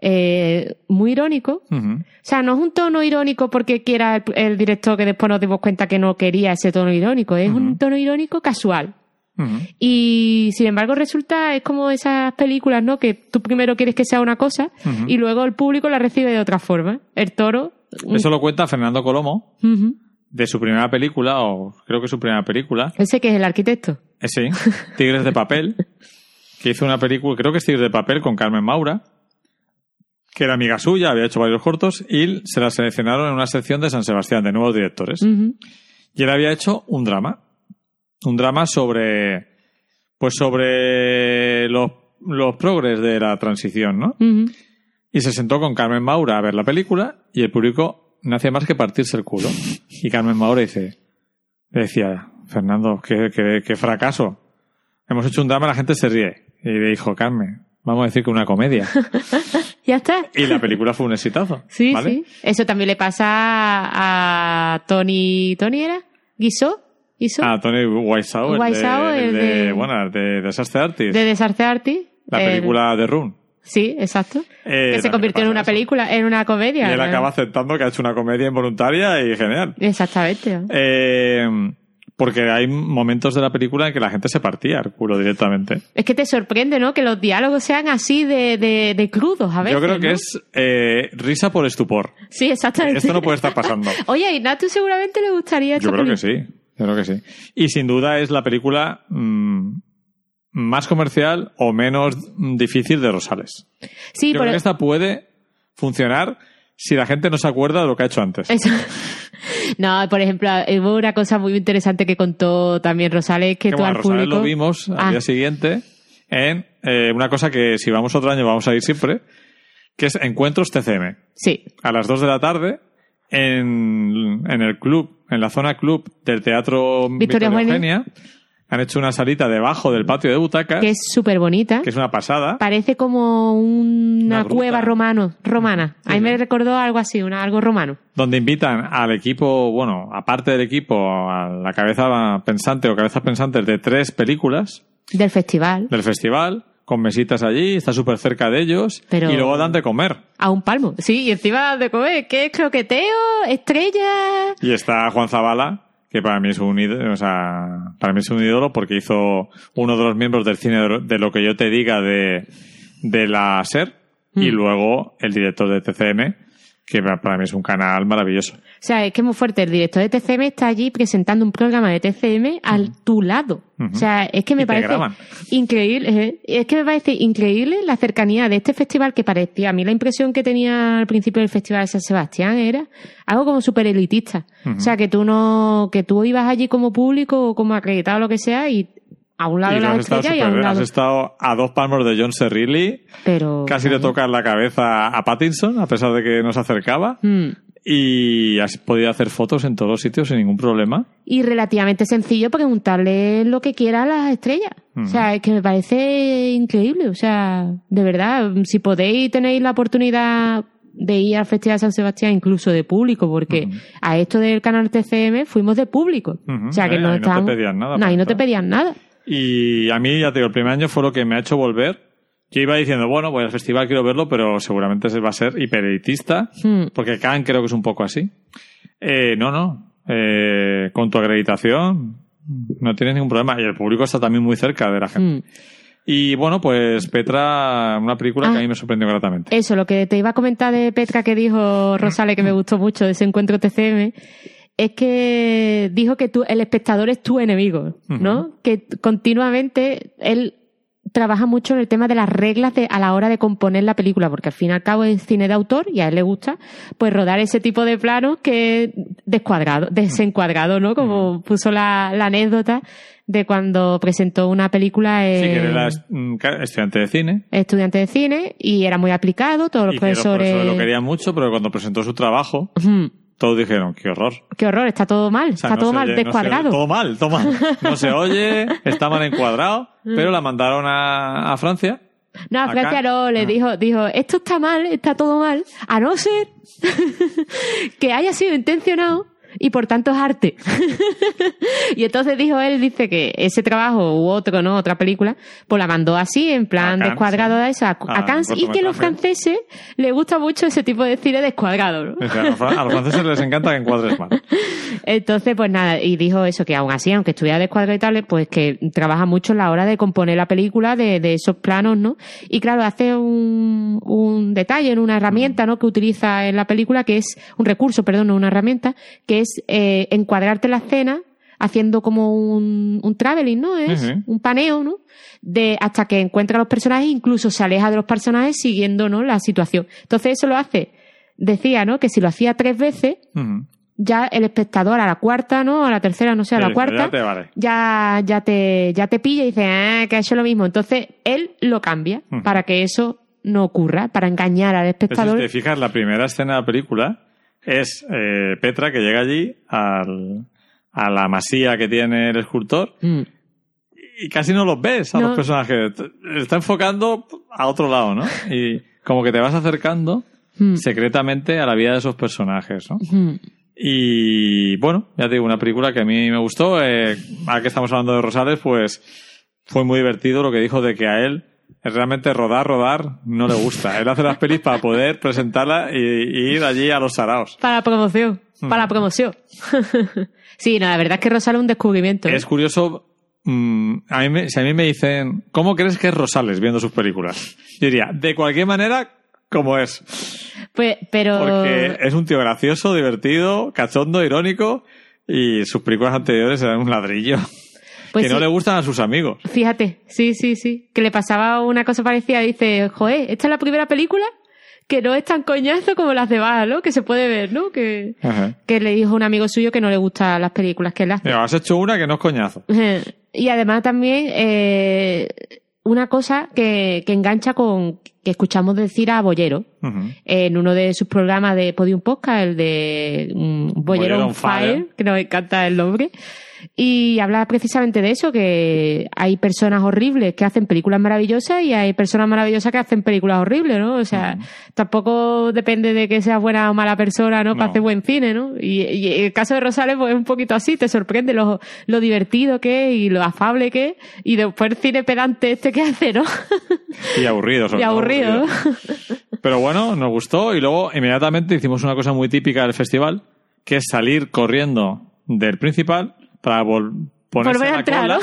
eh, muy irónico. O sea, no es un tono irónico porque quiera el, el director que después nos dimos cuenta que no quería ese tono irónico. Es un tono irónico casual. Y sin embargo resulta, es como esas películas, ¿no? Que tú primero quieres que sea una cosa y luego el público la recibe de otra forma. El toro. Eso lo cuenta Fernando Colomo de su primera película, o creo que su primera película, Ese que es el arquitecto. Eh, sí, Tigres de Papel, que hizo una película, creo que es Tigres de Papel, con Carmen Maura, que era amiga suya, había hecho varios cortos, y se la seleccionaron en una sección de San Sebastián, de nuevos directores. Y él había hecho un drama. Un drama sobre. Pues sobre los, los progres de la transición, ¿no? Y se sentó con Carmen Maura a ver la película y el público no hacía más que partirse el culo. Y Carmen Maura dice, le decía, Fernando, qué, qué- qué fracaso. Hemos hecho un drama, la gente se ríe. Y le dijo, Carmen, vamos a decir que una comedia. Ya está. Y la película fue un exitazo. Sí, ¿vale? sí. Eso también le pasa a Tony. ¿Tony era? ¿Guisó? ¿Guisó? Ah, Tony Wiseau, el, Wiseau, de, el el de, de- bueno, el de Disaster Artist. de Desarte Arti. la El- película de Rune. Sí, exacto. Eh, que se convirtió en una eso. película, en una comedia. Y él ¿no? acaba aceptando que ha hecho una comedia involuntaria y genial. Exactamente. Eh, porque hay momentos de la película en que la gente se partía el culo directamente. Es que te sorprende, ¿no? Que los diálogos sean así de, de, de crudos a veces. Yo creo que ¿no? es eh, risa por estupor. Sí, exactamente. Esto no puede estar pasando. Oye, a Ignatu seguramente le gustaría esta Yo creo que sí. Yo creo que sí. Y sin duda es la película mm, más comercial o menos difícil de Rosales. Sí, Yo por creo que esta puede funcionar si la gente no se acuerda de lo que ha hecho antes. Eso- No, por ejemplo, hubo una cosa muy interesante que contó también Rosales, que Que, tú bueno, al Rosales público... lo vimos al Ah. día siguiente en eh, una cosa que si vamos otro año vamos a ir siempre, que es Encuentros TCM. Sí, A las 2 de la tarde en, en el club, en la zona club del Teatro Victoria Victoria, Eugenia. Eugenia, han hecho una salita debajo del patio de butacas, Que es súper bonita. que es una pasada. Parece como una, cueva romano, romana. A mí Sí, me sí. recordó algo así, una, algo romano. donde invitan al equipo, bueno, aparte del equipo, a la cabeza pensante o cabezas pensantes de tres películas Del festival. del festival, con mesitas allí, está súper cerca de ellos, Pero- y luego dan de comer. A un palmo. Sí, y encima de comer. ¿Qué es croqueteo? ¿Estrella? Y está Juan Zabala, que para mí es un ídolo, o sea, para mí es un ídolo porque hizo uno de los miembros del cine de- lo que yo te diga de, de la SER, y Mm. luego el director de TCM, que para mí es un canal maravilloso. O sea, es que es muy fuerte. El director de TCM está allí presentando un programa de TCM al tu lado. O sea, es que me Y parece increíble. eh, Es que me parece increíble la cercanía de este festival que parecía. A mí la impresión que tenía al principio del Festival de San Sebastián era algo como súper elitista. O sea, que tú no, que tú ibas allí como público o como acreditado o lo que sea y a un lado Y de tú la has estado, estrella y a un bien. has lado. estado a dos palmos de John Serrilli, Pero. casi le toca en la cabeza a Pattinson, a pesar de que no se acercaba, Mm. Y has podido hacer fotos en todos los sitios sin ningún problema. Y relativamente sencillo preguntarle lo que quiera a las estrellas. O sea, es que me parece increíble. O sea, de verdad, si podéis tenéis la oportunidad de ir al Festival de San Sebastián incluso de público, porque a esto del canal TCM fuimos de público. O sea, que no ahí no te estábamos- pedían nada No, ahí no te pedían nada. Y a mí, ya te digo, el primer año fue lo que me ha hecho volver. Yo iba diciendo, bueno, voy al festival, quiero verlo, pero seguramente se va a ser hiperelitista, Hmm. porque Cannes creo que es un poco así. Eh, no, no. Eh, con tu acreditación no tienes ningún problema. Y el público está también muy cerca de la gente. Mm. Y bueno, pues Petra, una película que Ah. a mí me sorprendió gratamente. Eso, lo que te iba a comentar de Petra que dijo Rosales, que me gustó mucho de ese encuentro TCM, es que dijo que tú, el espectador es tu enemigo, ¿no? Que continuamente él trabaja mucho en el tema de las reglas de, a la hora de componer la película, porque al fin y al cabo es cine de autor y a él le gusta pues rodar ese tipo de planos que descuadrado, desencuadrado, ¿no? Como puso la, la anécdota de cuando presentó una película en Sí, que era mm, estudiante de cine. estudiante de cine y era muy aplicado, todos los y que los profesores... lo querían mucho, pero cuando presentó su trabajo. Todos dijeron, qué horror. Qué horror, está todo mal, O sea, está no todo mal, oye- no descuadrado. oye- todo mal, todo mal. No se oye, está mal encuadrado, pero la mandaron a, a Francia. no, a Francia no, le Ah. dijo, dijo, esto está mal, está todo mal, a no ser que haya sido intencionado y por tanto es arte. y entonces dijo él, dice que ese trabajo u otro, ¿no? Otra película, pues la mandó así, en plan A Cannes, descuadrado sí. a a Cannes, y que los cortometraje. franceses les gusta mucho ese tipo de cine descuadrado, ¿no? O sea, a los fran- a los franceses les encanta que encuadres mal. Entonces, pues nada, y dijo eso, que aún así, aunque estuviera descuadrado y tal, pues que trabaja mucho en la hora de componer la película, de, de esos planos, ¿no? Y claro, hace un, un detalle, en una herramienta, ¿no? Que utiliza en la película, que es un recurso, perdón, no una herramienta, que es eh, encuadrarte la escena haciendo como un, un traveling, ¿no? Es un paneo, ¿no? De, hasta que encuentra a los personajes, incluso se aleja de los personajes siguiendo, ¿no? La situación. Entonces eso lo hace, decía, ¿no? Que si lo hacía tres veces, ya el espectador a la cuarta, ¿no? A la tercera, no sé, a la ya cuarta, vale. ya, ya te, ya te pilla y dice, ah, que ha hecho lo mismo. Entonces, él lo cambia para que eso no ocurra, para engañar al Pero si espectador. te fijas, la primera escena de la película es eh, Petra que llega allí al, a la masía que tiene el escultor Mm. y casi no los ves a No. los personajes. Está enfocando a otro lado, ¿no? Y como que te vas acercando Mm. secretamente a la vida de esos personajes, ¿no? Mm. Y bueno, ya te digo, una película que a mí me gustó. Eh, ahora que estamos hablando de Rosales, pues fue muy divertido lo que dijo de que a él realmente rodar, rodar no le gusta. Él hace las pelis para poder presentarla y, y ir allí a los saraos. Para la promoción, Mm. para la promoción. sí, no, la verdad es que Rosal es un descubrimiento. ¿eh? Es curioso, mm, a mí me- si a mí me dicen, ¿cómo crees que es Rosales viendo sus películas? Yo diría, de cualquier manera, como es. Pues, pero... Porque es un tío gracioso, divertido, cachondo, irónico y sus películas anteriores eran un ladrillo. Pues que no le gustan a sus amigos. Fíjate, sí, sí, sí. Que le pasaba una cosa parecida. Dice, joder, esta es la primera película que no es tan coñazo como las de Baja, ¿no? Que se puede ver, ¿no? Que, Ajá. que le dijo un amigo suyo que no le gustan las películas que él hace. Mira, has hecho una que no es coñazo. Y además también, eh, una cosa que, que engancha con que escuchamos decir a Bollero en uno de sus programas de Podium Podcast, el de mm, Bollero Bollero on on Fire, Fire. que nos encanta el nombre. Y habla precisamente de eso, que hay personas horribles que hacen películas maravillosas y hay personas maravillosas que hacen películas horribles, ¿no? O sea, tampoco depende de que seas buena o mala persona, ¿no? Para hacer buen cine, ¿no? Y, y el caso de Rosales pues es un poquito así, te sorprende lo, lo divertido que es y lo afable que es y después el cine pedante este que hace, ¿no? Y aburrido, sobre y todo, aburrido. Pero bueno, nos gustó y luego inmediatamente hicimos una cosa muy típica del festival, que es salir corriendo del principal para vol- ponerse Volver a la entrar, cola ¿no?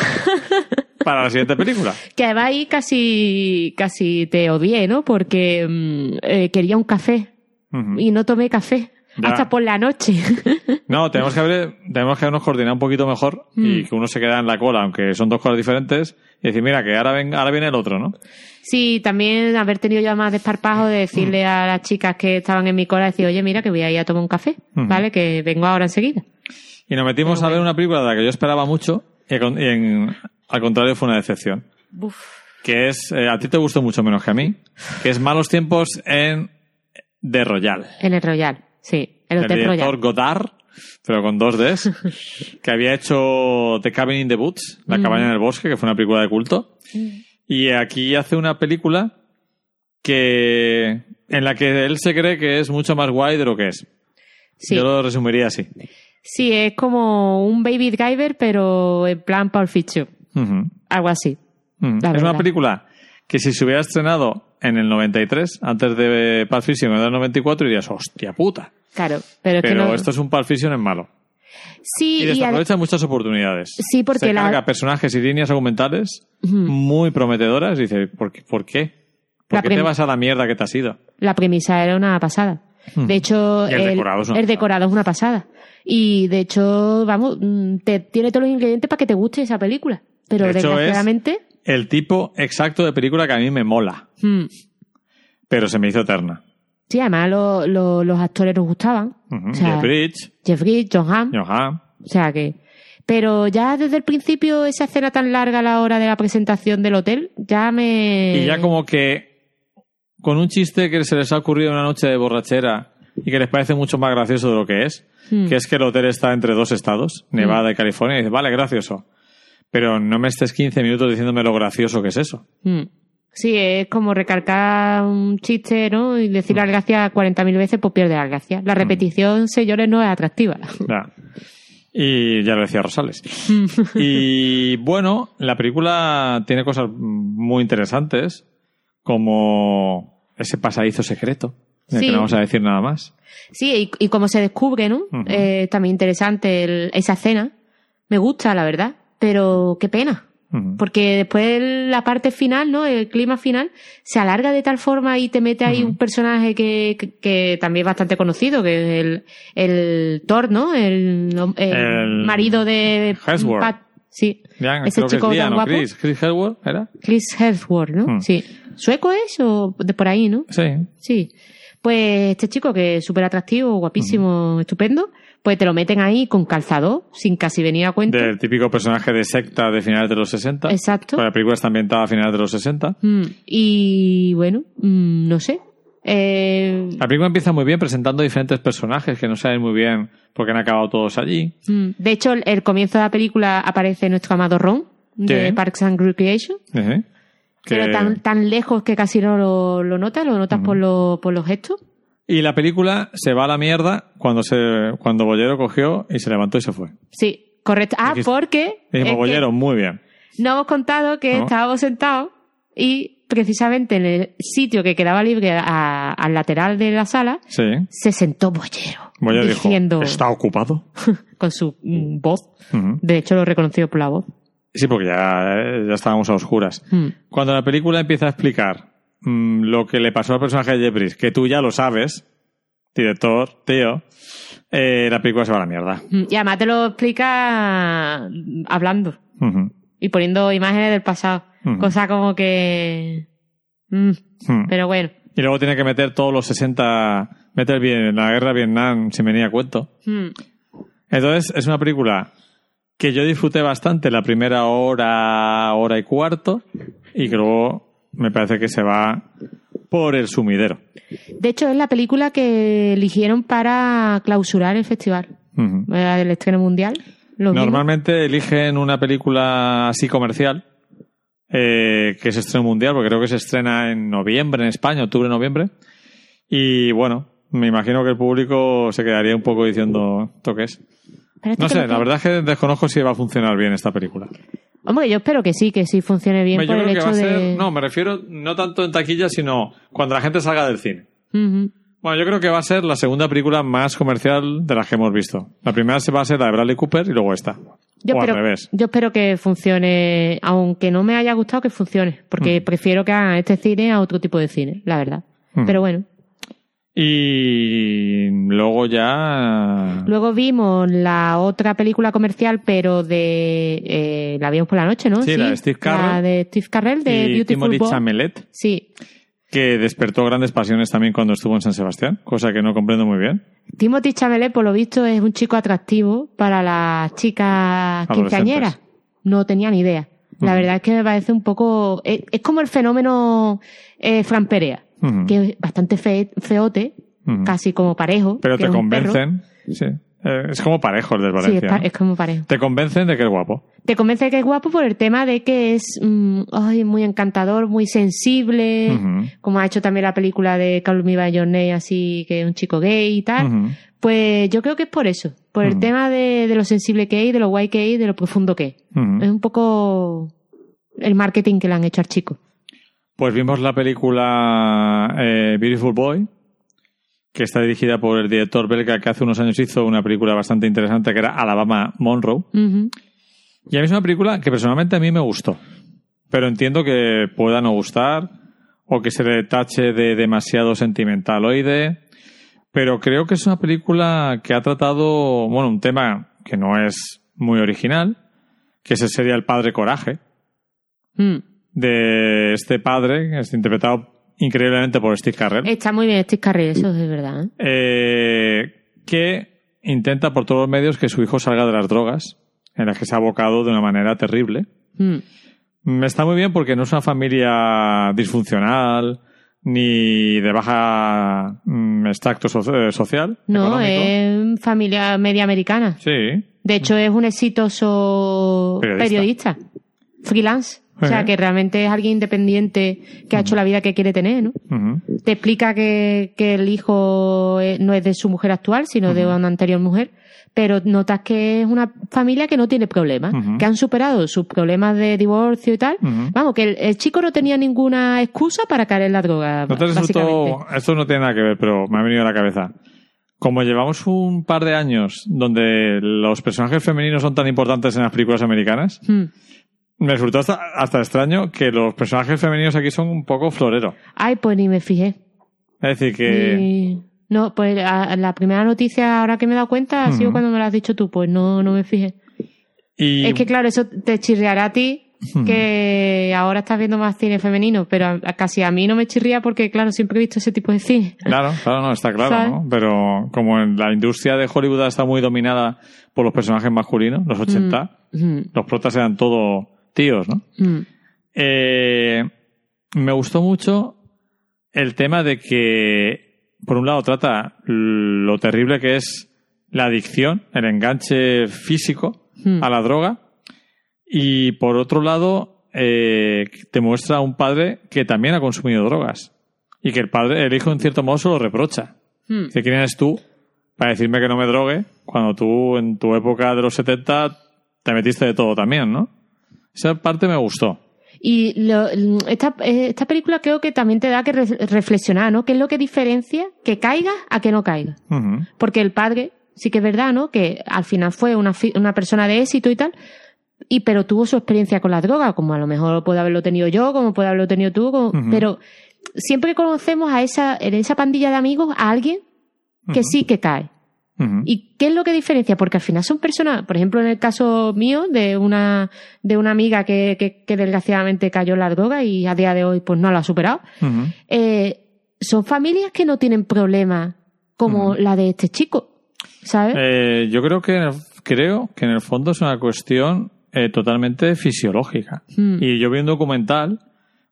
para la siguiente película. Que además ahí casi, casi te odié, ¿no? Porque mm, eh, quería un café y no tomé café Ya. hasta por la noche. No, tenemos que, haber, tenemos que habernos coordinado un poquito mejor y Mm. que uno se queda en la cola, aunque son dos cosas diferentes, y decir, mira, que ahora, ven, ahora viene el otro, ¿no? sí, también haber tenido ya más desparpajo de decirle a las chicas que estaban en mi cola, decir, oye, mira, que voy a ir a tomar un café. ¿vale? Que vengo ahora enseguida. Y nos metimos Pero a ver una película de la que yo esperaba mucho y, en- al contrario fue una decepción. Uf. Que es, eh, a ti te gustó mucho menos que a mí, que es Malos Tiempos en The Royal. En el Royal, sí, el El Hotel director Royal. Godard, pero con dos Ds, que había hecho The Cabin in the Woods, La Mm. cabaña en el bosque, que fue una película de culto. Y aquí hace una película que en la que él se cree que es mucho más guay de lo que es. Sí. Yo lo resumiría así. Sí, es como un Baby Driver, pero en plan Pulp Fiction, algo así. Es una película que si se hubiera estrenado en el 93, antes de Pulp Fiction en el 94, dirías, hostia puta. Claro, pero es Pero que no... esto es un Pulp Fiction en malo. Sí, Y desaprovecha muchas oportunidades. Sí, porque se la- carga personajes y líneas argumentales muy prometedoras. Y dice, ¿por qué? ¿Por qué, ¿Por La qué te vas a la mierda que te has ido? la premisa era una pasada. De hecho. Y el decorado es una el pasada. decorado es una pasada. Y de hecho, vamos, mm, te, tiene todos los ingredientes para que te guste esa película. Pero De hecho, es- desgraciadamente, El tipo exacto de película que a mí me mola, mm, pero se me hizo eterna. sí, además lo- lo- los actores nos gustaban. Ujú. O sea, Jeff Bridges, Jeff Bridges, John Hamm. Johan. O sea que. Pero ya desde el principio, esa escena tan larga a la hora de la presentación del hotel, ya me. Y ya como que con un chiste que se les ha ocurrido una noche de borrachera y que les parece mucho más gracioso de lo que es, Mm. que es que el hotel está entre dos estados, Nevada y California, y dices, vale, gracioso. Pero no me estés 15 minutos diciéndome lo gracioso que es eso. Mm. Sí, es como recalcar un chiste, ¿no? Y decir la gracia 40.000 veces, pues pierde la gracia. La repetición, señores, no es atractiva. Y ya lo decía Rosales. y bueno, la película tiene cosas muy interesantes, como ese pasadizo secreto, Sí. que no vamos a decir nada más. Sí, y, y como se descubre, ¿no? Ujú. Eh, también interesante el- esa escena. Me gusta, la verdad. Pero qué pena. Porque después la parte final, ¿no? El clima final se alarga de tal forma y te mete ahí un personaje que, que, que también es bastante conocido, que es el, el Thor, ¿no? El, el El- marido de. Pat. Sí. Ya, Ese chico es tan guapo. Chris, Chris Hemsworth, ¿era? Chris Hemsworth, ¿no? Hmm. Sí. ¿Sueco es o de por ahí, no? Sí. Sí. Pues este chico que es súper atractivo, guapísimo, estupendo, pues te lo meten ahí con calzado, sin casi venir a cuento. Del típico personaje de secta de finales de los 60. Exacto. Pues la película está ambientada a finales de los 60. Mm, Y bueno, mm, no sé. Eh, La película empieza muy bien presentando diferentes personajes que no saben muy bien por qué han acabado todos allí. mm, de hecho, el, el comienzo de la película aparece nuestro amado Ron, de. Parks and Recreation, pero Que- tan, tan lejos que casi no lo, lo notas, lo notas por, lo- por los gestos. Y la película se va a la mierda cuando se cuando Bollero cogió y se levantó y se fue. Sí, correcto. Ah, Dijiste- porque Dijimos, Bollero, muy bien. no hemos contado que No. estábamos sentados y precisamente en el sitio que quedaba libre a- al lateral de la sala Sí. se sentó Bollero. Bollero diciendo dijo, está ocupado. con su mm, voz. De hecho, lo reconoció por la voz. Sí, porque ya, ya estábamos a oscuras. Mm. Cuando la película empieza a explicar mm, lo que le pasó al personaje de Jeffries, que tú ya lo sabes, director, tío, eh, la película se va a la mierda. Mm, Y además te lo explica mm, hablando y poniendo imágenes del pasado. Cosa como que... mm, Mm. pero bueno. Y luego tiene que meter todos los 60, meter bien la guerra de Vietnam sin venir a cuento. Entonces, es una película que yo disfruté bastante la primera hora, hora y cuarto, y que luego me parece que se va por el sumidero. De hecho, es la película que eligieron para clausurar el festival. Era del estreno mundial. Mismo. Normalmente eligen una película así comercial eh, que es estreno mundial, porque creo que se estrena en noviembre en España, octubre-noviembre. Y bueno, me imagino que el público se quedaría un poco diciendo, ¿esto No sé, la verdad es que desconozco si va a funcionar bien esta película. Hombre, yo espero que sí, que sí funcione bien Yo por el creo que va a ser, no, me refiero no tanto en taquilla, sino cuando la gente salga del cine. Bueno, yo creo que va a ser la segunda película más comercial de las que hemos visto. La primera se va a ser la de Bradley Cooper y luego esta. Yo o espero, al revés. yo espero que funcione, aunque no me haya gustado que funcione, porque Mm. prefiero que hagan este cine a otro tipo de cine, la verdad. Mm. Pero bueno, Y luego ya... luego vimos la otra película comercial, pero de eh, la vimos por la noche, ¿no? Sí, la de Steve Carell. La de Steve Carell de y Beautiful Timothy. Chamelet, Sí, que despertó grandes pasiones también cuando estuvo en San Sebastián, cosa que no comprendo muy bien. Timothy Chalamet, por lo visto, es un chico atractivo para las chicas quinceañeras. No tenía ni idea. La verdad es que me parece un poco... Es, es como el fenómeno eh, Fran Perea, Ujú. que es bastante fe- feote, Ujú. casi como parejo. Pero te es convencen. Sí. Eh, es como parejo el de Sí, Valencia. es, pa- ¿no? es como parejo. Te convencen de que es guapo. Te convence de que es guapo por el tema de que es mm, ay, muy encantador, muy sensible, Ujú. como ha hecho también la película de Your Name, así que es un chico gay y tal. Ujú. Pues yo creo que es por eso, por el Mm. tema de, de lo sensible que es, de lo guay que es, de lo profundo que es. Es un poco el marketing que le han hecho al chico. Pues vimos la película eh, Beautiful Boy, que está dirigida por el director belga que hace unos años hizo una película bastante interesante que era Alabama Monroe. Y a mí es una película que personalmente a mí me gustó. Pero entiendo que pueda no gustar o que se le tache de demasiado sentimentaloide. Pero creo que es una película que ha tratado, bueno, un tema que no es muy original, que ese sería el padre coraje, Mm. De este padre, que es interpretado increíblemente por Steve Carell, Está muy bien Steve Carell, eso es verdad. ¿eh? eh, que intenta por todos los medios que su hijo salga de las drogas, en las que se ha abocado de una manera terrible. Mm. Mm, Está muy bien porque no es una familia disfuncional ni de baja mm, extracto so- eh, social. No, económico. es familia media americana. Sí. De hecho, es un exitoso Periodista. periodista, freelance. O sea, que realmente es alguien independiente que ha hecho la vida que quiere tener, ¿no? Te explica que, que el hijo eh, no es de su mujer actual, sino de una anterior mujer, pero notas que es una familia que no tiene problemas, que han superado sus problemas de divorcio y tal. Vamos, que el, el chico no tenía ninguna excusa para caer en la droga, ¿No te resultó, esto no tiene nada que ver, pero me ha venido a la cabeza. Como llevamos un par de años donde los personajes femeninos son tan importantes en las películas americanas, Hmm. Me resultó hasta, hasta extraño que los personajes femeninos aquí son un poco florero. Ay, pues ni me fijé. Es decir, que... Ni- No, pues a- la primera noticia ahora que me he dado cuenta ha sido cuando me lo has dicho tú, pues no, no me fijé. Y, Es que claro, eso te chirriará a ti que ahora estás viendo más cine femenino, pero a- a- casi a mí no me chirría porque claro, siempre he visto ese tipo de cine. Claro, claro, no, está claro, ¿Sabes? ¿no? Pero como en la industria de Hollywood está muy dominada por los personajes masculinos, los 80, Mm, los protas eran todo tíos, ¿no? mm, Eh, me gustó mucho el tema de que, por un lado, trata lo terrible que es la adicción, el enganche físico mm. a la droga, y por otro lado, eh, te muestra a un padre que también ha consumido drogas y que el padre, el hijo, en cierto modo, se lo reprocha. Mm. Dice, ¿quién eres tú para decirme que no me drogue cuando tú, en tu época de los 70, te metiste de todo también, ¿no? Esa parte me gustó. Y lo- esta, eh, esta película creo que también te da que re- reflexionar, ¿no? ¿Qué es lo que diferencia que caigas a que no caigas? Ujú. Porque el padre, sí que es verdad, ¿no? Que al final fue una, una persona de éxito y tal, y pero tuvo su experiencia con la droga, como a lo mejor puede haberlo tenido yo, como puede haberlo tenido tú, como- pero siempre conocemos a esa, en esa pandilla de amigos a alguien que sí que cae. ¿Y qué es lo que diferencia? Porque al final son personas, por ejemplo, en el caso mío, de una, de una amiga que, que, que desgraciadamente cayó en la droga y a día de hoy pues no la ha superado, eh, son familias que no tienen problemas como la de este chico, ¿sabes? Eh, yo creo que, en el- creo que en el fondo es una cuestión eh, totalmente fisiológica. Mm. Y yo vi un documental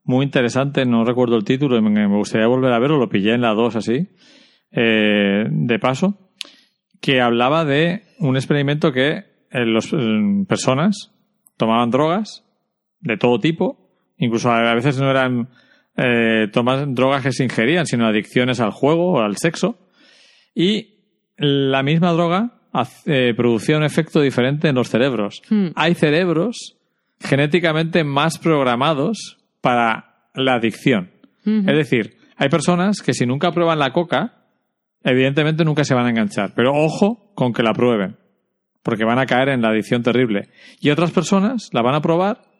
muy interesante, no recuerdo el título, me me gustaría volver a verlo, lo pillé en la 2 así, de paso, que hablaba de un experimento que eh, los, eh, personas tomaban drogas de todo tipo, incluso a veces no eran eh, tomas, drogas que se ingerían, sino adicciones al juego o al sexo, y la misma droga eh, producía un efecto diferente en los cerebros. Hmm. Hay cerebros genéticamente más programados para la adicción. Es decir, hay personas que si nunca prueban la coca, evidentemente nunca se van a enganchar. Pero ojo con que la prueben, porque van a caer en la adicción terrible. Y otras personas la van a probar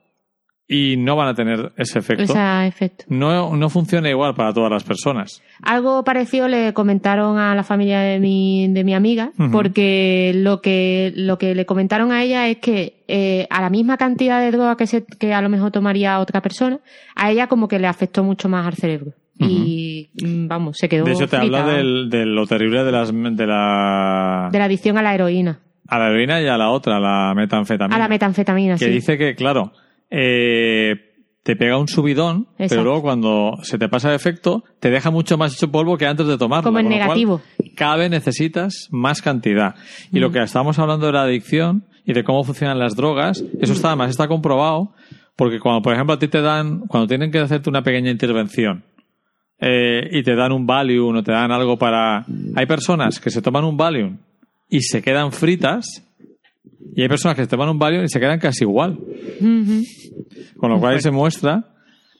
y no van a tener ese efecto. Ese efecto. No, no funciona igual para todas las personas. Algo parecido le comentaron a la familia de mi, de mi amiga, porque lo que, lo que le comentaron a ella es que eh, a la misma cantidad de droga que, se, que a lo mejor tomaría otra persona, a ella como que le afectó mucho más al cerebro. Y mm, vamos, se quedó. De hecho, te frita, habla del- de lo terrible de, las, de la... de la adicción a la heroína, A la heroína y a la otra, la metanfetamina. a la metanfetamina, que sí. dice que, claro, eh, te pega un subidón, pero luego cuando se te pasa el efecto, te deja mucho más hecho polvo que antes de tomarlo. Como en lo cual, negativo. cada vez necesitas más cantidad. Y lo que estábamos hablando de la adicción y de cómo funcionan las drogas, eso está además está comprobado, porque cuando, por ejemplo, a ti te dan, cuando tienen que hacerte una pequeña intervención, eh, y te dan un Valium o te dan algo para... Hay personas que se toman un Valium y se quedan fritas y hay personas que se toman un Valium y se quedan casi igual. Con lo cual ahí se muestra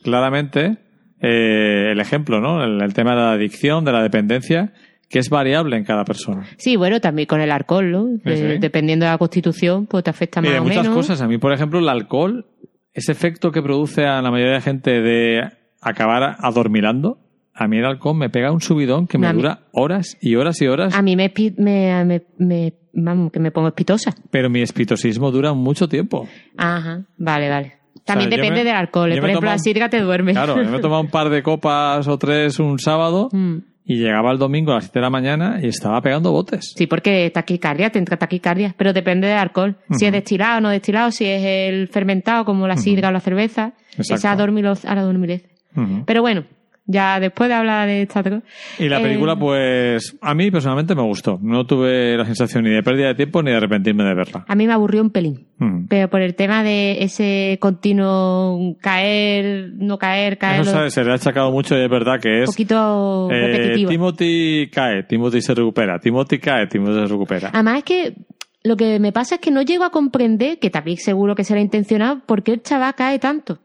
claramente eh, el ejemplo, ¿no? El, el tema de la adicción, de la dependencia, que es variable en cada persona. Sí, bueno, también con el alcohol, ¿no? Sí, sí. Dependiendo de la constitución, pues te afecta Y más de o muchas menos. cosas. A mí, por ejemplo, el alcohol, ese efecto que produce a la mayoría de gente de acabar adormilando, a mí el alcohol me pega un subidón que me A mí- dura horas y horas y horas, A mí me, espi- me, me, me- vamos, que me pongo espitosa. pero mi espitosismo dura mucho tiempo. Ajá, vale, vale. También depende me- del alcohol. Por ejemplo, la sidra te duerme. Claro, yo me he tomado un par de copas o tres un sábado Mm. y llegaba el domingo a las 7 de la mañana y estaba pegando botes. Sí, porque taquicardia, te entra taquicardia, pero depende del alcohol. Si es destilado o no destilado, si es el fermentado como la sidra o la cerveza, Exacto. esa a la adormilece. Ujú. Pero bueno, ya después de hablar de esta droga... Y la eh, película, pues, a mí personalmente me gustó. No tuve la sensación ni de pérdida de tiempo ni de arrepentirme de verla. A mí me aburrió un pelín. Mm. Pero por el tema de ese continuo caer, no caer, caer, Eso un se, le ha achacado mucho y es verdad que es... poquito eh, repetitivo. Timothy cae, Timothy se recupera, Timothy cae, Timothy se recupera. Además es que lo que me pasa es que no llego a comprender, que también seguro que será intencionado, por qué el chaval cae tanto.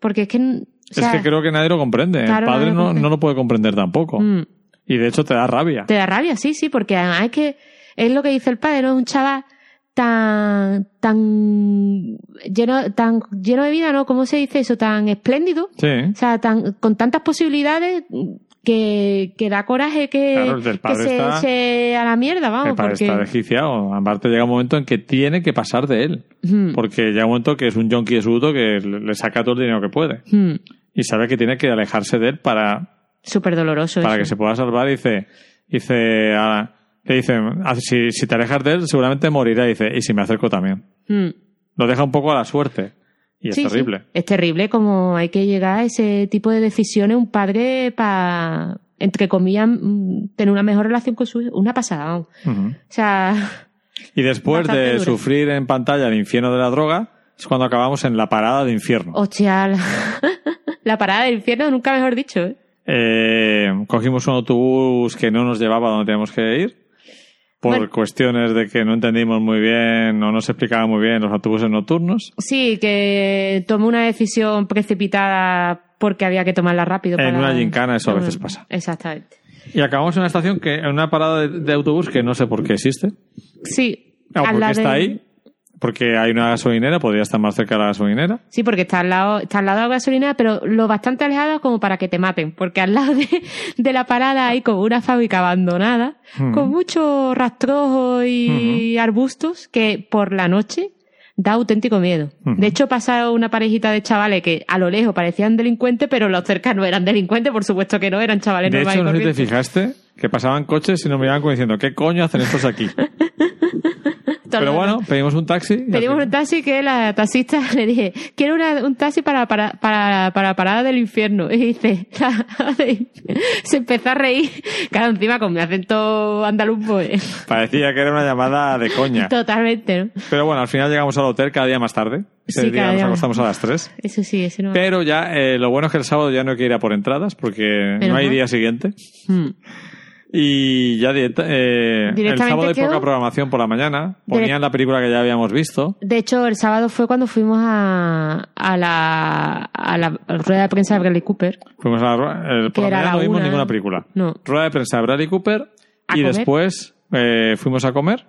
Porque es que... o sea, es que creo que nadie lo comprende. Claro, el padre no, no lo puede comprender tampoco. mm, Y de hecho te da rabia. te da rabia, sí, sí, porque además es que es lo que dice el padre, ¿no? Es un chaval tan, tan lleno, tan lleno de vida, ¿no? ¿Cómo se dice eso? Tan espléndido. Sí. O sea, tan, con tantas posibilidades que, que da coraje que, Claro, se está- eche a la mierda, vamos. el padre porque... está desquiciado. Aparte llega un momento en que tiene que pasar de él. Mm, Porque llega un momento que es un yonki absoluto que le le saca todo el dinero que puede. mm, Y sabe que tiene que alejarse de él para, Súper doloroso para eso. que se pueda salvar. Y dice, dice, a- le dice, "Ah, si, si te alejas de él seguramente morirá. Y dice, y si me acerco también. Mm. Lo deja un poco a la suerte. Y es Sí, sí. terrible. Es terrible como hay que llegar a ese tipo de decisiones un padre para, entre comillas, mm, tener una mejor relación con su hijo. Una pasada. Ujú. O sea, Y después de sufrir en pantalla el infierno de la droga, es cuando acabamos en la parada de infierno. hostia, la, parada del infierno, nunca mejor dicho, ¿eh? Eh, cogimos un autobús que no nos llevaba donde teníamos que ir. Por Bueno. cuestiones de que no entendimos muy bien o no se explicaba muy bien los autobuses nocturnos. Sí, que tomó una decisión precipitada porque había que tomarla rápido. En para- una gincana eso a veces pasa. Exactamente. Y acabamos en una estación que, en una parada de, de autobús que no sé por qué existe. Sí. O al porque está de- ahí. Porque hay una gasolinera, podría estar más cerca de la gasolinera. Sí, porque está al lado, está al lado de la gasolina, pero lo bastante alejado como para que te maten, porque al lado de, de la parada hay como una fábrica abandonada, Ujú. con muchos rastrojos y arbustos que por la noche da auténtico miedo. Ujú. De hecho, pasa una parejita de chavales que a lo lejos parecían delincuentes, pero los cerca no eran delincuentes, por supuesto que no, eran chavales De normales hecho, y no sé si te fijaste que pasaban coches y nos miraban como diciendo, ¿qué coño hacen estos aquí? Todo Pero bueno, pedimos un taxi. Pedimos un taxi que la taxista le dije, quiero una- un taxi para, para, para, para parada del infierno. Y dice, se empezó a reír, claro, encima con mi acento andaluz, pues, Parecía que era una llamada de coña. totalmente, ¿no? Pero bueno, al final llegamos al hotel cada día más tarde. Ese Sí, día cada nos más. acostamos a las 3. Eso sí, eso no. Pero ya, eh, lo bueno es que el sábado ya no hay que ir a por entradas porque Menos no hay mal. día siguiente. Mm. Y ya directa- eh, el sábado hay quedó- poca programación por la mañana. Ponían la película que ya habíamos visto. De hecho, el sábado fue cuando fuimos a, a, la, a la rueda de prensa de Bradley Cooper. Fuimos a la, eh, por la mañana la no vimos una. ninguna película. No. Rueda de prensa de Bradley Cooper. ¿A y comer? después eh, fuimos a comer.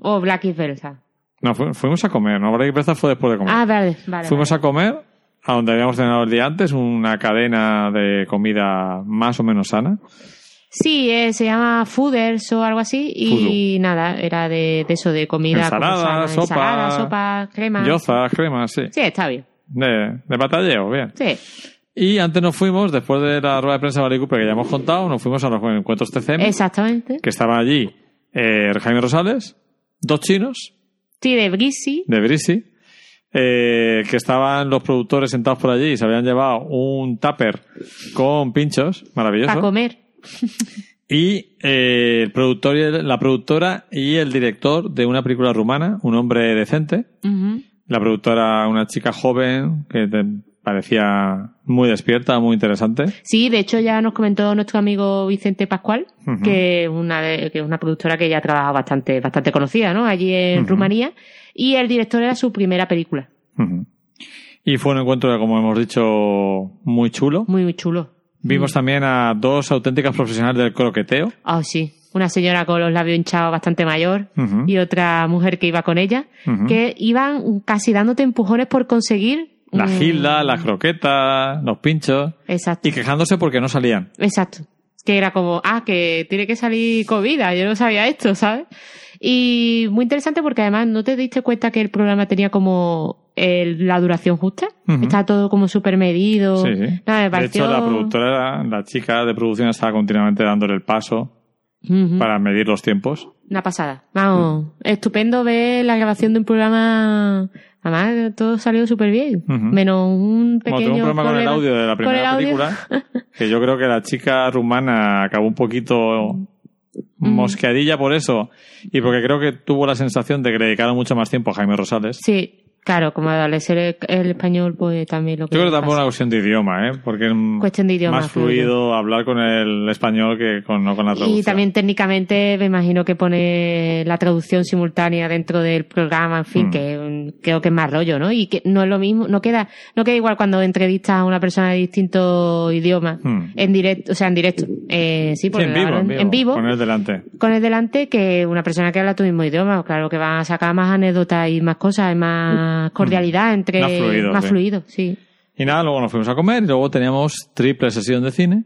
O Black is Belsa. No, fu- fuimos a comer. No, Bradley Cooper fue después de comer. Ah, vale, vale. Fuimos vale. a comer a donde habíamos cenado el día antes, una cadena de comida más o menos sana. Sí, eh, se llama Fooders o algo así. Y nada, era de, de eso, de comida. Ensalada, sopa, Ensalada, sopa, crema. Yozas, cremas, sí. Sí, está bien. De, de batalleo, bien. Sí. Y antes nos fuimos, después de la rueda de prensa de Cooper que ya hemos contado, nos fuimos a los encuentros TCM, Exactamente. que estaban allí eh, Jaime Rosales, dos chinos Sí, de Brisi. de Brisi, eh, que estaban los productores sentados por allí y se habían llevado un tupper con pinchos, maravilloso. Para comer. Y eh, el productor y el- la productora y el director de una película rumana, un hombre decente. La productora, una chica joven que te parecía muy despierta, muy interesante. Sí, de hecho ya nos comentó nuestro amigo Vicente Pascual, Ujú. que, una de- que es una productora que ya ha trabajado bastante, bastante conocida, ¿no? Allí en. Rumanía. Y el director era su primera película. Y fue un encuentro, como hemos dicho, muy chulo. Muy, muy chulo. Vimos también a dos auténticas profesionales del croqueteo. Ah, sí. Una señora con los labios hinchados bastante mayor y otra mujer que iba con ella, que iban casi dándote empujones por conseguir. La mm, gilda, la croqueta, los pinchos. Exacto. Y quejándose porque no salían. Exacto. Que era como, ah, que tiene que salir comida. Yo no sabía esto, ¿sabes? Y muy interesante porque además no te diste cuenta que el programa tenía como el- la duración justa. Ujú. Está todo como súper medido. Sí, sí. Nada, me De hecho, la productora, la chica de producción estaba continuamente dándole el paso para medir los tiempos. Una pasada. Vamos, estupendo ver la grabación de un programa. Además, todo salió súper bien. Menos un pequeño tuve un problema con el audio de la primera película, que yo creo que la chica rumana acabó un poquito mosqueadilla por eso y porque creo que tuvo la sensación de que le dedicaron mucho más tiempo a Jaime Rosales. Sí, claro, como al ser el, el español, pues también lo que. Yo creo que tampoco es una cuestión de idioma, ¿eh? Porque es Cuestión de idioma, más fluido hablar con el español que con, no con la traducción. Y también técnicamente me imagino que pone la traducción simultánea dentro del programa, en fin, Mm. que mm, creo que es más rollo, ¿no? Y que no es lo mismo, no queda, no queda igual cuando entrevistas a una persona de distinto idioma Mm. en directo, o sea, en directo, eh, sí, Sí, porque en vivo, en vivo, en vivo, Con él delante. con el delante que una persona que habla tu mismo idioma. Claro que van a sacar más anécdotas y más cosas, y más cordialidad entre, Mm. Más fluido, más sí. fluido, sí. Y nada, luego nos fuimos a comer y luego teníamos triple sesión de cine.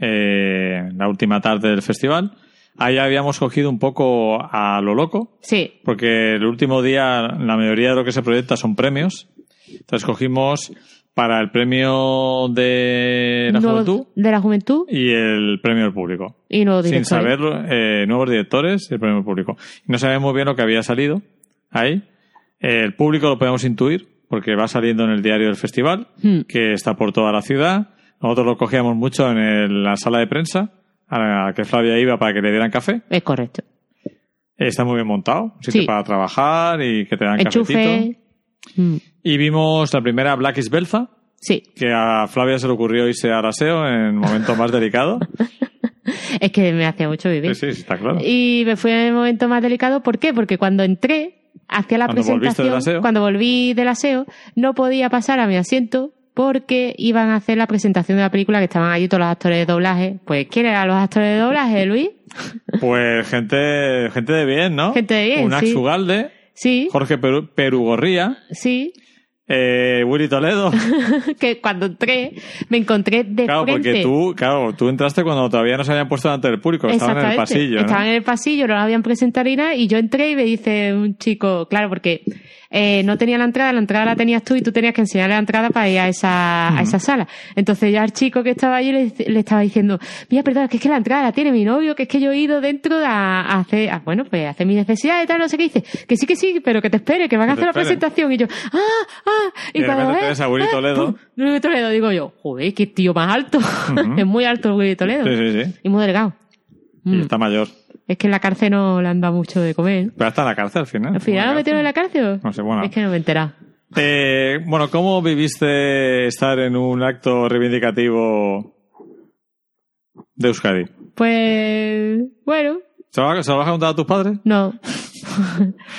eh, la última tarde del festival. Ahí habíamos cogido un poco a lo loco, Sí, porque el último día la mayoría de lo que se proyecta son premios. Entonces cogimos para el premio de la Nuevos- juventud de la juventud y el premio del público. y nuevos Sin directores. saber eh, nuevos directores y el premio del público. No sabíamos muy bien lo que había salido ahí. El público lo podemos intuir porque va saliendo en el diario del festival, Hmm. que está por toda la ciudad. Nosotros lo cogíamos mucho en el- la sala de prensa, a la que Flavia iba para que le dieran café. Es correcto. Está muy bien montado, un sitio Sí. para trabajar y que te dan. Enchufe. Mm, Y vimos la primera Black is Belza, Sí, que a Flavia se le ocurrió irse al aseo en el momento más delicado. es que me hacía mucho vivir. Sí, sí, está claro. Y me fui en el momento más delicado. ¿Por qué? Porque cuando entré, hacia la Cuando presentación, del cuando volví del aseo, no podía pasar a mi asiento porque iban a hacer la presentación de la película que estaban allí todos los actores de doblaje. Pues, ¿quién eran los actores de doblaje, Luis? Pues gente, gente de bien, ¿no? Gente de bien, Unax sí. Ugalde, Sí, Jorge Peru- Perugorría, sí. Eh, Willy Toledo. que cuando entré, me encontré de Claro, frente. porque tú, claro, tú entraste cuando todavía no se habían puesto delante del público, estaban en el pasillo, ¿no? Estaban en el pasillo, no lo habían presentado ni nada, y yo entré y me dice un chico, claro, porque eh, no tenía la entrada, la entrada la tenías tú y tú tenías que enseñarle la entrada para ir a esa, a esa sala. Entonces ya el chico que estaba allí le, le estaba diciendo, mira, perdón, que es que la entrada la tiene mi novio, que es que yo he ido dentro a, a hacer, a, bueno, pues a hacer mis necesidades y tal, no sé qué dice. Que sí, que sí, pero que te espere, que van a hacer la presentación. Y yo, ah, ah, Y cuando ves, a Willy ah, Toledo. Willy Toledo, digo yo, joder, qué tío más alto. es muy alto el Willy Toledo. Sí, sí, sí. Y muy delgado. Y Mm. está mayor. Es que en la cárcel no le han dado mucho de comer. Pero en la cárcel al final. ¿Al final lo metieron en la cárcel? No sé, bueno. Es que no me he enterado. Eh, bueno, ¿cómo viviste estar en un acto reivindicativo de Euskadi? Pues, bueno, ¿Se lo, se lo vas a contar a tus padres? no.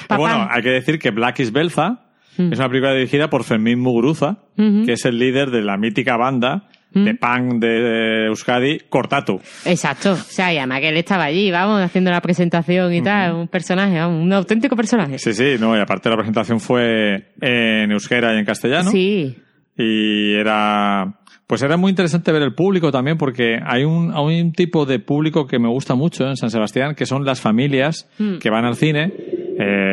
Bueno, hay que decir que Black is Belza Mm. es una película dirigida por Fermín Muguruza, que es el líder de la mítica banda Mm. de punk de Euskadi, Cortatu. Exacto. O sea, y además que él estaba allí, vamos, haciendo la presentación y tal. Un personaje, vamos, un auténtico personaje. Sí, sí, no, y aparte la presentación fue en euskera y en castellano. Sí. Y era, pues era muy interesante ver el público también porque hay un, hay un tipo de público que me gusta mucho en San Sebastián, que son las familias Mm. que van al cine, el,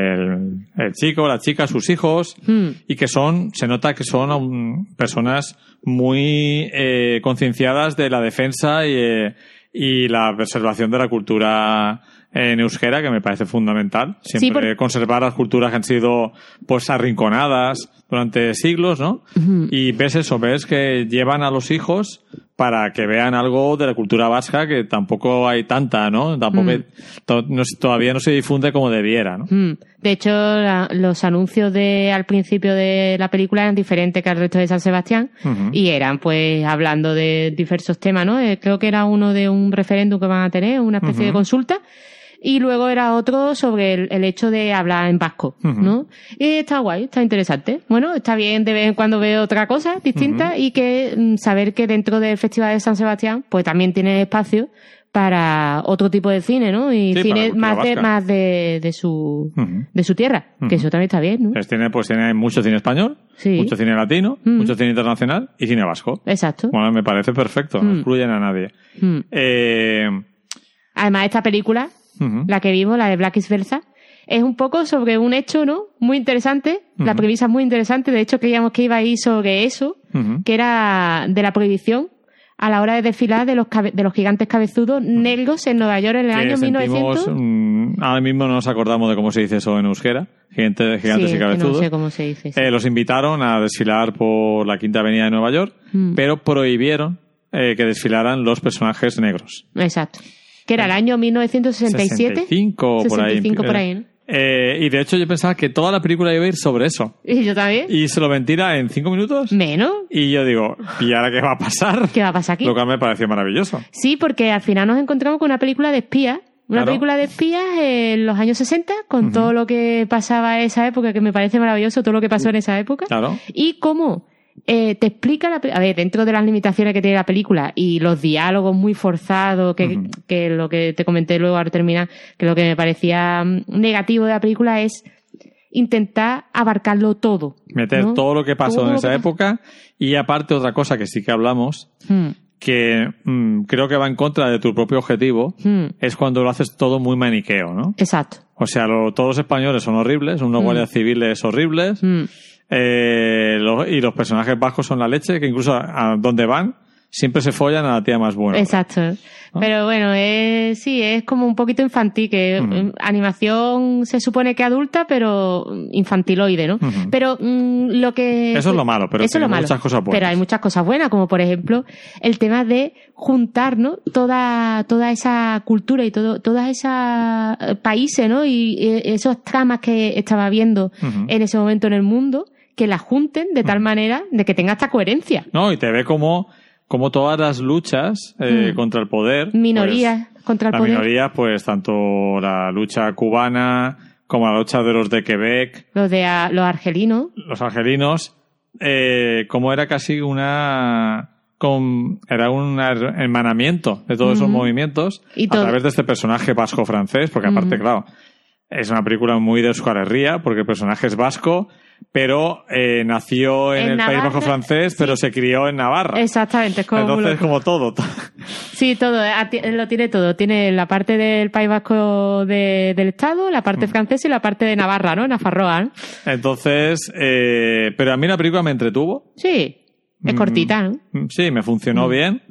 el chico, la chica, sus hijos, Mm. y que son, se nota que son um, personas muy eh, concienciadas de la defensa y, eh, y la preservación de la cultura en euskera, que me parece fundamental. Siempre conservar las culturas que han sido pues arrinconadas durante siglos, ¿no? Y ves eso, ves que llevan a los hijos para que vean algo de la cultura vasca que tampoco hay tanta, ¿no? Tampoco Mm. to- no todavía no se difunde como debiera, ¿no? Mm. De hecho, la- los anuncios de al principio de la película eran diferentes que al resto de San Sebastián y eran pues hablando de diversos temas, ¿no? Eh, creo que era uno de un referéndum que van a tener, una especie de consulta. Y luego era otro sobre el, el hecho de hablar en vasco. ¿no? Y está guay, está interesante. Bueno, está bien de vez en cuando ver otra cosa distinta y que mm, saber que dentro del Festival de San Sebastián, pues también tiene espacio para otro tipo de cine, ¿no? Y Sí, cine más de, más de, de su, de su tierra, que eso también está bien, ¿no? Pues tiene, pues tiene mucho cine español, Sí. mucho cine latino, mucho cine internacional y cine vasco. Exacto. Bueno, me parece perfecto, no excluyen a nadie. Eh, Además, esta película, la que vimos, la de Black is Versa, es un poco sobre un hecho, ¿no? Muy interesante. La premisa es muy interesante. De hecho, creíamos que iba a ir sobre eso, que era de la prohibición a la hora de desfilar de los, cabe- de los gigantes cabezudos negros en Nueva York en el año sentimos, 1900. mm, ahora mismo no nos acordamos de cómo se dice eso en euskera, gigantes, gigantes Sí, y que no cabezudos. sé cómo se dice. Eh, los invitaron a desfilar por la Quinta Avenida de Nueva York, Mm. pero prohibieron eh, que desfilaran los personajes negros. Exacto. Que era el año 1967. 65 por ahí. 65 por ahí, ¿no? Eh, y de hecho yo pensaba que toda la película iba a ir sobre eso. Y yo también. Y se lo mentira en cinco minutos. Menos. Y yo digo, ¿y ahora qué va a pasar? ¿Qué va a pasar aquí? Lo cual me pareció maravilloso. Sí, porque al final nos encontramos con una película de espías. Una Claro. película de espías en los años 60, con todo lo que pasaba en esa época, que me parece maravilloso todo lo que pasó en esa época. Claro. Y cómo eh, te explica la A ver, dentro de las limitaciones que tiene la película y los diálogos muy forzados, que, lo que te comenté luego al terminar, que lo que me parecía mm, negativo de la película es intentar abarcarlo todo. Meter ¿no? todo lo que pasó Todo en esa época. Y aparte otra cosa que sí que hablamos, Hmm, que mm, creo que va en contra de tu propio objetivo, hmm, es cuando lo haces todo muy maniqueo, ¿no? Exacto. O sea, lo- todos los españoles son horribles, unos Mm. guardias civiles horribles, Hmm. Eh, lo- y los personajes vascos son la leche, que incluso a, a donde van siempre se follan a la tía más buena. Exacto. Pero bueno, es, sí, es como un poquito infantil, que mm, animación se supone que adulta, pero infantiloide, ¿no? Pero mm, lo que... Eso es lo malo, pero Eso es lo malo. muchas cosas buenas. Pero hay muchas cosas buenas, como por ejemplo el tema de juntar, ¿no? Toda, toda esa cultura y todo, todas esas eh, países, ¿no? Y, y esos tramas que estaba viendo en ese momento en el mundo, que las junten de tal manera de que tenga esta coherencia. No, y te ve como, como todas las luchas eh, Mm. contra el poder. Minorías contra el Las poder. minorías, pues tanto la lucha cubana como la lucha de los de Quebec, Los de a- los argelinos. los argelinos, eh, como era casi una con, era un her- hermanamiento de todos esos Ujú. movimientos Y a través de este personaje vasco-francés, porque aparte, claro, es una película muy de Euskal Herria, porque el personaje es vasco, pero eh, nació en, En el País Vasco francés, pero se crió en Navarra. Exactamente, es como Entonces, como todo, Sí, todo, ti- lo tiene todo. Tiene la parte del País Vasco de- del Estado, la Mm. parte francesa y la parte de Navarra, ¿no? Nafarroa, ¿no? Entonces, eh, pero a mí la película me entretuvo. Sí, es Mm. cortita, ¿no? Mm, Sí, me funcionó bien.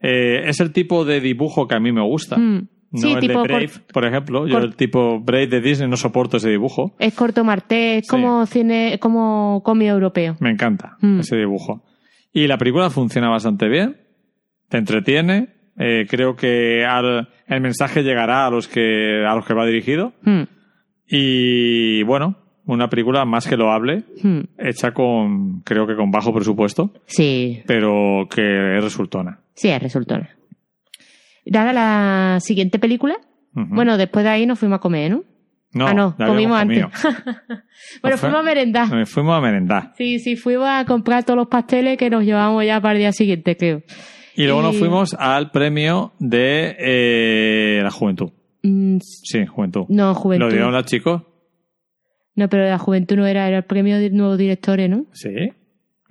Eh, es el tipo de dibujo que a mí me gusta. Mm. No Sí, el tipo de Brave, por ejemplo. Yo el tipo Brave de Disney no soporto ese dibujo. Es corto marté, es Sí. como cine, como cómic europeo. Me encanta Mm. ese dibujo. Y la película funciona bastante bien. Te entretiene. Eh, creo que al- el mensaje llegará a los que a los que va dirigido. Mm, Y bueno, una película más que loable, mm. hecha con, creo que con bajo presupuesto, Sí, pero que es resultona. sí, es resultona. Nada, la siguiente película. Bueno, después de ahí nos fuimos a comer, ¿no? no, ah, no, comimos antes. bueno, fuimos a merendar. Fuimos a merendar. Sí, sí, fuimos a comprar todos los pasteles que nos llevamos ya para el día siguiente, creo. Y luego nos fuimos al premio de eh, la juventud. Mm, Sí, juventud. no, ¿Lo juventud. dieron los chicos? No, pero la juventud no era, era el premio de nuevos directores, ¿no? Sí.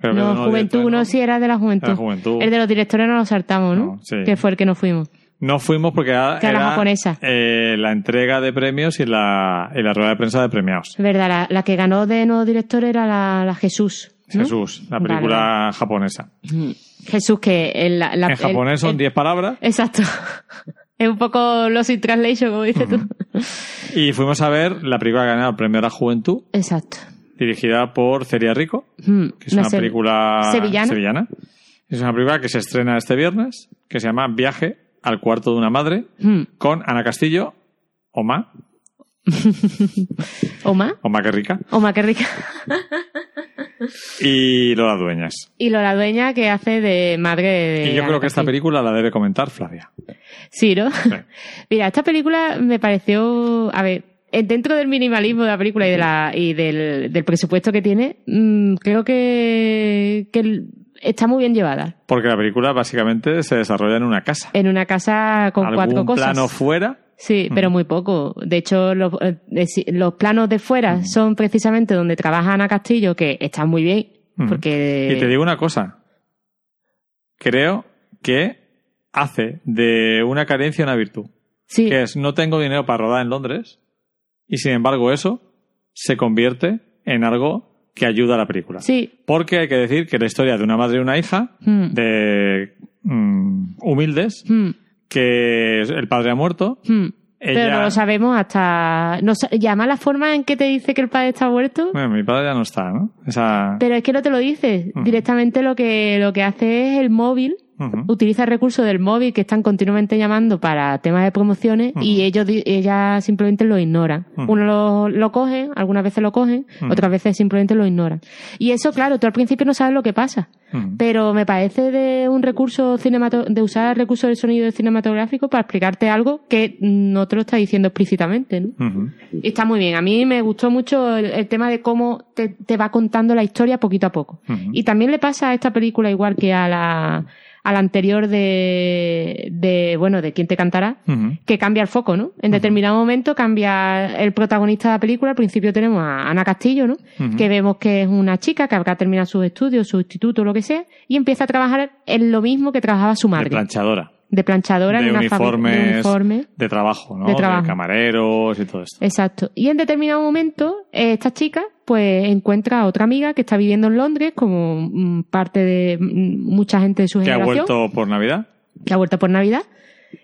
No, juventud, no, sí, era de la juventud. La juventud. El de los directores no lo saltamos, ¿no? No, sí. Que fue el que nos fuimos. No fuimos porque era, era japonesa. eh, la entrega de premios y la, y la rueda de prensa de premiados. Verdad, la, la que ganó de nuevo director era la, la Jesús. ¿no? Jesús, la Vale, película japonesa. Mm. Jesús, que en, la, la- en japonés el- son el- 10 palabras Exacto. es un poco Lost in Translation, como dices tú. y fuimos a ver la película que ganó el premio de la juventud, Exacto. dirigida por Celia Rico, Mm, que es una, película sevillana. Es una película que se estrena este viernes, que se llama Viaje al cuarto de una madre, Mm. con Ana Castillo, Oma, Oma. Oma que rica, Oma, qué rica. y Lola Dueñas. Y Lola Dueña, que hace de madre de. Y yo Ana creo que esta película la debe comentar Flavia. Sí, ¿no? Sí. Mira, esta película me pareció. A ver, eh, dentro del minimalismo de la película y, de la, y del, del presupuesto que tiene, mm, creo que, que el- está muy bien llevada. Porque la película básicamente se desarrolla en una casa. En una casa con Algún cuatro cosas. plano fuera. Sí, pero muy poco. De hecho, los, eh, los planos de fuera son precisamente donde trabaja Ana Castillo, que está muy bien, porque... Y te digo una cosa. Creo que hace de una carencia una virtud. sí, Que es no tengo dinero para rodar en Londres. Y sin embargo eso se convierte en algo que ayuda a la película. sí. Porque hay que decir que la historia de una madre y una hija Mm, de mm, humildes, mm, que el padre ha muerto, mm. Pero no lo sabemos hasta... No, llama la forma en que te dice que el padre está muerto. Bueno, mi padre ya no está, ¿no? Esa... Pero es que no te lo dice. Directamente lo que, lo que hace es el móvil, Ujú. utiliza el recurso del móvil que están continuamente llamando para temas de promociones y ellos di- ella simplemente lo ignoran. Ujú. Uno lo, lo coge, algunas veces lo cogen, otras veces simplemente lo ignoran. Y eso, claro, tú al principio no sabes lo que pasa. Pero me parece de un recurso cinemato de usar el recurso del sonido cinematográfico para explicarte algo que no te lo está diciendo explícitamente, ¿no? Está muy bien. A mí me gustó mucho el, el tema de cómo te, te va contando la historia poquito a poco. Y también le pasa a esta película igual que a la, a la anterior de, de, bueno, de quién te cantará, que cambia el foco, ¿no? En determinado momento cambia el protagonista de la película. Al principio tenemos a Ana Castillo, ¿no? Que vemos que es una chica que habrá terminado sus estudios, su instituto, lo que sea, y empieza a trabajar en lo mismo que trabajaba su De madre. planchadora. De planchadora de en una fábrica uniformes, de uniforme. de trabajo, ¿no? De trabajo. camareros y todo esto. Exacto. Y en determinado momento, eh, esta chica, pues, encuentra a otra amiga que está viviendo en Londres, como mm, parte de mm, mucha gente de su Que ha generación, vuelto por Navidad. que ha vuelto por Navidad.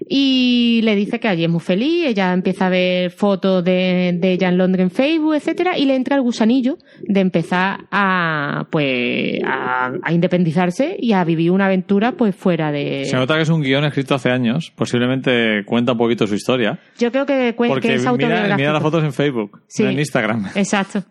Y le dice que allí es muy feliz, ella empieza a ver fotos de, de ella en Londres en Facebook, etcétera, y le entra el gusanillo de empezar a, pues, a, a independizarse y a vivir una aventura, pues, fuera de... Se nota que es un guion escrito hace años. Posiblemente cuenta un poquito su historia. Yo creo que, cuen- que es mira, autobiográfico. mira las fotos en Facebook, Sí. no en Instagram. Exacto.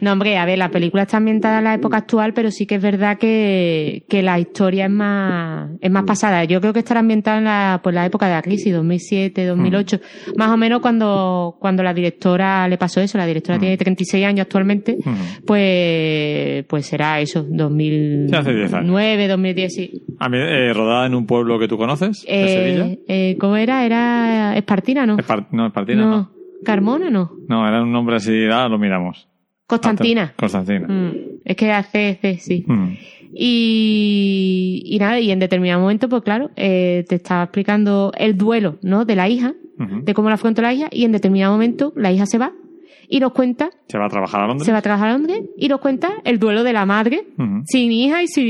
No, hombre, a ver, la película está ambientada en la época actual, pero sí que es verdad que, que la historia es más, es más pasada. Yo creo que estará ambientada en la, pues, la época de la crisis, 2007, 2008. Más o menos cuando, cuando la directora le pasó eso. La directora Mm. tiene 36 años actualmente. Ujú. Pues, pues será eso, 2009, Sí, hace 10 años. 2010, sí. A mí, eh, rodada en un pueblo que tú conoces, de Sevilla. Eh, eh, ¿Cómo era? Era Espartina, ¿no? No, Espartina no. Carmona, ¿no? No, era un nombre así, ah, lo miramos. Constantina. Constantina. Mm, Es que hace, hace- sí. Mm. Y, y nada, y en determinado momento, pues claro, eh, te estaba explicando el duelo, ¿no? De la hija, de cómo la afrontó la hija, y en determinado momento la hija se va y nos cuenta, Se va a trabajar a Londres. se va a trabajar a Londres y nos cuenta el duelo de la madre sin hija y sin,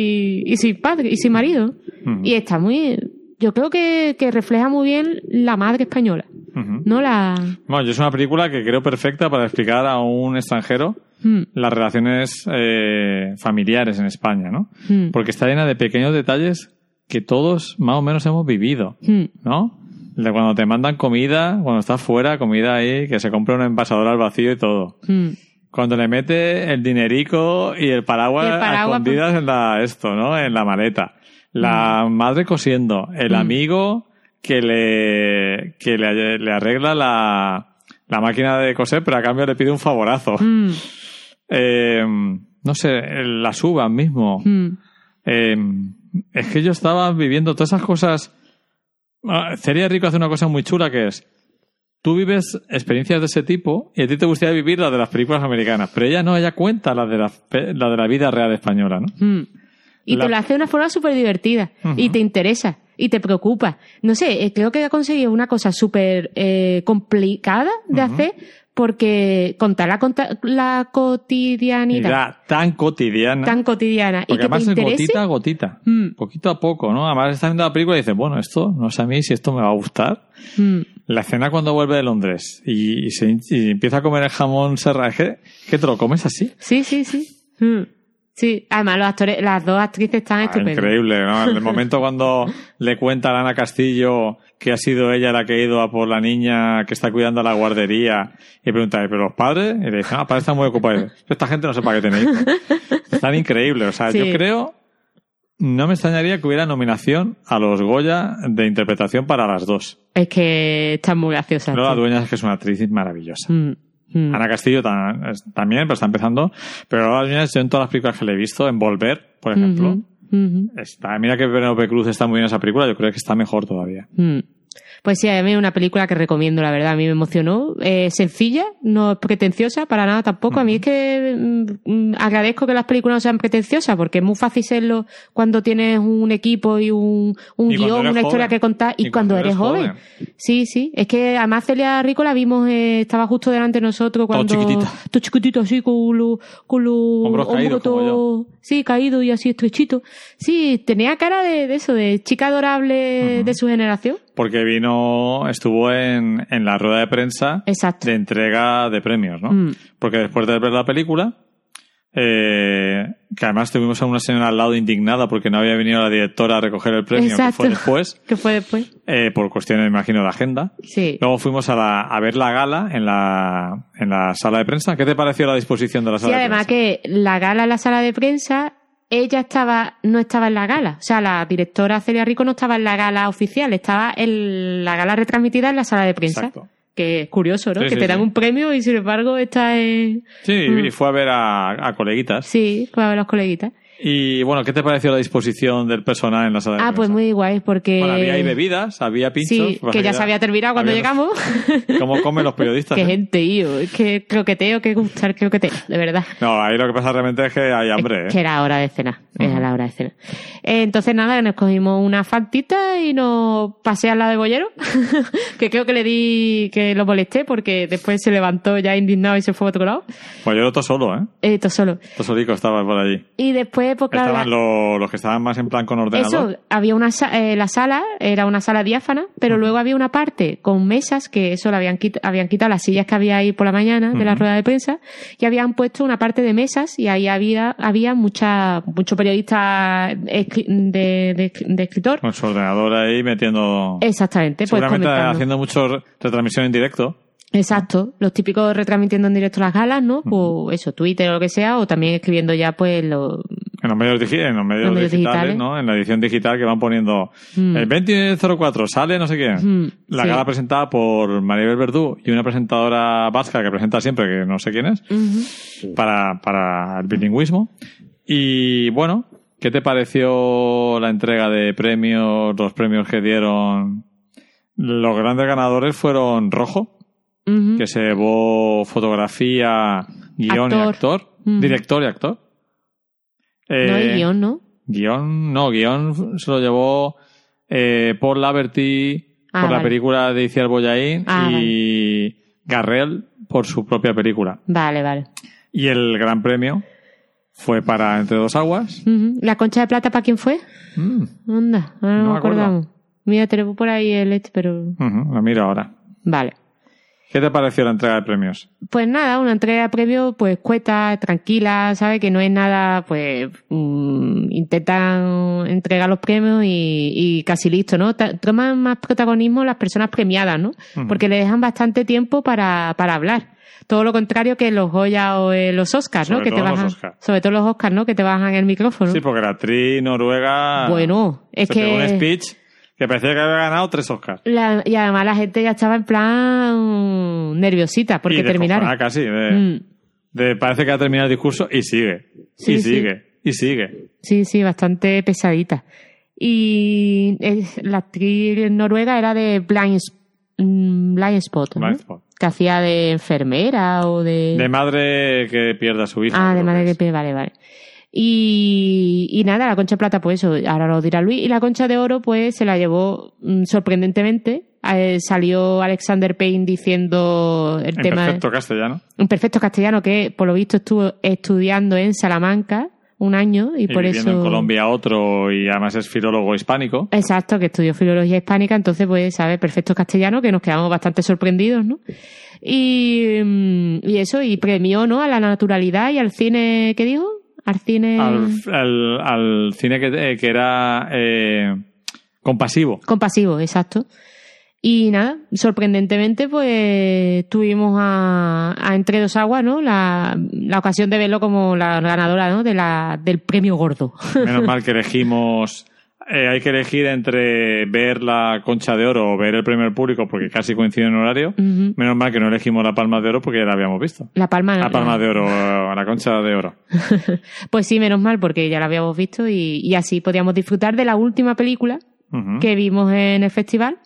y sin padre y sin marido. Y está muy, yo creo que, que refleja muy bien la madre española. ¿no? La, Bueno, yo es una película que creo perfecta para explicar a un extranjero Mm, las relaciones eh, familiares en España, ¿no? mm, Porque está llena de pequeños detalles que todos más o menos hemos vivido, mm, ¿no? De cuando te mandan comida, cuando estás fuera, comida ahí, que se compra un envasador al vacío y todo. Cuando le mete el dinerico y el paraguas, Y el a paraguas, escondidas en la, esto, ¿no? En la maleta. La madre cosiendo. El Mm. amigo que le, que le, le arregla la, la máquina de coser, pero a cambio le pide un favorazo. Mm, Eh, no sé, las uvas mismo. mm. Eh, es que yo estaba viviendo todas esas cosas. Ah, Sería rico hacer una cosa muy chula que es. Tú vives experiencias de ese tipo y a ti te gustaría vivir las de las películas americanas, pero ella no, ella cuenta las de la, la de la vida real española, ¿no? Mm. Y La- te lo hace de una forma súper divertida. Y te interesa. Y te preocupa. No sé, eh, creo que ha conseguido una cosa súper eh, complicada de hacer porque contar la, la cotidianidad tan cotidiana. tan cotidiana y porque que te además es interese. gotita a gotita. Mm, Poquito a poco, ¿no? Además estás viendo la película y dices, bueno, esto no sé a mí si esto me va a gustar. mm. La escena cuando vuelve de Londres y, y se, y empieza a comer el jamón serra, es que, que te lo comes así. Sí, sí, sí. Mm. Sí, además los actores, las dos actrices están Ah, estupendas. increíble, ¿no? El momento cuando le cuenta a Ana Castillo que ha sido ella la que ha ido a por la niña que está cuidando a la guardería y pregunta, ¿pero los padres? Y le dice, ah, padres están muy ocupados. Esta gente no sepa qué tenéis. Están increíbles. O sea, Sí. yo creo, no me extrañaría que hubiera nominación a los Goya de interpretación para las dos. Es que están muy graciosas. Lola tío. Dueñas, que es una actriz maravillosa. Mm, mm. Ana Castillo ta- es- también, pero está empezando. Pero Dueñas, yo en todas las películas que le he visto, en Volver, por ejemplo. Está, mira que Penélope Cruz está muy bien en esa película, yo creo que está mejor todavía. Mm. Pues sí, a mí es una película que recomiendo, la verdad. A mí me emocionó. Eh, sencilla, no es pretenciosa para nada tampoco. A mí es que mm, mm, agradezco que las películas no sean pretenciosas porque es muy fácil serlo cuando tienes un equipo y un, un Y guion, una historia que contar y, Y cuando, cuando eres eres joven. joven. Sí, sí. Es que además Celia Rico la vimos, eh, estaba justo delante de nosotros cuando... chiquitita. Todo chiquitito así, con los con los Hombros caídos, como todo- Sí, caído y así estrechito. Sí, tenía cara de, de eso, de chica adorable de su generación. Porque vino, estuvo en, en la rueda de prensa Exacto. de entrega de premios, ¿no? Mm. Porque después de ver la película, eh, que además tuvimos a una señora al lado indignada porque no había venido la directora a recoger el premio, que fue después, ¿Qué fue después? eh, por cuestiones, me imagino, de agenda. Sí. Luego fuimos a, la, a ver la gala en la, en la sala de prensa. ¿Qué te pareció la disposición de la Sí, sala de además prensa? que la gala en la sala de prensa, ella estaba, no estaba en la gala. O sea, la directora Celia Rico no estaba en la gala oficial, estaba en la gala retransmitida en la sala de prensa. Exacto. Que es curioso, ¿no? Sí, que sí, te dan sí. un premio y sin embargo está en... Sí, Mm. y fue a ver a, a coleguitas. Sí, fue a ver los coleguitas. Y bueno, ¿qué te pareció la disposición del personal en la sala de Ah, pues muy guay, porque... Bueno, había ahí bebidas, había pinchos. Sí, pues que ya se había terminado cuando había- llegamos. ¿Cómo comen los periodistas? Qué eh? gente, tío. Es que croqueteo, que gustar croqueteo, de verdad. No, ahí lo que pasa realmente es que hay hambre, Que ¿eh? era hora de cena. Era Ujú. la hora de cena. Eh, Entonces, nada, nos cogimos una fantita y nos pasé al lado de Bollero. que creo que le di, que lo molesté porque después se levantó ya indignado y se fue a otro lado. Yo todo solo, ¿eh? Eh, todo solo. Todo solico estaba por allí. Y después, pues claro. Estaban la- los, los que estaban más en plan con ordenador. Eso, había una eh, la sala, era una sala diáfana, pero luego había una parte con mesas, que eso lo habían, quit- habían quitado las sillas que había ahí por la mañana de la rueda de prensa, y habían puesto una parte de mesas, y ahí había, había mucha, mucho periodista de, de, de escritor. Con su ordenador ahí metiendo... Exactamente, pues seguramente comentando. haciendo mucho re- retransmisión en directo. Exacto, los típicos retransmitiendo en directo las galas, ¿no? Pues eso, Twitter o lo que sea, o también escribiendo ya pues lo... En los medios, digi- en los medios, Los medios digitales, digitales. ¿no? En la edición digital que van poniendo Mm. el 2004 sale no sé quién. Mm, La sí. gala presentada por Maribel Verdú y una presentadora vasca que presenta siempre, que no sé quién es, para, para el bilingüismo. Y bueno, ¿qué te pareció la entrega de premios, los premios que dieron? Los grandes ganadores fueron Rojo, que se llevó fotografía, guion y Actor. actor, Mm. director y actor. No Eh, hay guion, ¿no? Guión, no, guion se lo llevó eh, Paul Laverty Ah, por la vale. película de Iciar Boyain Ah, y Garrel por su propia película. Vale, vale. Y el gran premio fue para Entre dos aguas. ¿La concha de plata para quién fue? Mm, Anda, ahora no, No me me acuerdo. acordamos. Mira, tenemos por ahí el este, pero... ujú, la miro ahora. Vale. ¿Qué te pareció la entrega de premios? Pues nada, una entrega de premio pues cuesta, tranquila, ¿sabes? Que no es nada, pues mm, intentan entregar los premios y, y casi listo, ¿no? Toman más protagonismo las personas premiadas, ¿no? Porque le dejan bastante tiempo para, para hablar. Todo lo contrario que los Goya o eh, los Oscars, ¿no? Que te bajan, sobre todo los Oscars, ¿no? Que te bajan el micrófono. Sí, porque la actriz noruega Bueno, es que- un speech que parecía que había ganado tres Oscars. La- y además la gente ya estaba en plan nerviosita porque y terminara. casi. De, Mm. de- parece que ha terminado el discurso y sigue. Sí, y sí. sigue. Y sigue. Sí, sí, bastante pesadita. Y es- la actriz noruega era de Blind, mm, Blind Spot, ¿no? Blind Spot. que hacía de enfermera o de... De madre que pierde a su hija. ah, de madre que pide, vale, vale. Y, y nada, la concha de plata, pues eso, ahora lo dirá Luis. Y la concha de oro, pues se la llevó mm, sorprendentemente. Eh, salió Alexander Payne diciendo el En tema de- perfecto castellano. un perfecto castellano que por lo visto estuvo estudiando en Salamanca un año y, Y, por viviendo eso en Colombia otro y además es filólogo hispánico. exacto que estudió filología hispánica entonces pues sabe perfecto castellano que nos quedamos bastante sorprendidos no y, mm, y eso y premió no a la naturalidad y al cine qué dijo al cine Al, al- al cine que, eh, que era eh, compasivo. compasivo exacto y nada, sorprendentemente, pues tuvimos a, a Entre Dos Aguas, ¿no? La, la ocasión de verlo como la ganadora, ¿no? De la, del premio gordo. Menos mal que elegimos. Eh, hay que elegir entre ver la concha de oro o ver el premio del público porque casi coincide en horario. Menos mal que no elegimos la palma de oro porque ya la habíamos visto. La palma. La palma de oro, eh, la concha de oro. Pues sí, menos mal, porque ya la habíamos visto y, y así podíamos disfrutar de la última película que vimos en el festival,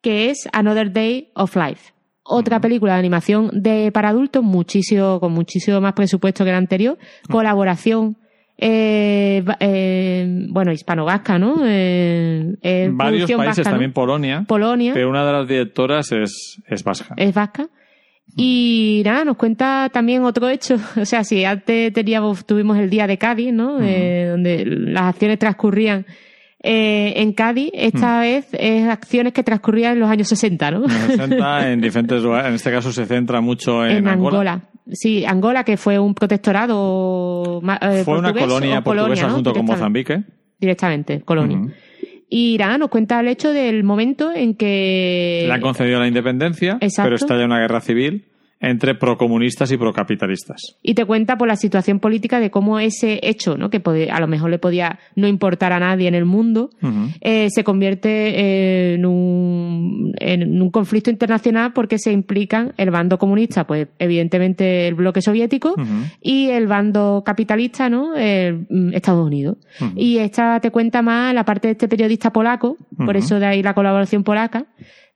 que es Another Day of Life. Otra película de animación de para adultos, muchísimo, con muchísimo más presupuesto que la anterior, colaboración, eh, eh, bueno, hispano-vasca, ¿no? Eh, eh, Varios países, vasca, ¿no? también Polonia, Polonia, pero una de las directoras es, es vasca. es vasca. Y nada, nos cuenta también otro hecho. O sea, si antes teníamos, tuvimos el día de Cádiz, ¿no? Eh, donde las acciones transcurrían eh, en Cádiz, esta vez es acciones que transcurrían en los años 60, ¿no? En los 60, en diferentes lugares. En este caso se centra mucho en, en Angola. Angola. Sí, Angola, que fue un protectorado eh, Fue una colonia portuguesa ¿no? junto con. Mozambique. Directamente, colonia. Y nada, nos cuenta el hecho del momento en que... Le han concedido la independencia, Exacto. pero estalla una guerra civil entre procomunistas y procapitalistas. y te cuenta por la situación política de cómo ese hecho, ¿no? que a lo mejor le podía no importar a nadie en el mundo, eh, se convierte eh, en, un, en un conflicto internacional porque se implican el bando comunista, pues evidentemente el bloque soviético, y el bando capitalista, ¿no? El, mm, Estados Unidos. Y esta te cuenta más la parte de este periodista polaco, por eso de ahí la colaboración polaca,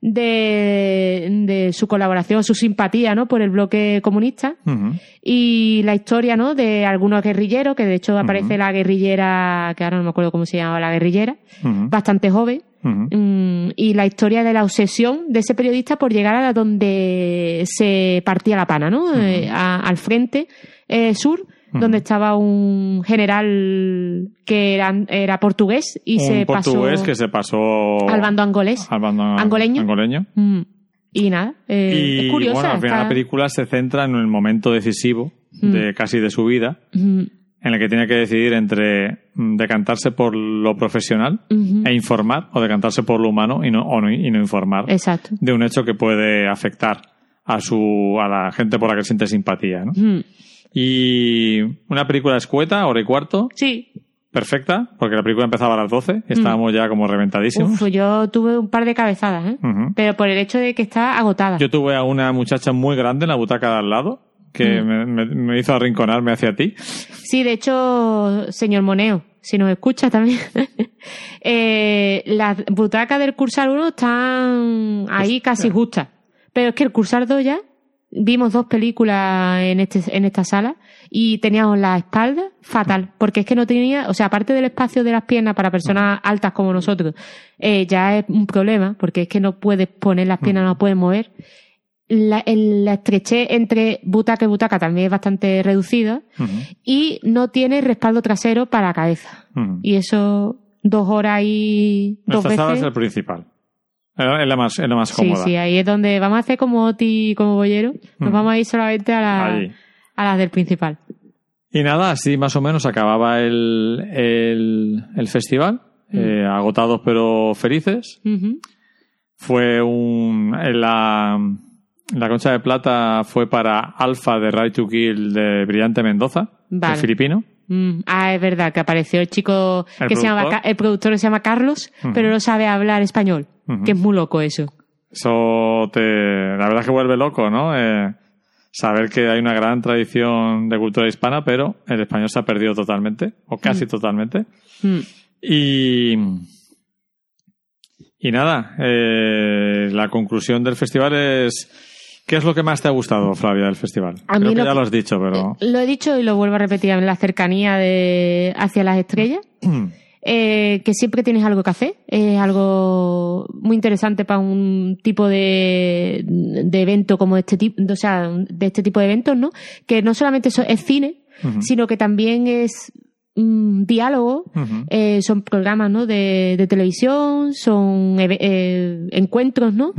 de, de su colaboración, su simpatía, ¿no? Por el bloque comunista y la historia, ¿no? De algunos guerrilleros, que de hecho aparece la guerrillera, que ahora no me acuerdo cómo se llamaba la guerrillera, bastante joven. Mm, y la historia de la obsesión de ese periodista por llegar a donde se partía la pana, ¿no? Eh, a- al frente eh, sur, donde estaba un general que era, era portugués y Un se portugués pasó que se pasó al bando angolés. al bando Angoleño. angoleño. Mm. Y nada, eh, y es curiosa. bueno, al final está- la película se centra en el momento decisivo de casi de su vida, Mm, en el que tiene que decidir entre mm, decantarse por lo profesional e informar o decantarse por lo humano y no, o no- y no informar Exacto. de un hecho que puede afectar a su a la gente por la que siente simpatía. ¿no? Mm. Y una película escueta, hora y cuarto, Sí. perfecta, porque la película empezaba a las 12 y estábamos ya como reventadísimos. Uf, yo tuve un par de cabezadas, ¿eh? Pero por el hecho de que está agotada. Yo tuve a una muchacha muy grande en la butaca de al lado que Mm. me, me- me hizo arrinconarme hacia ti. Sí, de hecho, señor Moneo, si nos escucha también, eh, las butacas del Cursar 1 están ahí casi justas. Pero es que el Cursar 2 ya vimos dos películas en, este, en esta sala y teníamos la espalda fatal, porque es que no tenía, o sea, aparte del espacio de las piernas para personas altas como nosotros, eh, ya es un problema, porque es que no puedes poner las piernas, no las puedes mover. La, el- la estrechez entre butaca y butaca también es bastante reducida Ujú, y no tiene respaldo trasero para la cabeza. Y eso dos horas y dos Esta sala es veces. el principal. Es la más, es la más Sí, cómoda. sí, ahí es donde vamos a hacer como Oti y como Bollero. Nos Ujú. vamos a ir solamente a, la, a las del principal. Y nada, así más o menos acababa el, el, el festival. Mm. eh, agotados pero felices. Ujú. Fue un. en La, la concha de plata fue para Alpha de Right to Kill de Brillante Mendoza, Vale. el filipino. Mm, Ah, es verdad, que apareció el chico ¿El que se llama, productor? El productor que se llama Carlos, pero no sabe hablar español. Que es muy loco eso. Eso te. La verdad es que vuelve loco, ¿no? Eh, saber que hay una gran tradición de cultura hispana, pero el español se ha perdido totalmente, o casi totalmente. Mm. Y. Y nada, eh, la conclusión del festival es. ¿Qué es lo que más te ha gustado, Flavia, del festival? A Creo mí que lo ya que- lo has dicho, pero. Eh, Lo he dicho y lo vuelvo a repetir la cercanía de hacia las estrellas. eh, que siempre tienes algo que hacer. Es algo muy interesante para un tipo de, de evento como este tipo, o sea, de este tipo de eventos, ¿no? Que no solamente eso es cine, sino que también es mm, diálogo, eh, son programas, ¿no? De, de televisión, son eh, encuentros, ¿no?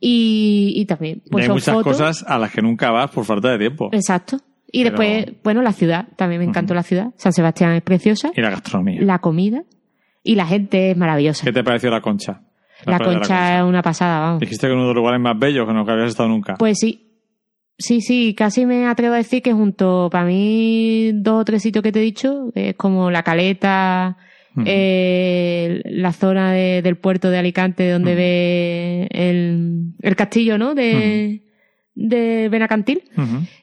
Y, y también, Y pues hay son muchas fotos. cosas a las que nunca vas por falta de tiempo. Exacto. Y Pero- después, bueno, la ciudad, también me encantó la ciudad. San Sebastián es preciosa, Y la gastronomía. la comida y la gente es maravillosa. ¿Qué te pareció la concha? La concha es una pasada, vamos. Dijiste que uno de los lugares más bellos que no habías estado nunca. Pues sí. Sí, sí, casi me atrevo a decir que junto, para mí, dos o tres sitios que te he dicho, es como la caleta, eh, la zona de- del puerto de Alicante donde ve el, el castillo, ¿no? De, de Benacantil.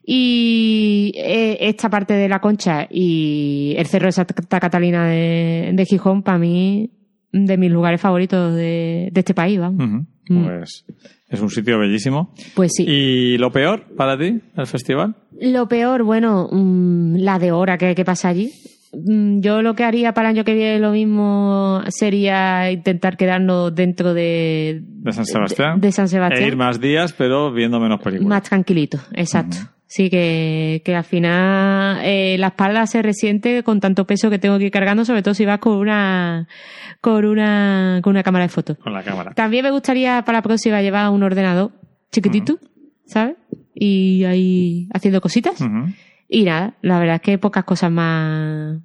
Y eh, esta parte de la concha y el cerro de Santa Catalina de, de Gijón, para mí, de mis lugares favoritos de, de este país, vamos. Mm. Pues es un sitio bellísimo. Pues sí. ¿Y lo peor para ti, el festival? Lo peor, bueno, mm, la de hora que, que pasa allí. Mm, Yo lo que haría para el año que viene lo mismo sería intentar quedarnos dentro de, De San Sebastián. de, de San Sebastián. E ir más días, pero viendo menos películas. Más tranquilito, exacto. Sí, que, que al final eh, la espalda se resiente con tanto peso que tengo que ir cargando, sobre todo si vas con una, con una, con una cámara de fotos. Con la cámara. También me gustaría para la próxima llevar un ordenador chiquitito, ¿sabes? Y ahí haciendo cositas. Y nada, la verdad es que pocas cosas más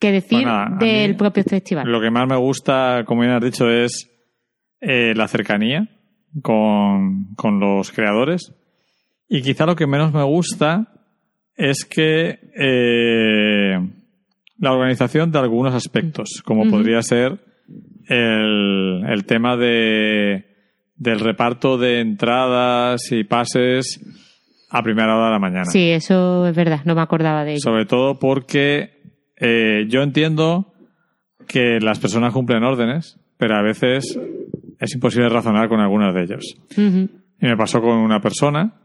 que decir del propio festival. Lo que más me gusta, como bien has dicho, es eh, la cercanía con, con los creadores. Y quizá lo que menos me gusta es que eh, la organización de algunos aspectos, como podría ser el, el tema de, del reparto de entradas y pases a primera hora de la mañana. Sí, eso es verdad, no me acordaba de ello. Sobre todo porque eh, yo entiendo que las personas cumplen órdenes, pero a veces es imposible razonar con algunas de ellos. Ujú. Y me pasó con una persona,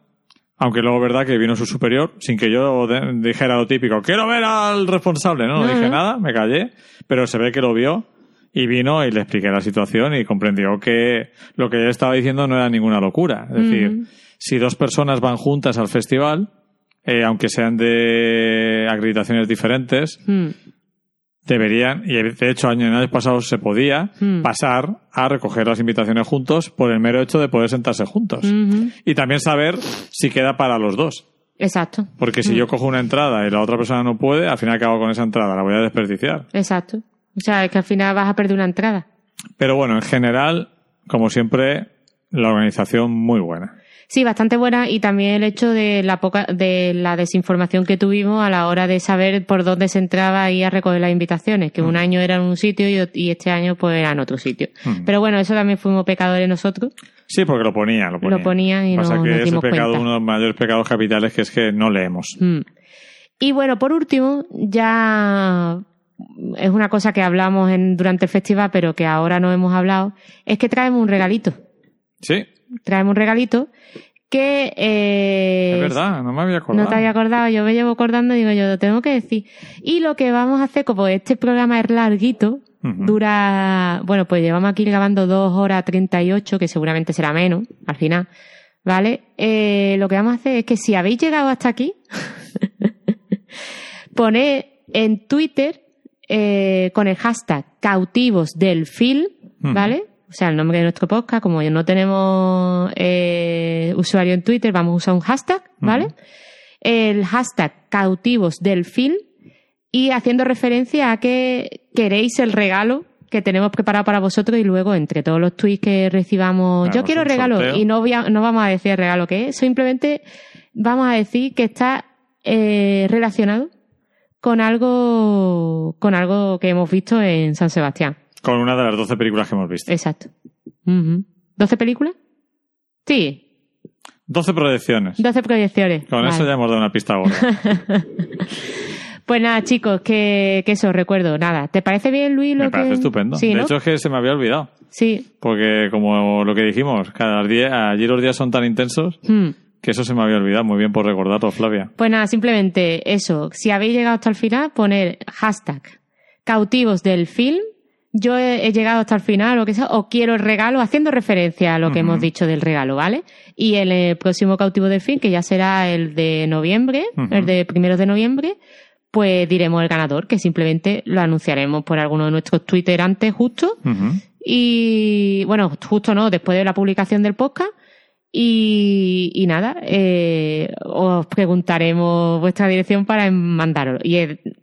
aunque luego verdad que vino su superior, sin que yo dijera lo típico, quiero ver al responsable, no, no dije nada, me callé, pero se ve que lo vio y vino y le expliqué la situación y comprendió que lo que él estaba diciendo no era ninguna locura. Es decir, si dos personas van juntas al festival, eh, aunque sean de acreditaciones diferentes, Mm. Deberían, y de hecho años, pasados se podía, Mm. pasar a recoger las invitaciones juntos por el mero hecho de poder sentarse juntos. Y también saber si queda para los dos. Exacto. Porque si Mm. yo cojo una entrada y la otra persona no puede, al final acabo con esa entrada, la voy a desperdiciar. Exacto. O sea, es que al final vas a perder una entrada. Pero bueno, en general, como siempre, la organización muy buena. Sí, bastante buena y también el hecho de la poca, de la desinformación que tuvimos a la hora de saber por dónde se entraba y a recoger las invitaciones, que un año era en un sitio y, y este año pues era en otro sitio. Mm. Pero bueno, eso también fuimos pecadores nosotros. Sí, porque lo ponía, lo ponía. Lo ponían y Pasa no que nos es dimos pecado, cuenta. uno de los mayores pecados capitales que es que no leemos. Mm. Y bueno, por último, ya es una cosa que hablamos en, durante el festival, pero que ahora no hemos hablado, es que traemos un regalito. Sí, Traemos un regalito que... eh, Es verdad, no me había acordado. no te había acordado, yo me llevo acordando, digo yo, lo tengo que decir. Y lo que vamos a hacer, como este programa es larguito, dura, bueno, pues llevamos aquí grabando dos horas 38, que seguramente será menos, al final, ¿vale? Eh, lo que vamos a hacer es que si habéis llegado hasta aquí, poned en Twitter, eh, con el hashtag cautivos del film. ¿vale? O sea, el nombre de nuestro podcast, como no tenemos eh, usuario en Twitter, vamos a usar un hashtag, ¿vale? El hashtag cautivos del film y haciendo referencia a que queréis el regalo que tenemos preparado para vosotros y luego entre todos los tweets que recibamos, yo quiero regalo sorteo. y no, voy a- no vamos a decir regalo que es, simplemente vamos a decir que está eh, relacionado con algo, con algo que hemos visto en San Sebastián. Con una de las 12 películas que hemos visto. Exacto. Ujú. ¿12 películas? Sí, 12 proyecciones. 12 proyecciones. Con Vale. eso ya hemos dado una pista gorda. Pues nada, chicos, que, que eso, recuerdo. Nada, ¿te parece bien, Luis? Lo Me parece que... estupendo. Sí, de ¿no? hecho, es que se me había olvidado. Sí. Porque como lo que dijimos, cada día, allí los días son tan intensos Hmm. que eso se me había olvidado. Muy bien por recordarlo, Flavia. Pues nada, simplemente eso. Si habéis llegado hasta el final, poner hashtag cautivos del film. Yo he, he llegado hasta el final, o que sea, o quiero el regalo, haciendo referencia a lo que hemos dicho del regalo, ¿vale? Y el, eh, próximo cautivo del film, que ya será el de noviembre, el de primeros de noviembre, pues diremos el ganador, que simplemente lo anunciaremos por alguno de nuestros Twitter antes justo. Y bueno, justo no, después de la publicación del podcast. Y, y nada, eh, os preguntaremos vuestra dirección para mandarlo. Y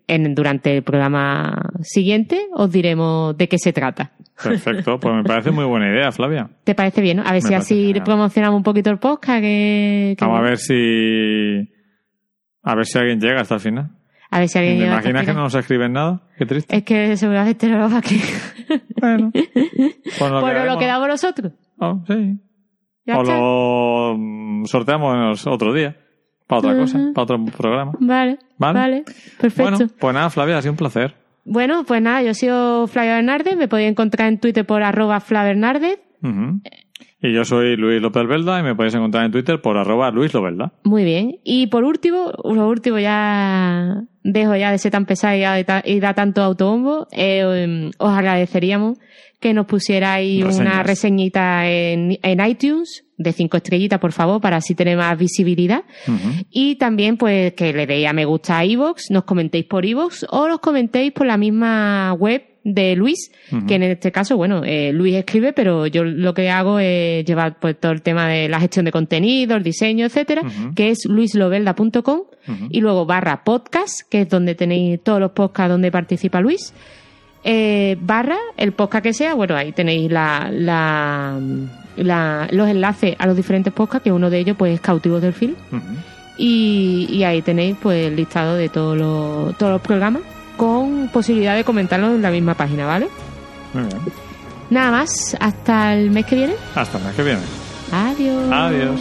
en, durante el programa siguiente os diremos de qué se trata. Perfecto. Pues me parece muy buena idea, Flavia. ¿Te parece bien? no? A ver Me si así genial. promocionamos un poquito el podcast. Que, que- Vamos a ver si... A ver si alguien llega hasta el final. a ver si alguien ¿Me el imaginas que no nos escriben nada? Qué triste. Es que seguramente no lo va a querer. Bueno. Pues Bueno, lo quedamos nosotros. Oh, sí. Ya o está. lo mm, sorteamos otro día. Para otra cosa, para otro programa. Vale, Vale. vale, perfecto. Bueno, pues nada, Flavia, ha sido un placer. Bueno, pues nada, yo he sido Flavia Bernardez, me podéis encontrar en Twitter por arroba Flavernardez. Ujú. Y yo soy Luis López Velda y me podéis encontrar en Twitter por arroba Luis Lobelda. Muy bien. Y por último, lo último ya dejo ya de ser tan pesada y da, tanto autobombo, eh, os agradeceríamos que nos pusierais una reseñita en, en iTunes de cinco estrellitas, por favor, para así tener más visibilidad. Y también, pues, que le deis a me gusta a iVoox, nos comentéis por iVoox o nos comentéis por la misma web de Luis, que en este caso, bueno, eh, Luis escribe, pero yo lo que hago es llevar pues todo el tema de la gestión de contenido, el diseño, etcétera, que es luislobelda.com Ujú. y luego barra podcast, que es donde tenéis todos los podcasts donde participa Luis. Eh, barra el podcast que sea, bueno, ahí tenéis la, la, la- los enlaces a los diferentes podcasts, que uno de ellos pues es Cautivos del Film. Y, y ahí tenéis pues el listado de todos los, todos los programas con posibilidad de comentarlos en la misma página, ¿vale? Muy bien. Nada más, hasta el mes que viene. Hasta el mes que viene. Adiós. Adiós.